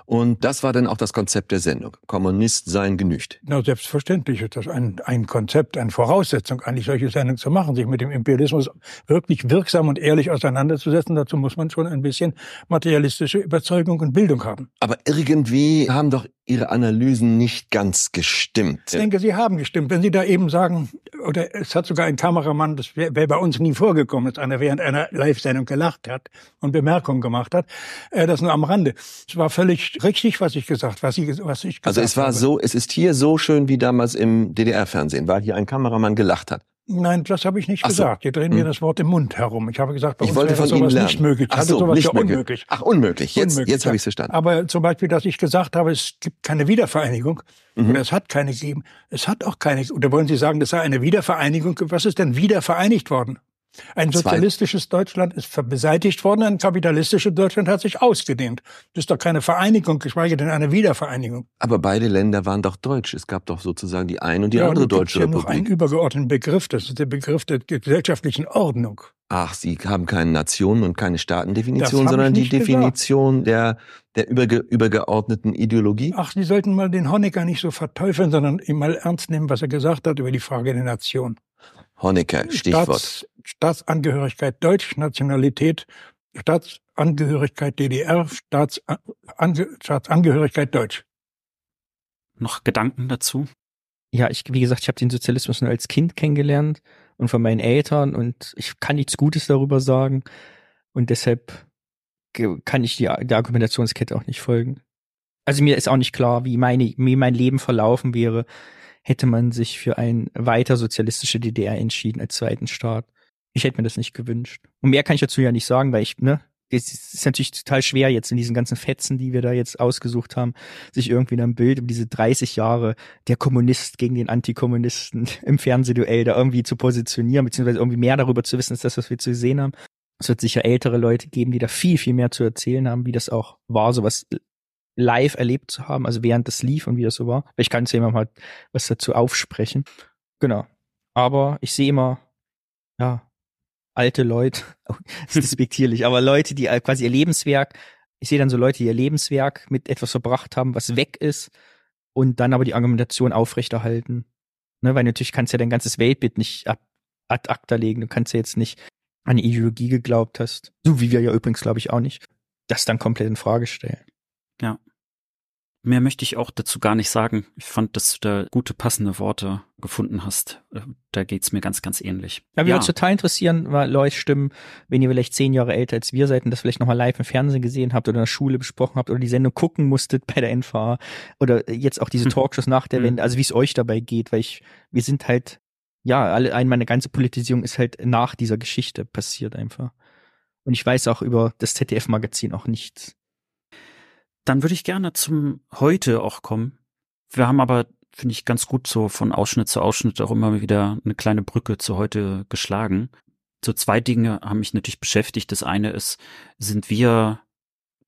Und das war dann auch das Konzept der Sendung. Kommunist sein genügt. Na, selbstverständlich ist das ein, ein Konzept, eine Voraussetzung, eigentlich solche Sendungen zu machen, sich mit dem Imperialismus wirklich wirksam und ehrlich auseinanderzusetzen. Dazu muss man schon ein bisschen materialistische Überzeugung und Bildung haben. Aber irgendwie haben doch Ihre Analysen nicht ganz gestimmt. Ich denke, Sie haben gestimmt. Wenn Sie da eben sagen, oder es hat sogar ein Kameramann, das wäre wär bei uns nie vorgekommen, dass einer während einer Live-Sendung gelacht hat und Bemerkungen gemacht hat, äh, das nur am Rande. Es war völlig richtig, was ich gesagt, was ich, was ich gesagt Also es war habe. so, es ist hier so schön wie damals im DDR-Fernsehen, weil hier ein Kameramann gelacht hat. Nein, das habe ich nicht so. gesagt. Sie drehen mir Hm. das Wort im Mund herum. Ich habe gesagt, bei Ich uns wollte wäre von sowas Ihnen lernen. nicht möglich. Ich Ach so, sowas nicht für möglich. unmöglich. Ach, unmöglich. Jetzt, Unmöglich, jetzt habe ja. ich es verstanden. Aber zum Beispiel, dass ich gesagt habe, es gibt keine Wiedervereinigung Mhm. oder es hat keine gegeben. Es hat auch keine. Oder wollen Sie sagen, das sei eine Wiedervereinigung? Was ist denn wieder vereinigt worden? Ein sozialistisches Deutschland ist beseitigt worden, ein kapitalistisches Deutschland hat sich ausgedehnt. Das ist doch keine Vereinigung, geschweige denn eine Wiedervereinigung. Aber beide Länder waren doch deutsch. Es gab doch sozusagen die eine und die ja, andere deutsche Republik. Es gibt ja noch einen übergeordneten Begriff, das ist der Begriff der gesellschaftlichen Ordnung. Ach, Sie haben keine Nationen und keine Staatendefinition, sondern die Definition der, der überge übergeordneten Ideologie? Ach, Sie sollten mal den Honecker nicht so verteufeln, sondern ihm mal ernst nehmen, was er gesagt hat über die Frage der Nation. Honecker, Stichwort. Staats, Staatsangehörigkeit Deutsch, Nationalität, Staatsangehörigkeit DDR, Staatsangehörigkeit Deutsch. Noch Gedanken dazu? Ja, ich, wie gesagt, ich habe den Sozialismus nur als Kind kennengelernt und von meinen Eltern und ich kann nichts Gutes darüber sagen und deshalb kann ich die, der Argumentationskette auch nicht folgen. Also mir ist auch nicht klar, wie meine, wie mein Leben verlaufen wäre, hätte man sich für ein weiter sozialistische DDR entschieden als zweiten Staat. Ich hätte mir das nicht gewünscht. Und mehr kann ich dazu ja nicht sagen, weil ich, ne, es ist natürlich total schwer jetzt in diesen ganzen Fetzen, die wir da jetzt ausgesucht haben, sich irgendwie ein Bild über diese 30 Jahre der Kommunist gegen den Antikommunisten im Fernsehduell da irgendwie zu positionieren, beziehungsweise irgendwie mehr darüber zu wissen, als das, was wir zu sehen haben. Es wird sicher ältere Leute geben, die da viel, viel mehr zu erzählen haben, wie das auch war, sowas live erlebt zu haben, also während das lief und wie das so war. Ich kann es jemand mal was dazu aufsprechen. Genau. Aber ich sehe immer, ja, alte Leute, oh, das ist despektierlich, aber Leute, die quasi ihr Lebenswerk, ich sehe dann so Leute, die ihr Lebenswerk mit etwas verbracht haben, was weg ist und dann aber die Argumentation aufrechterhalten. Ne, weil natürlich kannst du ja dein ganzes Weltbild nicht ad acta legen. Du kannst ja jetzt nicht an Ideologie geglaubt hast, so wie wir ja übrigens, glaube ich, auch nicht, das dann komplett in Frage stellen. Ja. Mehr möchte ich auch dazu gar nicht sagen. Ich fand, dass du da gute passende Worte gefunden hast. Äh, da geht's mir ganz, ganz ähnlich. Ja, wir ja. uns total interessieren, weil Leute stimmen, wenn ihr vielleicht zehn Jahre älter als wir seid und das vielleicht nochmal live im Fernsehen gesehen habt oder in der Schule besprochen habt oder die Sendung gucken musstet bei der NVA oder jetzt auch diese hm. Talkshows nach der hm. Wende, also wie es euch dabei geht, weil ich, wir sind halt, ja, alle, ein, meine ganze Politisierung ist halt nach dieser Geschichte passiert einfach. Und ich weiß auch über das ZDF-Magazin auch nichts. Dann würde ich gerne zum Heute auch kommen. Wir haben aber, finde ich, ganz gut so von Ausschnitt zu Ausschnitt auch immer wieder eine kleine Brücke zu heute geschlagen. So zwei Dinge haben mich natürlich beschäftigt. Das eine ist, sind wir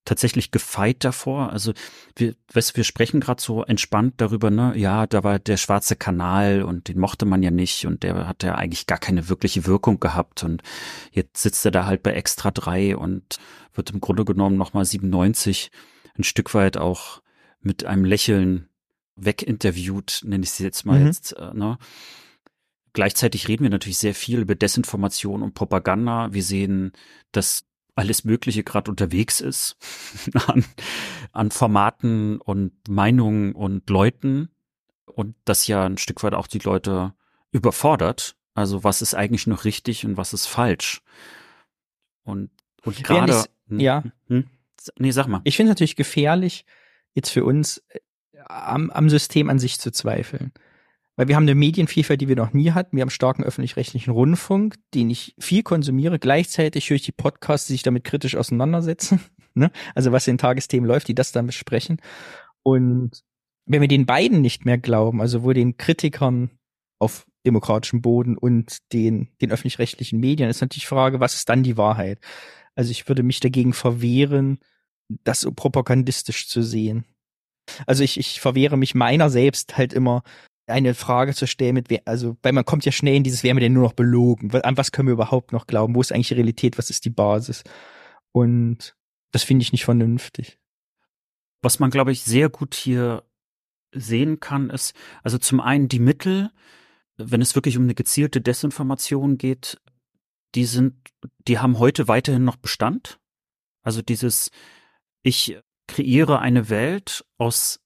tatsächlich gefeit davor. Also wir, weißt, wir sprechen gerade so entspannt darüber, ne, ja, da war der schwarze Kanal und den mochte man ja nicht und der hat ja eigentlich gar keine wirkliche Wirkung gehabt und jetzt sitzt er da halt bei Extra 3 und wird im Grunde genommen nochmal 97 ein Stück weit auch mit einem Lächeln weginterviewt, nenne ich sie jetzt mal mhm. jetzt. Äh, ne? Gleichzeitig reden wir natürlich sehr viel über Desinformation und Propaganda. Wir sehen, dass alles Mögliche gerade unterwegs ist an, an Formaten und Meinungen und Leuten und das ja ein Stück weit auch die Leute überfordert. Also was ist eigentlich noch richtig und was ist falsch? Und, und gerade. Ja. Hm? Nee, sag mal. Ich finde es natürlich gefährlich, jetzt für uns äh, am, am System an sich zu zweifeln. Weil wir haben eine Medienvielfalt, die wir noch nie hatten. Wir haben starken öffentlich-rechtlichen Rundfunk, den ich viel konsumiere. Gleichzeitig höre ich die Podcasts, die sich damit kritisch auseinandersetzen. ne? Also was in Tagesthemen läuft, die das dann besprechen. Und wenn wir den beiden nicht mehr glauben, also wohl den Kritikern auf demokratischem Boden und den, den öffentlich-rechtlichen Medien, ist natürlich die Frage, was ist dann die Wahrheit? Also ich würde mich dagegen verwehren, das so propagandistisch zu sehen. Also ich, ich verwehre mich meiner selbst halt immer, eine Frage zu stellen mit, wer, also, weil man kommt ja schnell in dieses, wer mir denn nur noch belogen? An was können wir überhaupt noch glauben? Wo ist eigentlich die Realität? Was ist die Basis? Und das finde ich nicht vernünftig. Was man, glaube ich, sehr gut hier sehen kann, ist, also zum einen die Mittel, wenn es wirklich um eine gezielte Desinformation geht, die sind, die haben heute weiterhin noch Bestand. Also dieses, ich kreiere eine Welt aus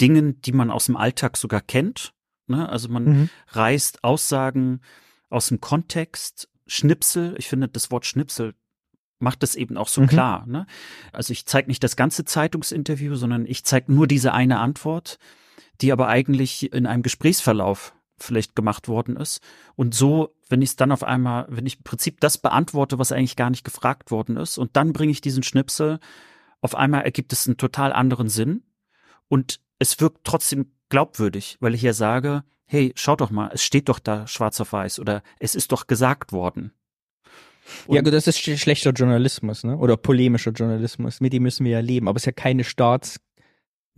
Dingen, die man aus dem Alltag sogar kennt. Ne? Also man mhm. reißt Aussagen aus dem Kontext, Schnipsel. Ich finde, das Wort Schnipsel macht das eben auch so mhm. klar. Ne? Also ich zeige nicht das ganze Zeitungsinterview, sondern ich zeige nur diese eine Antwort, die aber eigentlich in einem Gesprächsverlauf vielleicht gemacht worden ist. Und so, wenn ich es dann auf einmal, wenn ich im Prinzip das beantworte, was eigentlich gar nicht gefragt worden ist, und dann bringe ich diesen Schnipsel, auf einmal ergibt es einen total anderen Sinn. Und es wirkt trotzdem glaubwürdig, weil ich ja sage, hey, schaut doch mal, es steht doch da schwarz auf weiß oder es ist doch gesagt worden. ja, gut, das ist schlechter Journalismus, ne? Oder polemischer Journalismus. Mit dem müssen wir ja leben. Aber es ist ja keine Staats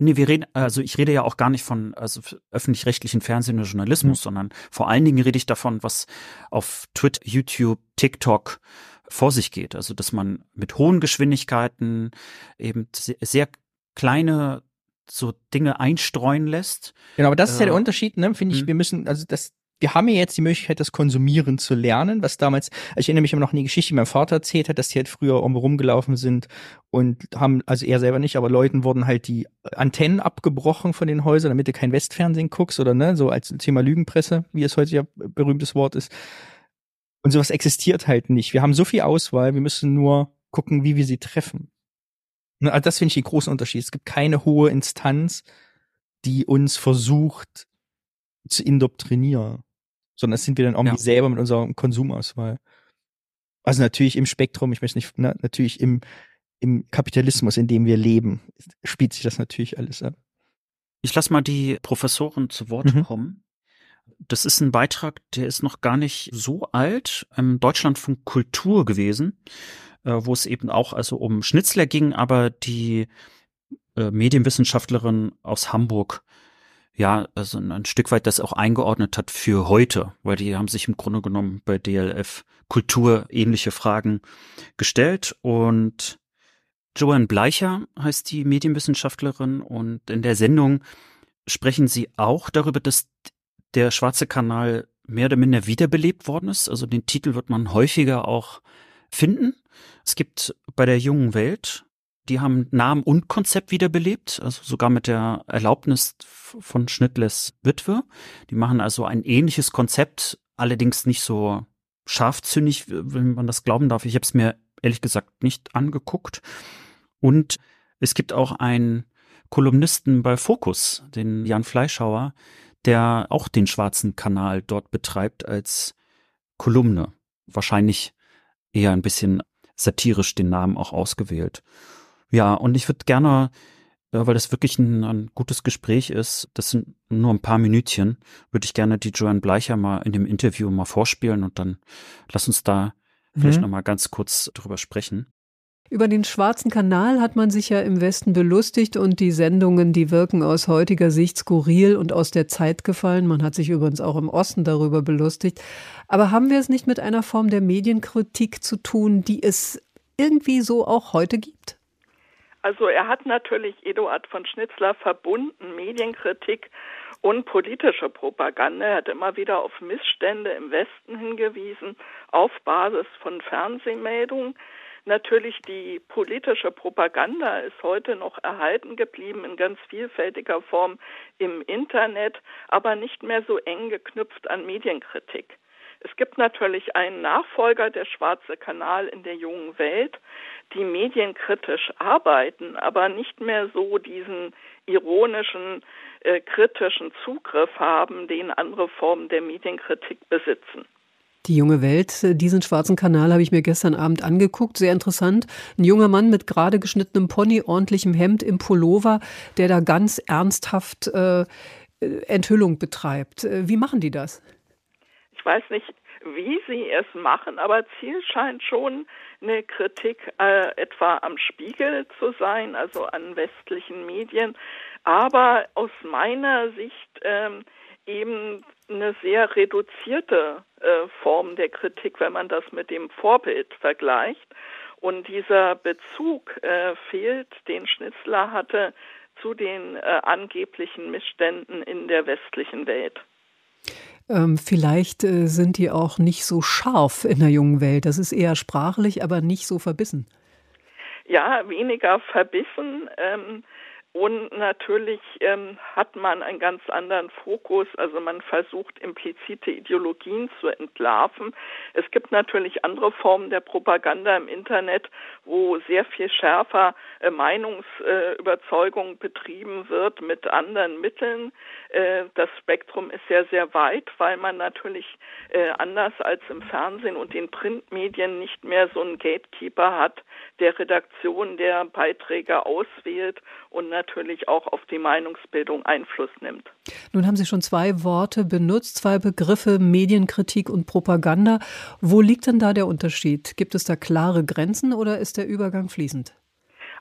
Nee, wir reden, also ich rede ja auch gar nicht von also öffentlich-rechtlichen Fernsehen oder Journalismus, mhm. sondern vor allen Dingen rede ich davon, was auf Twitter, YouTube, TikTok vor sich geht. Also, dass man mit hohen Geschwindigkeiten eben sehr kleine so Dinge einstreuen lässt. Genau, aber das ist ja der äh, Unterschied, ne? Finde ich, mhm. wir müssen, also das, wir haben ja jetzt die Möglichkeit, das Konsumieren zu lernen, was damals, ich erinnere mich immer noch an die Geschichte, die mein Vater erzählt hat, dass die halt früher um rumgelaufen sind und haben, also er selber nicht, aber Leuten wurden halt die Antennen abgebrochen von den Häusern, damit du kein Westfernsehen guckst oder ne, so als Thema Lügenpresse, wie es heute ja berühmtes Wort ist. Und sowas existiert halt nicht. Wir haben so viel Auswahl, wir müssen nur gucken, wie wir sie treffen. Ne, also das finde ich den großen Unterschied. Es gibt keine hohe Instanz, die uns versucht zu indoktrinieren sondern das sind wir dann irgendwie ja. selber mit unserer Konsumauswahl. Also natürlich im Spektrum, ich möchte nicht, na, natürlich im, im Kapitalismus, in dem wir leben, spielt sich das natürlich alles ab. Ich lasse mal die Professoren zu Wort mhm. kommen. Das ist ein Beitrag, der ist noch gar nicht so alt, im Deutschlandfunk Kultur gewesen, äh, wo es eben auch also um Schnitzler ging, aber die äh, Medienwissenschaftlerin aus Hamburg ja, also ein Stück weit das auch eingeordnet hat für heute, weil die haben sich im Grunde genommen bei DLF Kultur ähnliche Fragen gestellt und Joanne Bleicher heißt die Medienwissenschaftlerin und in der Sendung sprechen sie auch darüber, dass der Schwarze Kanal mehr oder minder wiederbelebt worden ist. Also den Titel wird man häufiger auch finden. Es gibt bei der jungen Welt die haben Namen und Konzept wiederbelebt, also sogar mit der Erlaubnis von Schnittlers Witwe. Die machen also ein ähnliches Konzept, allerdings nicht so scharfzündig, wenn man das glauben darf. Ich habe es mir ehrlich gesagt nicht angeguckt. Und es gibt auch einen Kolumnisten bei Focus, den Jan Fleischhauer, der auch den schwarzen Kanal dort betreibt als Kolumne. Wahrscheinlich eher ein bisschen satirisch den Namen auch ausgewählt. Ja, und ich würde gerne, äh, weil das wirklich ein, ein, gutes Gespräch ist, das sind nur ein paar Minütchen, würde ich gerne die Joanne Bleicher mal in dem Interview mal vorspielen und dann lass uns da mhm. vielleicht noch mal ganz kurz drüber sprechen. Über den Schwarzen Kanal hat man sich ja im Westen belustigt und die Sendungen, die wirken aus heutiger Sicht skurril und aus der Zeit gefallen. Man hat sich übrigens auch im Osten darüber belustigt. Aber haben wir es nicht mit einer Form der Medienkritik zu tun, die es irgendwie so auch heute gibt? Also er hat natürlich Eduard von Schnitzler verbunden, Medienkritik und politische Propaganda. Er hat immer wieder auf Missstände im Westen hingewiesen, auf Basis von Fernsehmeldungen. Natürlich die politische Propaganda ist heute noch erhalten geblieben in ganz vielfältiger Form im Internet, aber nicht mehr so eng geknüpft an Medienkritik. Es gibt natürlich einen Nachfolger, der Schwarze Kanal in der jungen Welt, die medienkritisch arbeiten, aber nicht mehr so diesen ironischen, äh, kritischen Zugriff haben, den andere Formen der Medienkritik besitzen. Die junge Welt, diesen schwarzen Kanal habe ich mir gestern Abend angeguckt. Sehr interessant. Ein junger Mann mit gerade geschnittenem Pony, ordentlichem Hemd im Pullover, der da ganz ernsthaft äh, Enthüllung betreibt. Äh, wie machen die das? Ich weiß nicht, wie sie es machen, aber Ziel scheint schon eine Kritik äh, etwa am Spiegel zu sein, also an westlichen Medien, aber aus meiner Sicht ähm, eben eine sehr reduzierte äh, Form der Kritik, wenn man das mit dem Vorbild vergleicht. Und dieser Bezug äh, fehlt, den Schnitzler hatte, zu den äh, angeblichen Missständen in der westlichen Welt. Ähm, vielleicht sind die auch nicht so scharf in der jungen Welt. Das ist eher sprachlich, aber nicht so verbissen. Ja, weniger verbissen. Ähm, und natürlich ähm, hat man einen ganz anderen Fokus, also man versucht implizite Ideologien zu entlarven. Es gibt natürlich andere Formen der Propaganda im Internet, wo sehr viel schärfer äh, Meinungsüberzeugung äh, betrieben wird mit anderen Mitteln. Äh, das Spektrum ist sehr, sehr weit, weil man natürlich äh, anders als im Fernsehen und den Printmedien nicht mehr so einen Gatekeeper hat, der Redaktion der Beiträge auswählt und natürlich auch auf die Meinungsbildung Einfluss nimmt. Nun haben Sie schon zwei Worte benutzt, zwei Begriffe Medienkritik und Propaganda. Wo liegt denn da der Unterschied? Gibt es da klare Grenzen oder ist der Übergang fließend?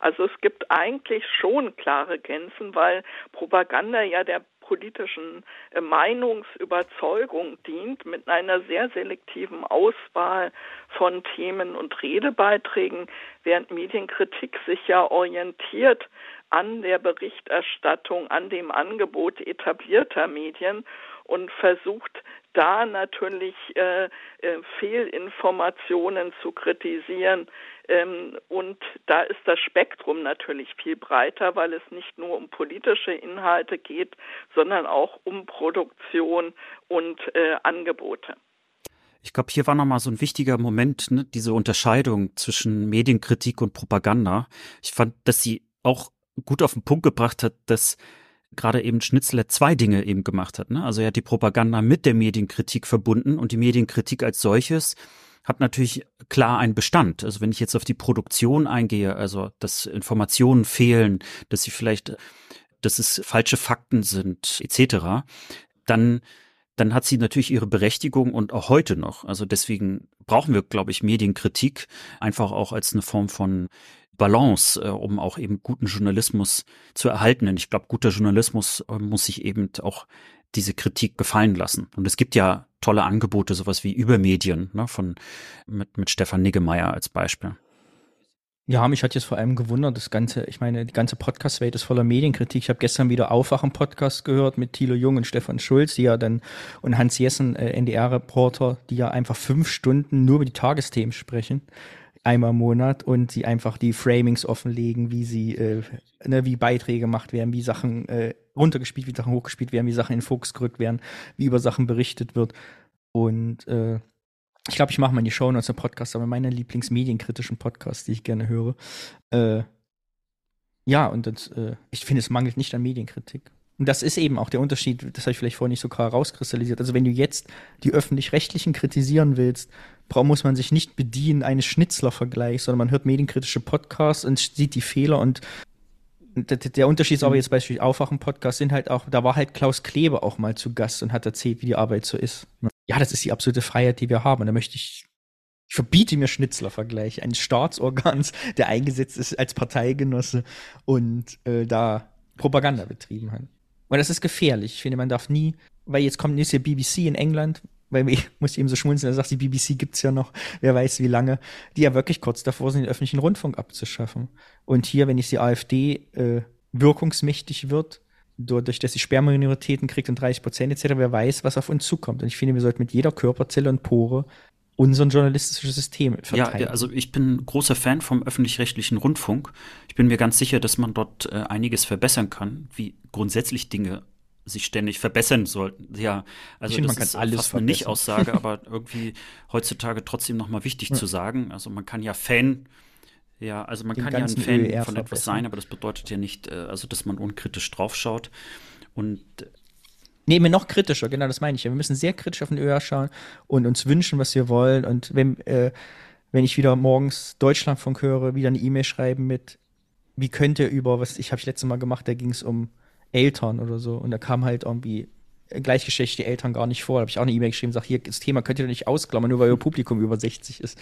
Also es gibt eigentlich schon klare Grenzen, weil Propaganda ja der politischen äh, Meinungsüberzeugung dient, mit einer sehr selektiven Auswahl von Themen und Redebeiträgen, während Medienkritik sich ja orientiert an der Berichterstattung, an dem Angebot etablierter Medien und versucht da natürlich äh, äh, Fehlinformationen zu kritisieren. Ähm, und da ist das Spektrum natürlich viel breiter, weil es nicht nur um politische Inhalte geht, sondern auch um Produktion und äh, Angebote. Ich glaube, hier war nochmal so ein wichtiger Moment, ne, diese Unterscheidung zwischen Medienkritik und Propaganda. Ich fand, dass sie auch gut auf den Punkt gebracht hat, dass gerade eben Schnitzler zwei Dinge eben gemacht hat. Ne? Also er hat die Propaganda mit der Medienkritik verbunden und die Medienkritik als solches hat natürlich klar einen Bestand. Also wenn ich jetzt auf die Produktion eingehe, also dass Informationen fehlen, dass sie vielleicht, dass es falsche Fakten sind, etc., dann dann hat sie natürlich ihre Berechtigung und auch heute noch. Also deswegen brauchen wir, glaube ich, Medienkritik einfach auch als eine Form von Balance, äh, um auch eben guten Journalismus zu erhalten. Denn ich glaube, guter Journalismus äh, muss sich eben auch diese Kritik gefallen lassen. Und es gibt ja tolle Angebote, sowas wie Übermedien, ne, von, mit, mit Stefan Niggemeier als Beispiel. Ja, mich hat jetzt vor allem gewundert, das ganze, ich meine, die ganze Podcast-Welt ist voller Medienkritik. Ich habe gestern wieder Aufwachen-Podcast gehört mit Thilo Jung und Stefan Schulz, die ja dann, und Hans Jessen, äh, NDR-Reporter, die ja einfach fünf Stunden nur über die Tagesthemen sprechen einmal im Monat und sie einfach die Framings offenlegen, wie sie, äh, ne, wie Beiträge gemacht werden, wie Sachen äh, runtergespielt, wie Sachen hochgespielt werden, wie Sachen in den Fokus gerückt werden, wie über Sachen berichtet wird. Und äh, ich glaube, ich mache mal in die Show Notes einen Podcast, aber meine Lieblingsmedienkritischen Podcasts, die ich gerne höre. Äh, ja, und das, äh, ich finde, es mangelt nicht an Medienkritik. Und das ist eben auch der Unterschied, das habe ich vielleicht vorhin nicht so klar rauskristallisiert. Also wenn du jetzt die öffentlich-rechtlichen kritisieren willst, muss man sich nicht bedienen eines Schnitzler-Vergleichs, sondern man hört medienkritische Podcasts und sieht die Fehler und der Unterschied ist aber mhm. jetzt beispielsweise Aufwachen-Podcast sind halt auch, da war halt Klaus Kleber auch mal zu Gast und hat erzählt, wie die Arbeit so ist. Ja, das ist die absolute Freiheit, die wir haben. Und da möchte ich, ich verbiete mir Schnitzler-Vergleich eines Staatsorgans, der eingesetzt ist als Parteigenosse und äh, da Propaganda betrieben hat. Und das ist gefährlich. Ich finde, man darf nie, weil jetzt kommt nächstes Jahr BBC in England, weil ich muss eben so schmunzeln, er sagt, die BBC gibt's ja noch, wer weiß wie lange, die ja wirklich kurz davor sind, den öffentlichen Rundfunk abzuschaffen. Und hier, wenn jetzt die AfD äh, wirkungsmächtig wird, dadurch, dass sie Sperrminoritäten kriegt und 30 Prozent etc., wer weiß, was auf uns zukommt. Und ich finde, wir sollten mit jeder Körperzelle und Pore unser journalistisches System verteidigen. Ja, also ich bin großer Fan vom öffentlich-rechtlichen Rundfunk. Ich bin mir ganz sicher, dass man dort äh, einiges verbessern kann, wie grundsätzlich Dinge sich ständig verbessern sollten. Ja, also ich das find, ist fast eine Nicht-Aussage, aber irgendwie heutzutage trotzdem nochmal wichtig ja. zu sagen. Also man kann ja Fan, ja, also man Den kann ja ein Fan von etwas sein, aber das bedeutet ja nicht, äh, also dass man unkritisch draufschaut. Und Nee, mir noch kritischer, genau das meine ich. Wir müssen sehr kritisch auf den ÖR schauen und uns wünschen, was wir wollen. Und wenn, äh, wenn ich wieder morgens Deutschlandfunk höre, wieder eine E-Mail schreiben mit, wie könnte über, was ich habe ich letztes Mal gemacht, da ging es um Eltern oder so. Und da kam halt irgendwie gleichgeschlechtliche Eltern gar nicht vor. Da habe ich auch eine E-Mail geschrieben, sag hier, das Thema könnt ihr doch nicht ausklammern, nur weil euer Publikum über 60 ist.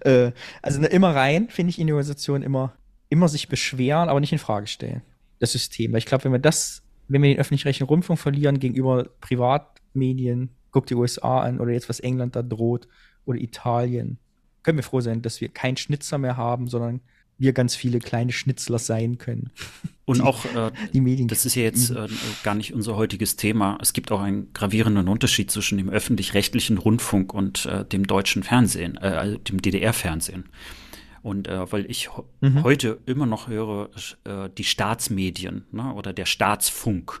Äh, also ne, immer rein, finde ich in die Organisation immer, immer sich beschweren, aber nicht in Frage stellen. Das System. Weil ich glaube, wenn wir das wenn wir den öffentlich-rechtlichen Rundfunk verlieren gegenüber Privatmedien, guck die USA an oder jetzt was England da droht oder Italien, können wir froh sein, dass wir keinen Schnitzer mehr haben, sondern wir ganz viele kleine Schnitzler sein können. Und die, auch äh, die Medien. Das ist ja jetzt äh, gar nicht unser heutiges Thema. Es gibt auch einen gravierenden Unterschied zwischen dem öffentlich-rechtlichen Rundfunk und äh, dem deutschen Fernsehen, äh, also dem DDR-Fernsehen. Und äh, weil ich mhm. heute immer noch höre, äh, die Staatsmedien ne, oder der Staatsfunk.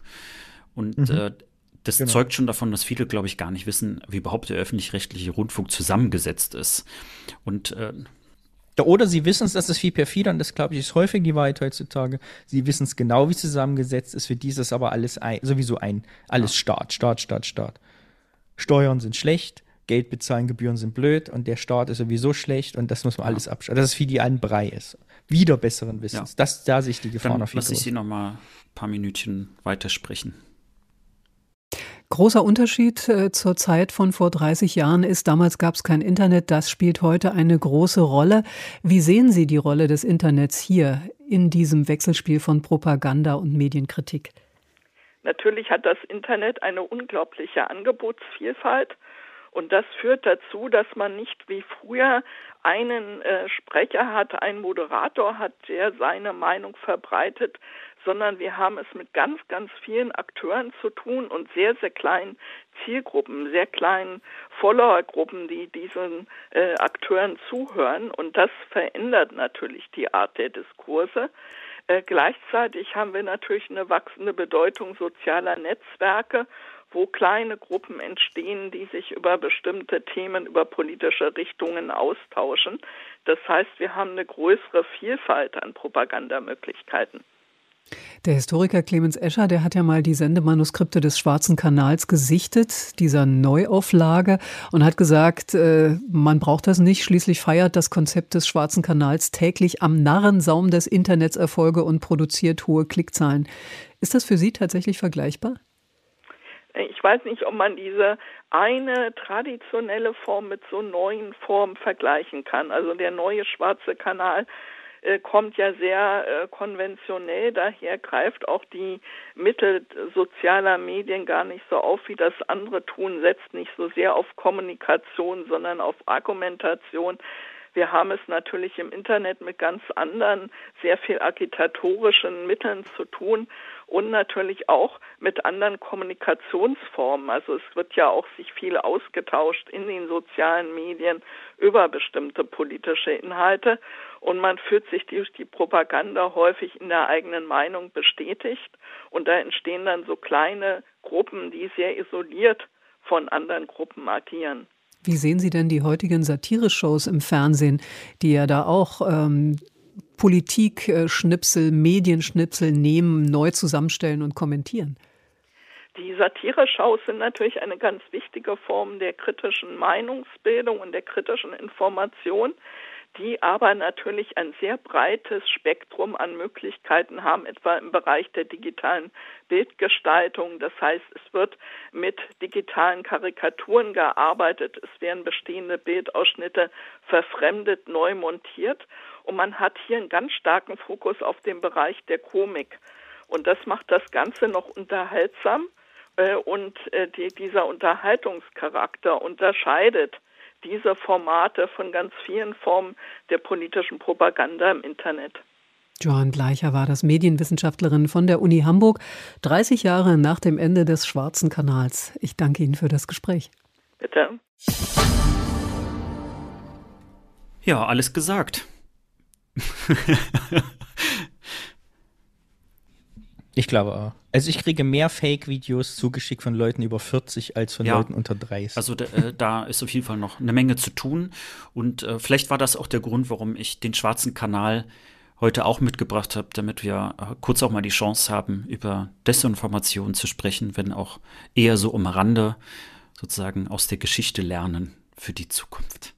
Und mhm. äh, das genau. zeugt schon davon, dass viele, glaube ich, gar nicht wissen, wie überhaupt der öffentlich-rechtliche Rundfunk zusammengesetzt ist. Und äh, oder sie wissen es, das ist viel perfider und das, glaube ich, ist häufig die Wahrheit heutzutage. Sie wissen es genau, wie es zusammengesetzt ist. Für dieses aber alles ein, sowieso ein, alles ja. Staat, Staat, Staat, Staat. Steuern sind schlecht, Geld bezahlen, Gebühren sind blöd und der Staat ist sowieso schlecht und das muss man alles abschalten. Das ist wie die ein Brei ist. Wieder besseren Wissens. Ja. Das, da sehe ich die Gefahr Dann noch viel lass ich Sie noch mal ein paar Minütchen weitersprechen. Großer Unterschied äh, zur Zeit von vor 30 Jahren ist, damals gab es kein Internet, das spielt heute eine große Rolle. Wie sehen Sie die Rolle des Internets hier in diesem Wechselspiel von Propaganda und Medienkritik? Natürlich hat das Internet eine unglaubliche Angebotsvielfalt. Und das führt dazu, dass man nicht wie früher einen äh, Sprecher hat, einen Moderator hat, der seine Meinung verbreitet, sondern wir haben es mit ganz, ganz vielen Akteuren zu tun und sehr, sehr kleinen Zielgruppen, sehr kleinen Followergruppen, die diesen äh, Akteuren zuhören. Und das verändert natürlich die Art der Diskurse. Äh, gleichzeitig haben wir natürlich eine wachsende Bedeutung sozialer Netzwerke, wo kleine Gruppen entstehen, die sich über bestimmte Themen, über politische Richtungen austauschen. Das heißt, wir haben eine größere Vielfalt an Propagandamöglichkeiten. Der Historiker Clemens Escher, der hat ja mal die Sendemanuskripte des Schwarzen Kanals gesichtet, dieser Neuauflage, und hat gesagt, äh, man braucht das nicht. Schließlich feiert das Konzept des Schwarzen Kanals täglich am Narrensaum des Internets Erfolge und produziert hohe Klickzahlen. Ist das für Sie tatsächlich vergleichbar? Ich weiß nicht, ob man diese eine traditionelle Form mit so neuen Formen vergleichen kann. Also der neue Schwarze Kanal äh, kommt ja sehr äh, konventionell, daher greift auch die Mittel sozialer Medien gar nicht so auf, wie das andere tun, setzt nicht so sehr auf Kommunikation, sondern auf Argumentation. Wir haben es natürlich im Internet mit ganz anderen, sehr viel agitatorischen Mitteln zu tun und natürlich auch mit anderen Kommunikationsformen. Also es wird ja auch sich viel ausgetauscht in den sozialen Medien über bestimmte politische Inhalte und man fühlt sich durch die Propaganda häufig in der eigenen Meinung bestätigt und da entstehen dann so kleine Gruppen, die sehr isoliert von anderen Gruppen agieren. Wie sehen Sie denn die heutigen Satire-Shows im Fernsehen, die ja da auch ähm, Politik-Schnipsel, Medienschnipsel nehmen, neu zusammenstellen und kommentieren? Die Satire-Shows sind natürlich eine ganz wichtige Form der kritischen Meinungsbildung und der kritischen Information die aber natürlich ein sehr breites Spektrum an Möglichkeiten haben, etwa im Bereich der digitalen Bildgestaltung. Das heißt, es wird mit digitalen Karikaturen gearbeitet, es werden bestehende Bildausschnitte verfremdet, neu montiert und man hat hier einen ganz starken Fokus auf den Bereich der Komik. Und das macht das Ganze noch unterhaltsam äh, und äh, die, dieser Unterhaltungscharakter unterscheidet diese Formate von ganz vielen Formen der politischen Propaganda im Internet. Johann Gleicher war das Medienwissenschaftlerin von der Uni Hamburg, 30 Jahre nach dem Ende des Schwarzen Kanals. Ich danke Ihnen für das Gespräch. Bitte. Ja, alles gesagt. Ich glaube auch. Also ich kriege mehr Fake-Videos zugeschickt von Leuten über 40 als von ja. Leuten unter 30. Also äh, da ist auf jeden Fall noch eine Menge zu tun. Und äh, vielleicht war das auch der Grund, warum ich den schwarzen Kanal heute auch mitgebracht habe, damit wir äh, kurz auch mal die Chance haben, über Desinformation zu sprechen, wenn auch eher so um Rande sozusagen aus der Geschichte lernen für die Zukunft.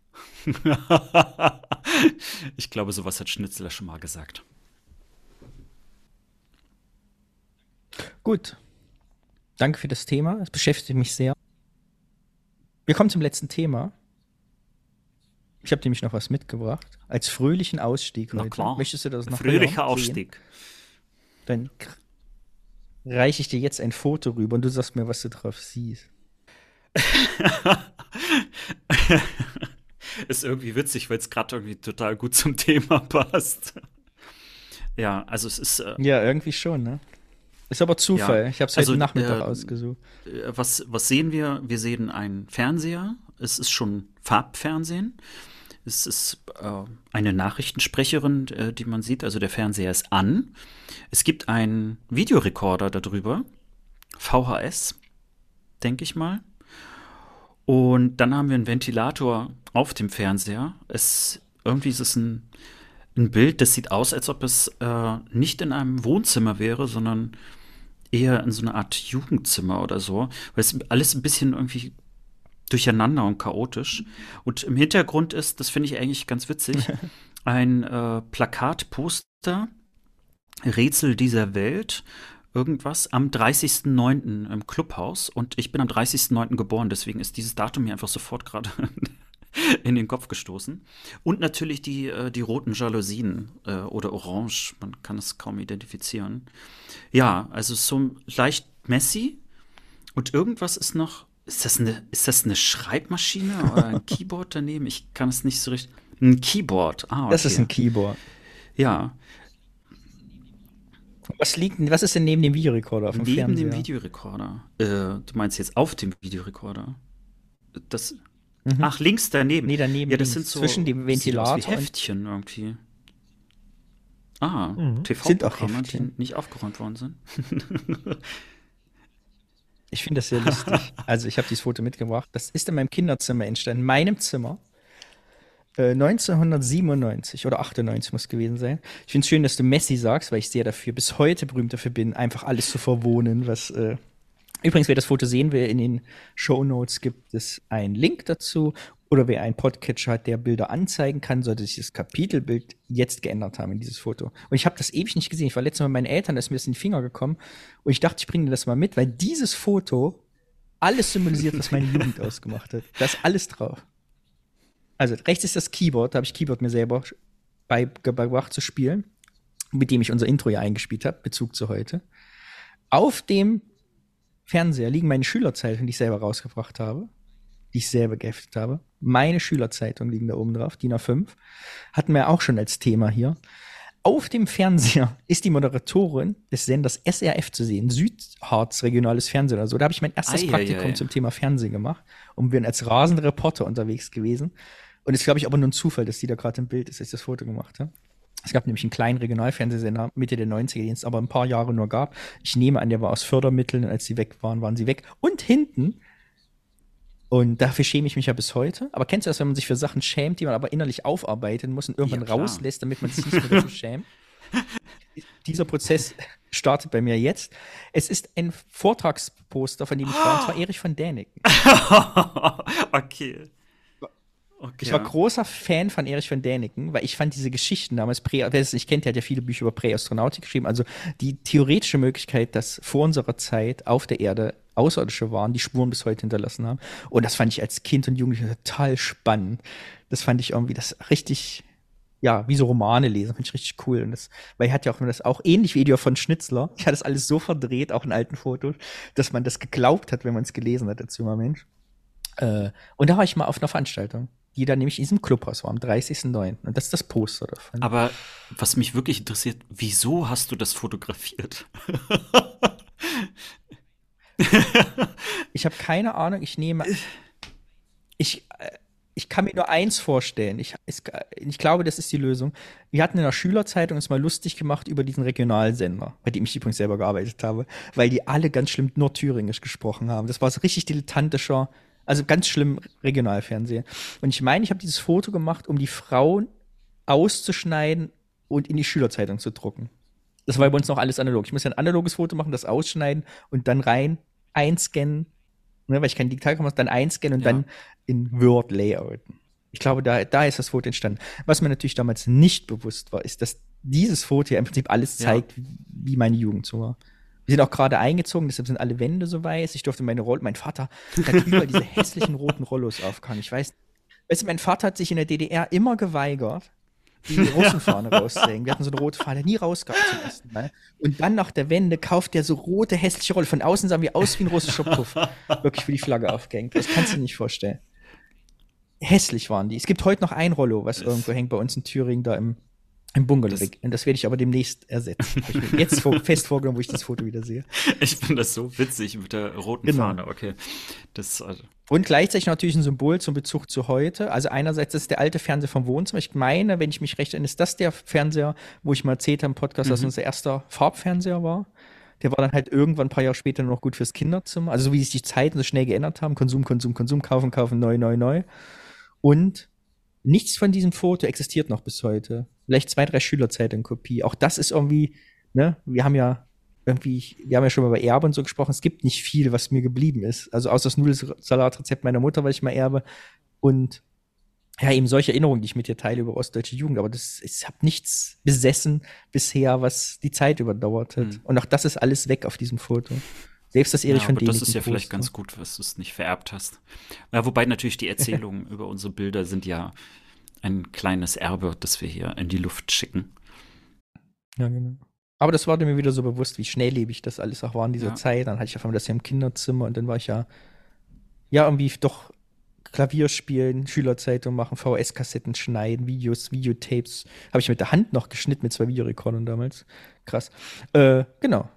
ich glaube, sowas hat Schnitzler schon mal gesagt. Gut. Danke für das Thema. Es beschäftigt mich sehr. Wir kommen zum letzten Thema. Ich habe nämlich noch was mitgebracht. Als fröhlichen Ausstieg Na heute. Klar. Möchtest du das noch Fröhlicher Ausstieg. Dann reiche ich dir jetzt ein Foto rüber und du sagst mir, was du drauf siehst. ist irgendwie witzig, weil es gerade irgendwie total gut zum Thema passt. Ja, also es ist. Äh, ja, irgendwie schon, ne? Ist aber Zufall. Ja. Ich habe es also, heute Nachmittag äh, ausgesucht. Was, was sehen wir? Wir sehen einen Fernseher. Es ist schon Farbfernsehen. Es ist äh, eine Nachrichtensprecherin, äh, die man sieht. Also der Fernseher ist an. Es gibt einen Videorekorder darüber. VHS, denke ich mal. Und dann haben wir einen Ventilator auf dem Fernseher. Es, irgendwie ist es ein, ein Bild, das sieht aus, als ob es äh, nicht in einem Wohnzimmer wäre, sondern eher in so einer Art Jugendzimmer oder so, weil es alles ein bisschen irgendwie durcheinander und chaotisch. Und im Hintergrund ist, das finde ich eigentlich ganz witzig, ein äh, Plakat, Poster, Rätsel dieser Welt, irgendwas, am 30.09. im Clubhaus. Und ich bin am 30.09. geboren, deswegen ist dieses Datum mir einfach sofort gerade in den Kopf gestoßen. Und natürlich die, äh, die roten Jalousien äh, oder orange, man kann es kaum identifizieren. Ja, also so leicht messy. Und irgendwas ist noch, ist das eine, ist das eine Schreibmaschine oder ein Keyboard daneben? Ich kann es nicht so richtig. Ein Keyboard. Ah, okay. Das ist ein Keyboard. Ja. Was liegt, was ist denn neben dem Videorekorder vom neben Fernseher? Neben dem Videorekorder. Äh, du meinst jetzt auf dem Videorekorder? Das. Mhm. Ach, links daneben. Nee, daneben. Ja, das sind so zwischen dem Ventilator wie Heftchen irgendwie. Ah, mhm. TV-Programme, die nicht aufgeräumt worden sind. ich finde das sehr lustig. Also, ich habe dieses Foto mitgebracht. Das ist in meinem Kinderzimmer entstanden, in meinem Zimmer. 1997 äh, oder 98 muss gewesen sein. Ich finde es schön, dass du Messi sagst, weil ich sehr dafür, bis heute berühmt dafür bin, einfach alles zu verwohnen, was. Äh Übrigens, wer das Foto sehen will, in den Show Notes gibt es einen Link dazu. Oder wer einen Podcatcher hat, der Bilder anzeigen kann, sollte sich das Kapitelbild jetzt geändert haben in dieses Foto. Und ich habe das ewig nicht gesehen. Ich war letztes Mal mit meinen Eltern, da ist mir das in die Finger gekommen. Und ich dachte, ich bringe dir das mal mit, weil dieses Foto alles symbolisiert, was meine Jugend ausgemacht hat. Da ist alles drauf. Also rechts ist das Keyboard, da habe ich Keyboard mir selber beigebracht zu spielen, mit dem ich unser Intro ja eingespielt habe, Bezug zu heute. Auf dem Fernseher liegen meine Schülerzeitungen, die ich selber rausgebracht habe, die ich selber geheftet habe. Meine Schülerzeitungen liegen da oben drauf, DIN A5. Hatten wir auch schon als Thema hier. Auf dem Fernseher ist die Moderatorin des Senders SRF zu sehen, Südharz regionales Fernsehen oder so. Da habe ich mein erstes ei, Praktikum ei, ei. zum Thema Fernsehen gemacht und bin als rasender Reporter unterwegs gewesen. Und es ist, glaube ich, aber nur ein Zufall, dass die da gerade im Bild ist, als ich das Foto gemacht habe. Es gab nämlich einen kleinen Regionalfernsehsender Mitte der 90er, den es aber ein paar Jahre nur gab. Ich nehme an, der war aus Fördermitteln, als sie weg waren, waren sie weg. Und hinten, und dafür schäme ich mich ja bis heute, aber kennst du das, wenn man sich für Sachen schämt, die man aber innerlich aufarbeiten muss und irgendwann ja, rauslässt, damit man sich nicht mehr dafür schämt? Dieser Prozess startet bei mir jetzt. Es ist ein Vortragsposter, von dem ich war, und zwar Erich von Däniken. okay. Okay. Ich war großer Fan von Erich von Däniken, weil ich fand diese Geschichten damals, Prä, nicht kennt, der hat ja viele Bücher über Präastronautik geschrieben, also die theoretische Möglichkeit, dass vor unserer Zeit auf der Erde Außerirdische waren, die Spuren bis heute hinterlassen haben. Und das fand ich als Kind und Jugendlicher total spannend. Das fand ich irgendwie das richtig, ja, wie so Romane lesen, fand ich richtig cool. Und das, weil er hat ja auch das auch ähnlich wie Edior von Schnitzler. Ich hatte das alles so verdreht, auch in alten Fotos, dass man das geglaubt hat, wenn man es gelesen hat als junger Mensch. Äh, und da war ich mal auf einer Veranstaltung die da nämlich in diesem Clubhaus war, am 30.09. Und das ist das Poster davon. Aber was mich wirklich interessiert, wieso hast du das fotografiert? ich habe keine Ahnung, ich nehme. Ich, äh, ich kann mir nur eins vorstellen. Ich, ich glaube, das ist die Lösung. Wir hatten in der Schülerzeitung uns mal lustig gemacht über diesen Regionalsender, bei dem ich übrigens selber gearbeitet habe, weil die alle ganz schlimm nur Thüringisch gesprochen haben. Das war so richtig dilettantischer also ganz schlimm Regionalfernsehen. Und ich meine, ich habe dieses Foto gemacht, um die Frauen auszuschneiden und in die Schülerzeitung zu drucken. Das war bei uns noch alles analog. Ich muss ja ein analoges Foto machen, das ausschneiden und dann rein einscannen, ne, weil ich kein Digitalkamera dann einscannen und ja. dann in Word layouten. Ich glaube, da, da ist das Foto entstanden. Was mir natürlich damals nicht bewusst war, ist, dass dieses Foto ja im Prinzip alles zeigt, ja. wie meine Jugend so war. Wir sind auch gerade eingezogen, deshalb sind alle Wände so weiß. Ich durfte meine Rolle, mein Vater hat überall diese hässlichen roten Rollos aufgehangen. Ich weiß, weißt du, mein Vater hat sich in der DDR immer geweigert, die Russenfahne rauszuhängen. Wir hatten so eine rote Fahne, nie rausgehabt zum ersten Mal. Und dann nach der Wende kauft der so rote, hässliche Rolle. Von außen sahen wir aus wie ein russischer Puff. Wirklich für die Flagge aufgehängt. Das kannst du dir nicht vorstellen. Hässlich waren die. Es gibt heute noch ein Rollo, was irgendwo hängt bei uns in Thüringen da im im Bungalow. Das, das werde ich aber demnächst ersetzen. ich mir jetzt vor, fest vorgenommen, wo ich das Foto wieder sehe. Ich finde das so witzig mit der roten genau. Fahne. Okay. Das, also. Und gleichzeitig natürlich ein Symbol zum Bezug zu heute. Also einerseits das ist der alte Fernseher vom Wohnzimmer. Ich meine, wenn ich mich recht erinnere, ist das der Fernseher, wo ich mal erzählt habe im Podcast, mhm. dass unser erster Farbfernseher war. Der war dann halt irgendwann ein paar Jahre später noch gut fürs Kinderzimmer. Also so wie sich die Zeiten so schnell geändert haben. Konsum, Konsum, Konsum, kaufen, kaufen, neu, neu, neu. Und nichts von diesem Foto existiert noch bis heute vielleicht zwei, drei Schülerzeitungen Kopie. Auch das ist irgendwie, ne, wir haben ja irgendwie, wir haben ja schon mal über Erbe und so gesprochen, es gibt nicht viel, was mir geblieben ist. Also außer das Nudelsalatrezept meiner Mutter, was ich mal erbe. Und ja, eben solche Erinnerungen, die ich mit dir teile über ostdeutsche Jugend, aber das, ich habe nichts besessen bisher, was die Zeit überdauert hat. Mhm. Und auch das ist alles weg auf diesem Foto. Selbst das Erich ja, von Däniken. Das ist ja vielleicht ganz gut, was du es nicht vererbt hast. Ja, wobei natürlich die Erzählungen über unsere Bilder sind ja ein kleines Erbe, das wir hier in die Luft schicken. Ja, genau. Aber das war mir wieder so bewusst, wie schnelllebig das alles auch war in dieser ja. Zeit. Dann hatte ich auf einmal das ja im Kinderzimmer und dann war ich ja, ja, irgendwie doch Klavier spielen, Schülerzeitung machen, VS-Kassetten schneiden, Videos, Videotapes. Habe ich mit der Hand noch geschnitten mit zwei Videorekordern damals. Krass. Äh, genau.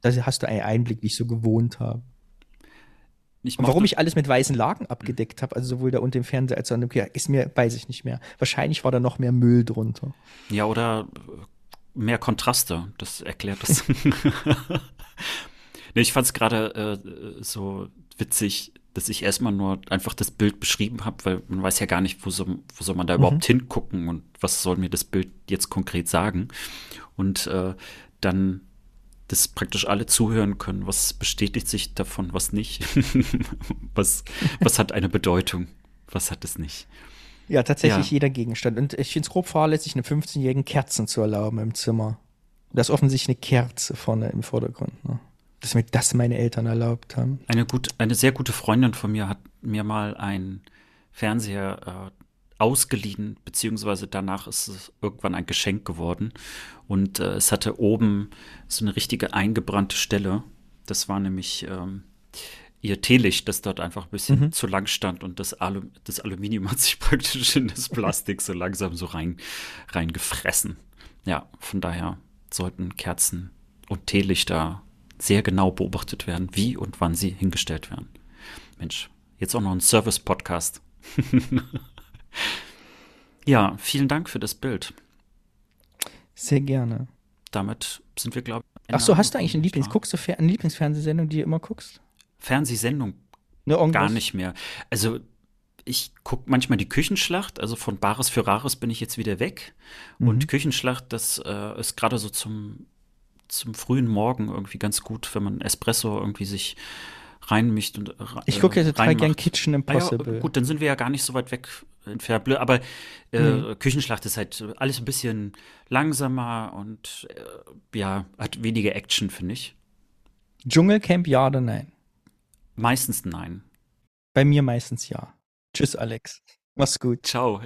Da hast du einen Einblick, wie ich so gewohnt habe. Ich und warum ich alles mit weißen Laken abgedeckt habe, also sowohl da unten im Fernseher als auch im Kehr, ist mir, weiß ich nicht mehr. Wahrscheinlich war da noch mehr Müll drunter. Ja, oder mehr Kontraste, das erklärt das. nee, ich fand es gerade äh, so witzig, dass ich erstmal nur einfach das Bild beschrieben habe, weil man weiß ja gar nicht, wo soll, wo soll man da mhm. überhaupt hingucken und was soll mir das Bild jetzt konkret sagen. Und äh, dann dass praktisch alle zuhören können. Was bestätigt sich davon, was nicht? was, was hat eine Bedeutung? Was hat es nicht? Ja, tatsächlich ja. jeder Gegenstand. Und ich finde es grob fahrlässig, einem 15-jährigen Kerzen zu erlauben im Zimmer. Da ist offensichtlich eine Kerze vorne im Vordergrund. Ne? Dass mir das meine Eltern erlaubt haben. Eine, gut, eine sehr gute Freundin von mir hat mir mal einen Fernseher äh, ausgeliehen, beziehungsweise danach ist es irgendwann ein Geschenk geworden. Und äh, es hatte oben so eine richtige eingebrannte Stelle. Das war nämlich ähm, ihr Teelicht, das dort einfach ein bisschen mhm. zu lang stand und das, Alu das Aluminium hat sich praktisch in das Plastik so langsam so rein, reingefressen. Ja, von daher sollten Kerzen und Teelichter sehr genau beobachtet werden, wie und wann sie hingestellt werden. Mensch, jetzt auch noch ein Service-Podcast. ja, vielen Dank für das Bild. Sehr gerne. Damit sind wir, glaube ich. Ach so, hast du eigentlich eine, Lieblings guckst du eine Lieblingsfernsehsendung, die du immer guckst? Fernsehsendung ne, gar nicht mehr. Also ich gucke manchmal die Küchenschlacht, also von Bares für Rares bin ich jetzt wieder weg. Mhm. Und Küchenschlacht, das äh, ist gerade so zum, zum frühen Morgen irgendwie ganz gut, wenn man Espresso irgendwie sich reinmischt und äh, Ich gucke ja total gern Kitchen Impossible. Ja, gut, dann sind wir ja gar nicht so weit weg entfernt. Aber äh, mhm. Küchenschlacht ist halt alles ein bisschen langsamer und äh, ja, hat weniger Action, finde ich. Dschungelcamp ja oder nein? Meistens nein. Bei mir meistens ja. Tschüss, Alex. Mach's gut. Ciao.